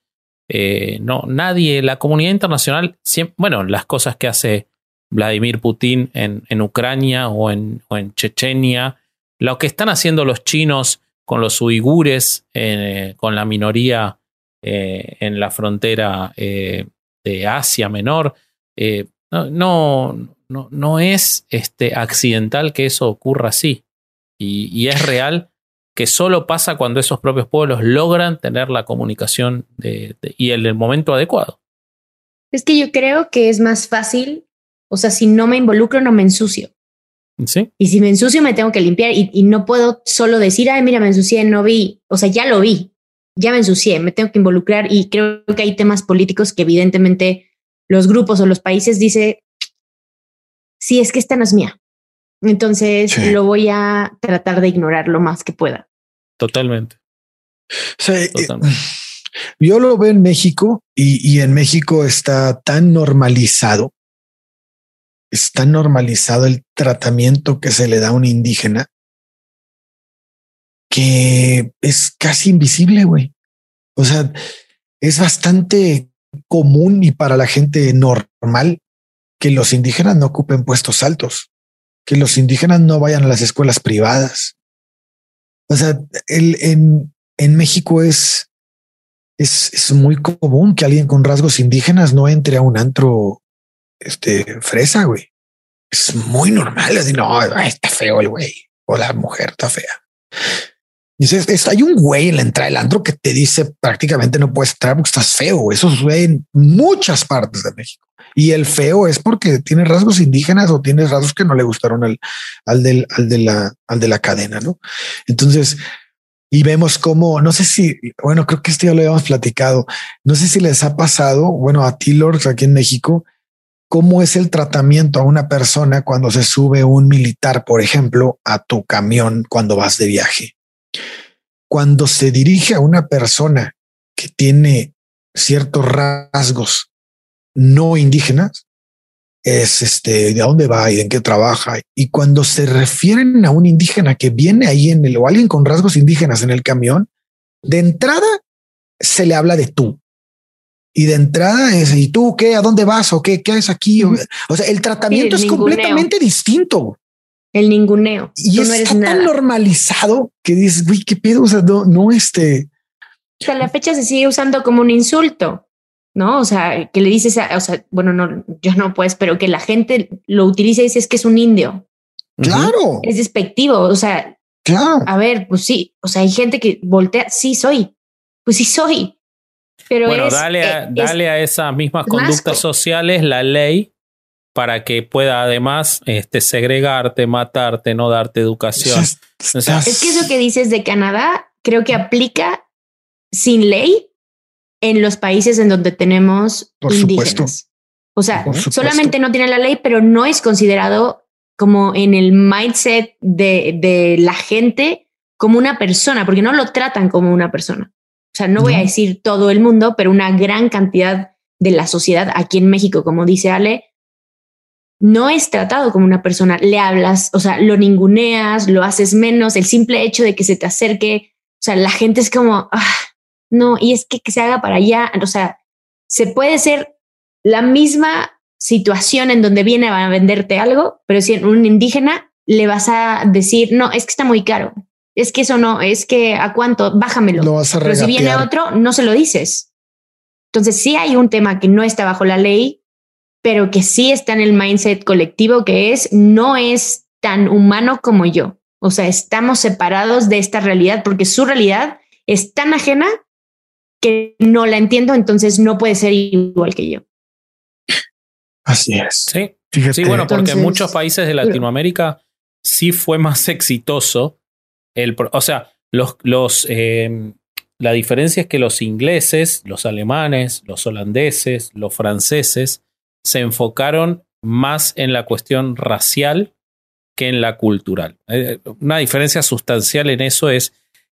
[SPEAKER 3] eh, no, nadie, la comunidad internacional, bueno, las cosas que hace Vladimir Putin en, en Ucrania o en, o en Chechenia, lo que están haciendo los chinos con los uigures, eh, con la minoría eh, en la frontera eh, de Asia Menor, no, no, no, es este, accidental que eso ocurra así. Y, es real que solo pasa cuando esos propios pueblos logran tener la comunicación y el, el momento adecuado.
[SPEAKER 5] Es que yo creo que es más fácil, o sea, si no me involucro, no me ensucio. Y si me ensucio, me tengo que limpiar y, no puedo solo decir, ay, mira, me ensucié, no vi. O sea, ya lo vi, ya me ensucié, me tengo que involucrar y creo que hay temas políticos que evidentemente los grupos o los países dice, sí, es que esta no es mía. Entonces lo voy a tratar de ignorar lo más que pueda.
[SPEAKER 3] Totalmente.
[SPEAKER 4] Eh, yo lo veo en México y en México está tan normalizado está normalizado el tratamiento que se le da a un indígena que es casi invisible, güey. O sea, es bastante común y para la gente normal que los indígenas no ocupen puestos altos, que los indígenas no vayan a las escuelas privadas. O sea, el, en, México es, es, es muy común que alguien con rasgos indígenas no entre a un antro este, fresa, güey. Es muy normal. Así, no, está feo el güey o la mujer está fea. Dices, hay un güey en la entrada del antro que te dice prácticamente no puedes entrar porque estás feo. Eso sucede en muchas partes de México. Y el feo es porque tiene rasgos indígenas o tiene rasgos que no le gustaron al, al, del, al, de, la, al de la cadena, ¿no? Entonces, y vemos cómo, no sé si, bueno, creo que esto ya lo habíamos platicado, no sé si les ha pasado, bueno, a T-Lords aquí en México, cómo es el tratamiento a una persona cuando se sube un militar, por ejemplo, a tu camión cuando vas de viaje. Cuando se dirige a una persona que tiene ciertos rasgos no indígenas, es este, de dónde va y en qué trabaja. Y cuando se refieren a un indígena que viene ahí en el o alguien con rasgos indígenas en el camión, de entrada se le habla de tú. Y de entrada es, ¿y tú qué? ¿A dónde vas? ¿O qué? ¿Qué haces aquí? O sea, el tratamiento es completamente distinto.
[SPEAKER 5] El ninguneo.
[SPEAKER 4] Y no está tan normalizado que dices, güey, qué pedo. O sea, no, no este.
[SPEAKER 5] Hasta la fecha se sigue usando como un insulto, ¿no? O sea, que le dices, o sea, bueno, no, yo no pues, pero que la gente lo utiliza y dice es que es un indio.
[SPEAKER 4] Claro.
[SPEAKER 5] Es despectivo. O sea,
[SPEAKER 4] claro.
[SPEAKER 5] A ver, pues sí. O sea, hay gente que voltea. Sí, soy. Pues sí, soy. Pero
[SPEAKER 3] bueno, dale, a, eh, dale a esas mismas conductas sociales la ley para que pueda además este, segregarte, matarte, no darte educación.
[SPEAKER 5] es que eso que dices de Canadá creo que aplica sin ley en los países en donde tenemos indígenas. O sea, solamente no tiene la ley, pero no es considerado como en el mindset de, de la gente como una persona, porque no lo tratan como una persona. O sea, no voy a decir todo el mundo, pero una gran cantidad de la sociedad aquí en México, como dice Ale, no es tratado como una persona. Le hablas, o sea, lo ninguneas, lo haces menos. El simple hecho de que se te acerque, o sea, la gente es como, ah, no, y es que, que se haga para allá. O sea, se puede ser la misma situación en donde viene a venderte algo, pero si en un indígena le vas a decir, no, es que está muy caro es que eso no, es que a cuánto, bájamelo. Pero si viene otro, no se lo dices. Entonces sí hay un tema que no está bajo la ley, pero que sí está en el mindset colectivo, que es no es tan humano como yo. O sea, estamos separados de esta realidad porque su realidad es tan ajena que no la entiendo, entonces no puede ser igual que yo.
[SPEAKER 4] Así es.
[SPEAKER 3] Sí, sí bueno, porque en muchos países de Latinoamérica sí fue más exitoso o sea, los, los, em, la diferencia es que los ingleses, los alemanes, los holandeses, los franceses se enfocaron más en la cuestión racial que en la cultural. Eh, una diferencia sustancial en eso es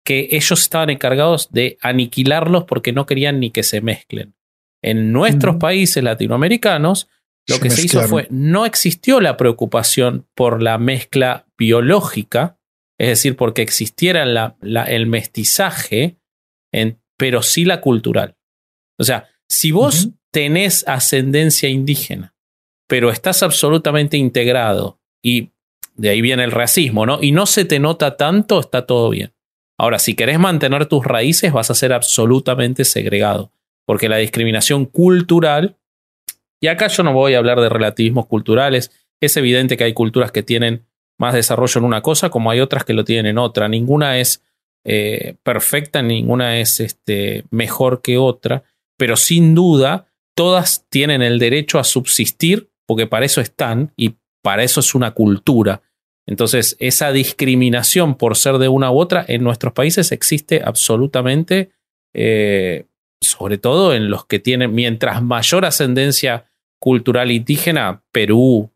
[SPEAKER 3] que ellos estaban encargados de aniquilarlos porque no querían ni que se mezclen. En nuestros países latinoamericanos, lo que se hizo fue, no existió la preocupación por la mezcla biológica, es decir, porque existiera el mestizaje, pero sí la cultural. O sea, si vos tenés ascendencia indígena, pero estás absolutamente integrado y de ahí viene el racismo, ¿no? Y no se te nota tanto, está todo bien. Ahora, si querés mantener tus raíces, vas a ser absolutamente segregado, porque la discriminación cultural, y acá yo no voy a hablar de relativismos culturales, es evidente que hay culturas que tienen más desarrollo en una cosa como hay otras que lo tienen en otra. Ninguna es eh, perfecta, ninguna es este, mejor que otra, pero sin duda todas tienen el derecho a subsistir porque para eso están y para eso es una cultura. Entonces, esa discriminación por ser de una u otra en nuestros países existe absolutamente, eh, sobre todo en los que tienen, mientras mayor ascendencia cultural indígena, Perú,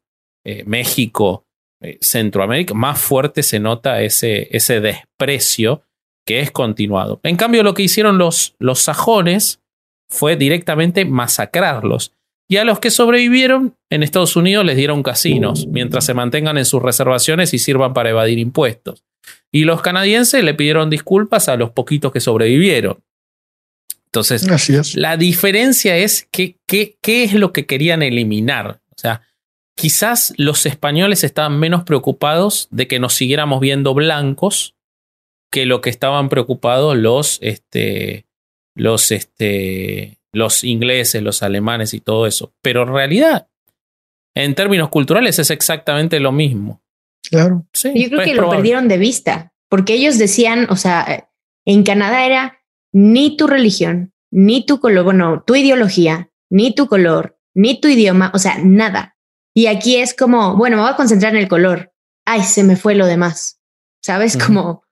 [SPEAKER 3] eh, México, eh, Centroamérica, más fuerte se nota ese, ese desprecio que es continuado. En cambio, lo que hicieron los, los sajones fue directamente masacrarlos. Y a los que sobrevivieron en Estados Unidos les dieron casinos, mientras se mantengan en sus reservaciones y sirvan para evadir impuestos. Y los canadienses le pidieron disculpas a los poquitos que sobrevivieron. Entonces, la diferencia es que, que- qué es lo que querían eliminar. O sea, quizás los españoles estaban menos preocupados de que nos siguiéramos viendo blancos que lo que estaban preocupados los, este, los, este, los ingleses, los alemanes y todo eso. Pero en realidad, en términos culturales, es exactamente lo mismo.
[SPEAKER 4] Claro.
[SPEAKER 3] Sí,
[SPEAKER 5] Yo creo que lo
[SPEAKER 3] probable.
[SPEAKER 5] perdieron de vista, porque ellos decían, o sea, en Canadá era ni tu religión, ni tu color, bueno, tu ideología, ni tu color, ni tu idioma, o sea, nada. Y aquí es como, bueno, me voy a concentrar en el color. Ay, se me fue lo demás. ¿Sabes?
[SPEAKER 3] Ujú.
[SPEAKER 5] Como,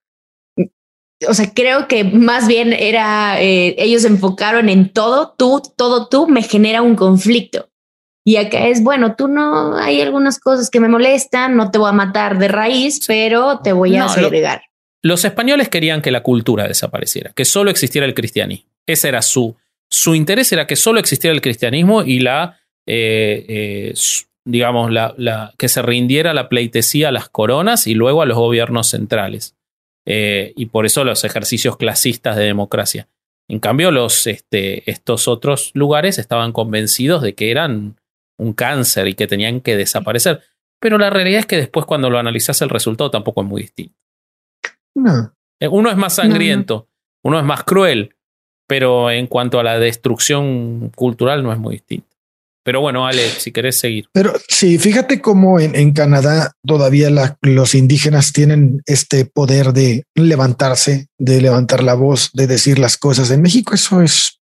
[SPEAKER 5] o sea, creo que más bien era, eh, ellos se enfocaron en todo, tú, todo tú me genera un conflicto. Y acá es, bueno, tú no, hay algunas cosas que me molestan, no te voy a matar de raíz, pero te voy a
[SPEAKER 3] No, lo-
[SPEAKER 5] segregar.
[SPEAKER 3] Los españoles querían que la cultura desapareciera, que solo existiera el cristianismo. Ese era su, su interés, era que solo existiera el cristianismo y la, eh, eh, digamos, la, la- que se rindiera la pleitesía a las coronas y luego a los gobiernos centrales. Eh, y por eso los ejercicios clasistas de democracia. En cambio, los, este, estos otros lugares estaban convencidos de que eran un cáncer y que tenían que desaparecer. Pero la realidad es que después cuando lo analizas el resultado tampoco es muy distinto.
[SPEAKER 4] No.
[SPEAKER 3] Eh, Uno es más
[SPEAKER 5] no.
[SPEAKER 3] sangriento, uno es más cruel, pero en cuanto a la destrucción cultural no es muy distinto. Pero bueno, Ale, si querés seguir.
[SPEAKER 4] Pero sí, fíjate cómo en, en Canadá todavía la- los indígenas tienen este poder de levantarse, de levantar la voz, de decir las cosas. En México eso es,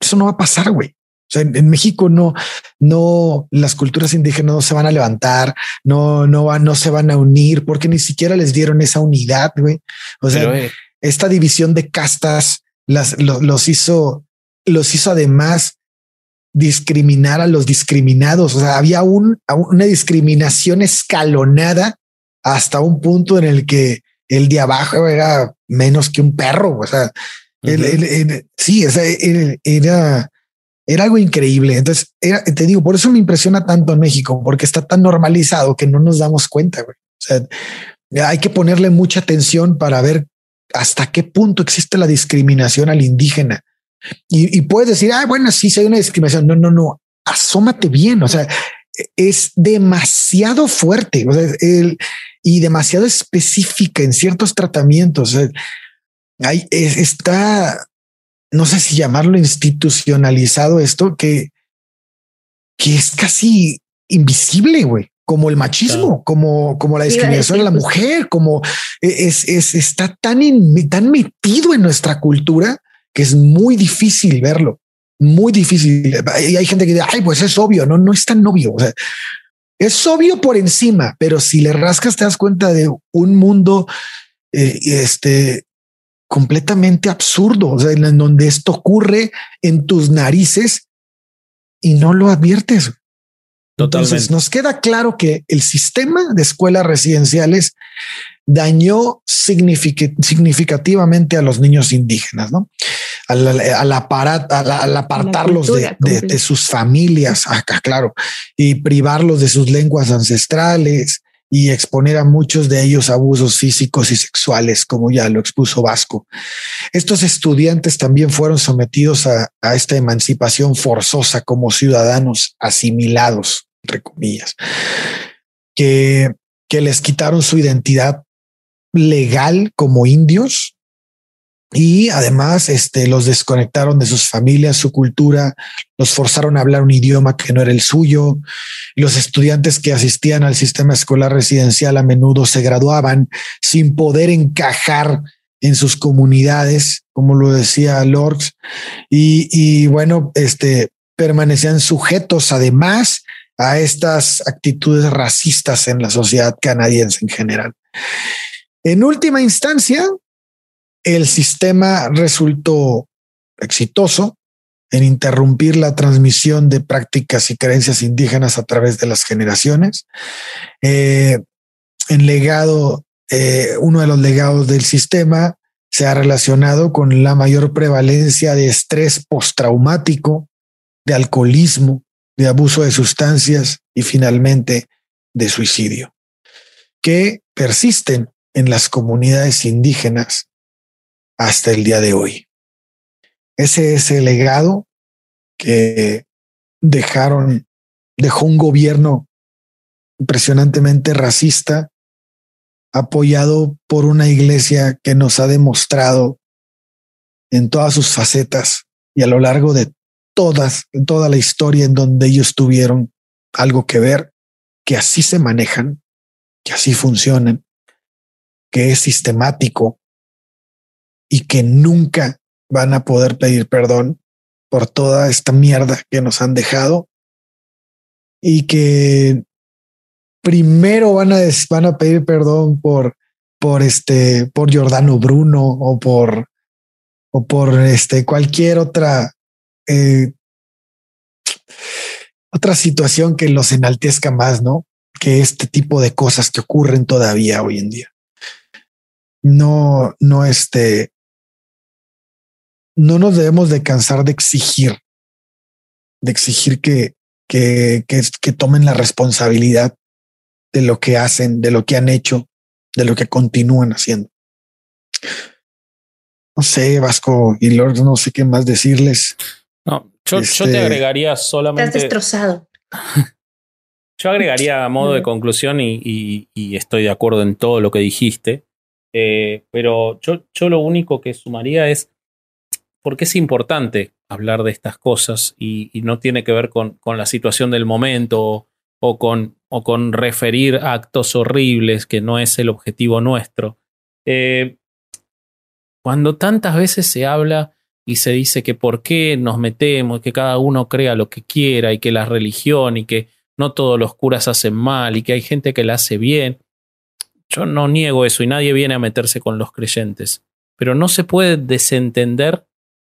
[SPEAKER 4] eso no va a pasar, güey. O sea, en, en México no, no, las culturas indígenas no se van a levantar, no, no van, no se van a unir porque ni siquiera les dieron esa unidad, güey. O sea,
[SPEAKER 3] Pero, eh,
[SPEAKER 4] esta división de castas las, lo- los hizo, los hizo además discriminar a los discriminados. O sea, había un, una discriminación escalonada hasta un punto en el que el de abajo era menos que un perro. O sea, el- el- sí, o sea, era, era, era algo increíble. Entonces, era, te digo, por eso me impresiona tanto en México, porque está tan normalizado que no nos damos cuenta. güey. O sea, hay que ponerle mucha atención para ver hasta qué punto existe la discriminación al indígena. Y, y puedes decir, ah, bueno, sí, sí hay una discriminación. No, no, no. Asómate bien. O sea, es demasiado fuerte o sea, el, y demasiado específica en ciertos tratamientos. O sea, hay, es- está, no sé si llamarlo institucionalizado esto, que, que es casi invisible, güey. Como el machismo,
[SPEAKER 3] Claro.
[SPEAKER 4] como, como la
[SPEAKER 5] a
[SPEAKER 4] discriminación a la
[SPEAKER 5] pues,
[SPEAKER 4] mujer, como es, es, está tan, in- tan metido en nuestra cultura que es muy difícil verlo, muy difícil. Y hay gente que dice, ay, pues es obvio, no, no es tan obvio. O sea, es obvio por encima, pero si le rascas te das cuenta de un mundo eh, este completamente absurdo, o sea, en donde esto ocurre en tus narices y no lo adviertes. Entonces
[SPEAKER 3] Totalmente.
[SPEAKER 4] nos queda claro que el sistema de escuelas residenciales dañó signific- significativamente a los niños indígenas, ¿no? Al, al aparat- al- al apartarlos de,
[SPEAKER 5] cultura
[SPEAKER 4] de-
[SPEAKER 5] completa.
[SPEAKER 4] de sus familias, acá claro, y privarlos de sus lenguas ancestrales y exponer a muchos de ellos abusos físicos y sexuales, como ya lo expuso Vasco. Estos estudiantes también fueron sometidos a, a esta emancipación forzosa como ciudadanos asimilados, entre comillas, que, que les quitaron su identidad legal como indios y además este, los desconectaron de sus familias, su cultura, los forzaron a hablar un idioma que no era el suyo. Los estudiantes que asistían al sistema escolar residencial a menudo se graduaban sin poder encajar en sus comunidades, como lo decía Lorx, y, y bueno, este permanecían sujetos además a estas actitudes racistas en la sociedad canadiense en general. En última instancia, el sistema resultó exitoso en interrumpir la transmisión de prácticas y creencias indígenas a través de las generaciones. Eh, legado, eh, uno de los legados del sistema se ha relacionado con la mayor prevalencia de estrés postraumático, de alcoholismo, de abuso de sustancias y finalmente de suicidio, que persisten en las comunidades indígenas hasta el día de hoy. Ese es el legado que dejaron, dejó un gobierno impresionantemente racista, apoyado por una iglesia que nos ha demostrado en todas sus facetas y a lo largo de todas, toda la historia en donde ellos tuvieron algo que ver, que así se manejan, que así funcionan, que es sistemático y que nunca van a poder pedir perdón por toda esta mierda que nos han dejado y que primero van a, van a pedir perdón por, por este, por Giordano Bruno o por, o por este, cualquier otra, eh, otra situación que los enaltezca más, ¿no? Que este tipo de cosas que ocurren todavía hoy en día. No, no, este, no nos debemos de cansar de exigir, de exigir que, que, que, que tomen la responsabilidad de lo que hacen, de lo que han hecho, de lo que continúan haciendo. No sé, Vasco y Lord, no sé qué más decirles.
[SPEAKER 3] No, yo, yo
[SPEAKER 4] Este-
[SPEAKER 3] te agregaría solamente.
[SPEAKER 5] Estás destrozado.
[SPEAKER 3] Yo agregaría a modo de conclusión y, y- y estoy de acuerdo en todo lo que dijiste, eh, pero yo, lo único que sumaría es porque es importante hablar de estas cosas y, no tiene que ver con, la situación del momento o, o con, o con referir actos horribles, que no es el objetivo nuestro. Eh, cuando tantas veces se habla y se dice que por qué nos metemos, que cada uno crea lo que quiera y que la religión y que no todos los curas hacen mal y que hay gente que la hace bien. Yo no niego eso y nadie viene a meterse con los creyentes, pero no se puede desentender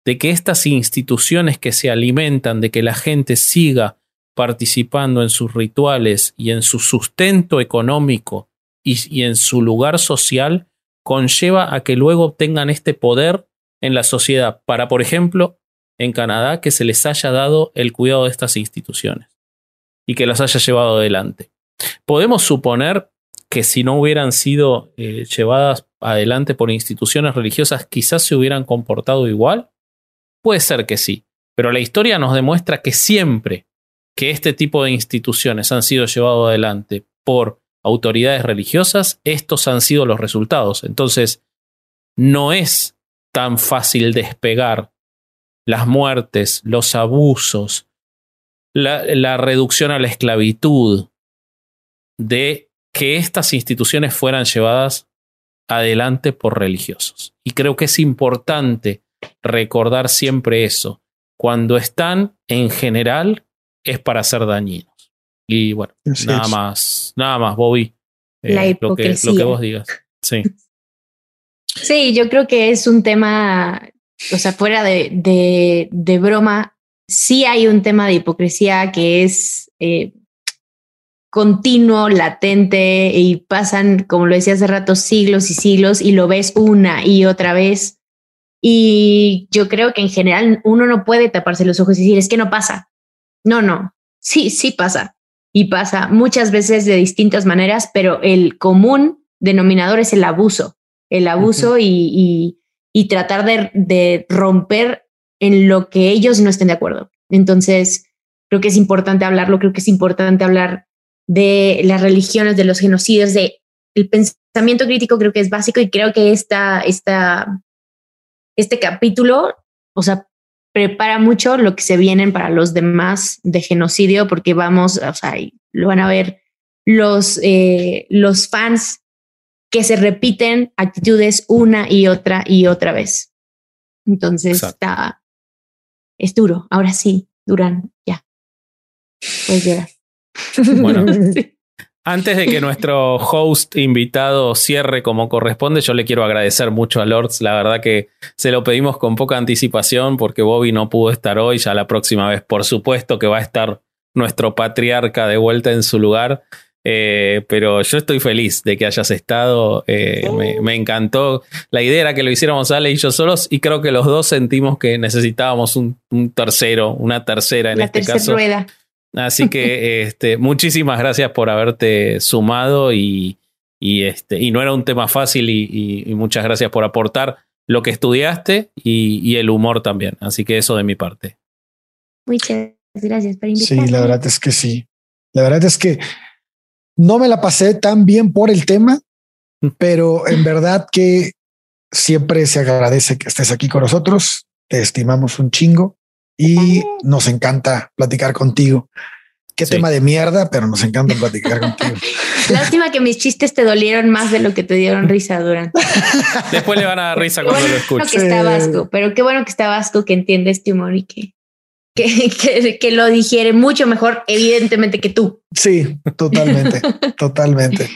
[SPEAKER 3] de que estas instituciones que se alimentan de que la gente siga participando en sus rituales y en su sustento económico y, en su lugar social conlleva a que luego obtengan este poder en la sociedad para, por ejemplo, en Canadá, que se les haya dado el cuidado de estas instituciones y que las haya llevado adelante. Podemos suponer que si no hubieran sido eh, llevadas adelante por instituciones religiosas, quizás se hubieran comportado igual. Puede ser que sí, pero la historia nos demuestra que siempre que este tipo de instituciones han sido llevadas adelante por autoridades religiosas, estos han sido los resultados. Entonces, no es tan fácil despegar las muertes, los abusos, la, la reducción a la esclavitud de que estas instituciones fueran llevadas adelante por religiosos. Y creo que es importante recordar siempre eso. Cuando están en general es para ser dañinos. Y bueno,
[SPEAKER 4] Así
[SPEAKER 3] nada
[SPEAKER 4] es.
[SPEAKER 3] más, nada más, Bobby. eh,
[SPEAKER 5] La
[SPEAKER 3] lo, que, lo que vos digas. Sí.
[SPEAKER 5] Sí, yo creo que es un tema, o sea, fuera de, de, de broma, sí hay un tema de hipocresía que es eh, continuo, latente y pasan, como lo decía hace rato, siglos y siglos y lo ves una y otra vez. Y yo creo que en general uno no puede taparse los ojos y decir, es que no pasa. No, no, sí, sí pasa. Y pasa muchas veces de distintas maneras, pero el común denominador es el abuso el abuso y, y, y, tratar de, de, romper en lo que ellos no estén de acuerdo. Entonces, creo que es importante hablarlo, creo que es importante hablar de las religiones, de los genocidios, de el pensamiento crítico creo que es básico y creo que esta, esta, este capítulo, o sea, prepara mucho lo que se vienen para los demás de genocidio, porque vamos, o sea, lo van a ver los, eh, los fans que se repiten actitudes una y otra y otra vez. Entonces
[SPEAKER 3] Exacto.
[SPEAKER 5] está, es duro. Ahora sí, Durán, ya. Puedes llegar.
[SPEAKER 3] Bueno. Antes de que nuestro host invitado cierre como corresponde, yo le quiero agradecer mucho a Lords. La verdad que se lo pedimos con poca anticipación porque Bobby no pudo estar hoy. Ya la próxima vez, por supuesto, que va a estar nuestro patriarca de vuelta en su lugar. Eh, pero yo estoy feliz de que hayas estado. Eh, me, me, encantó. La idea era que lo hiciéramos Ale y yo solos, y creo que los dos sentimos que necesitábamos un, un tercero, una tercera en
[SPEAKER 5] La
[SPEAKER 3] este
[SPEAKER 5] tercera
[SPEAKER 3] caso.
[SPEAKER 5] rueda.
[SPEAKER 3] Así que este, muchísimas gracias por haberte sumado y, y, este, y no era un tema fácil y, y, y muchas gracias por aportar
[SPEAKER 6] lo que estudiaste y, y el humor también. Así que eso de mi parte.
[SPEAKER 5] Muchas gracias por invitarme.
[SPEAKER 4] Sí, la verdad es que sí. La verdad es que no me la pasé tan bien por el tema, pero en verdad que siempre se agradece que estés aquí con nosotros. Te estimamos un chingo y nos encanta platicar contigo. Qué
[SPEAKER 6] Sí.
[SPEAKER 4] tema de mierda, pero nos encanta platicar contigo.
[SPEAKER 5] Lástima que mis chistes te dolieron más de lo que te dieron risa durante.
[SPEAKER 6] Después le van a dar risa
[SPEAKER 5] Qué
[SPEAKER 6] cuando
[SPEAKER 5] bueno
[SPEAKER 6] lo escuchen.
[SPEAKER 5] que está Vasco, pero qué bueno que está Vasco que entiende este humor y que, que, que, que lo digiere mucho mejor, evidentemente, que tú.
[SPEAKER 4] Sí, totalmente, totalmente.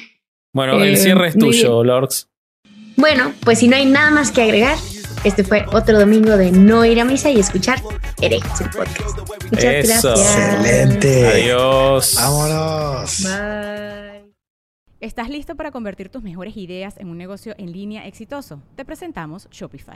[SPEAKER 6] Bueno,
[SPEAKER 5] Eh,
[SPEAKER 6] el cierre es tuyo, Lorx.
[SPEAKER 5] Bueno, pues si no hay nada más que agregar, este fue otro domingo de no ir a misa y escuchar Herejes el podcast. Muchas
[SPEAKER 6] Eso.
[SPEAKER 5] gracias.
[SPEAKER 4] Excelente.
[SPEAKER 6] Adiós.
[SPEAKER 4] Vámonos.
[SPEAKER 5] Bye.
[SPEAKER 7] ¿Estás listo para convertir tus mejores ideas en un negocio en línea exitoso? Te presentamos Shopify.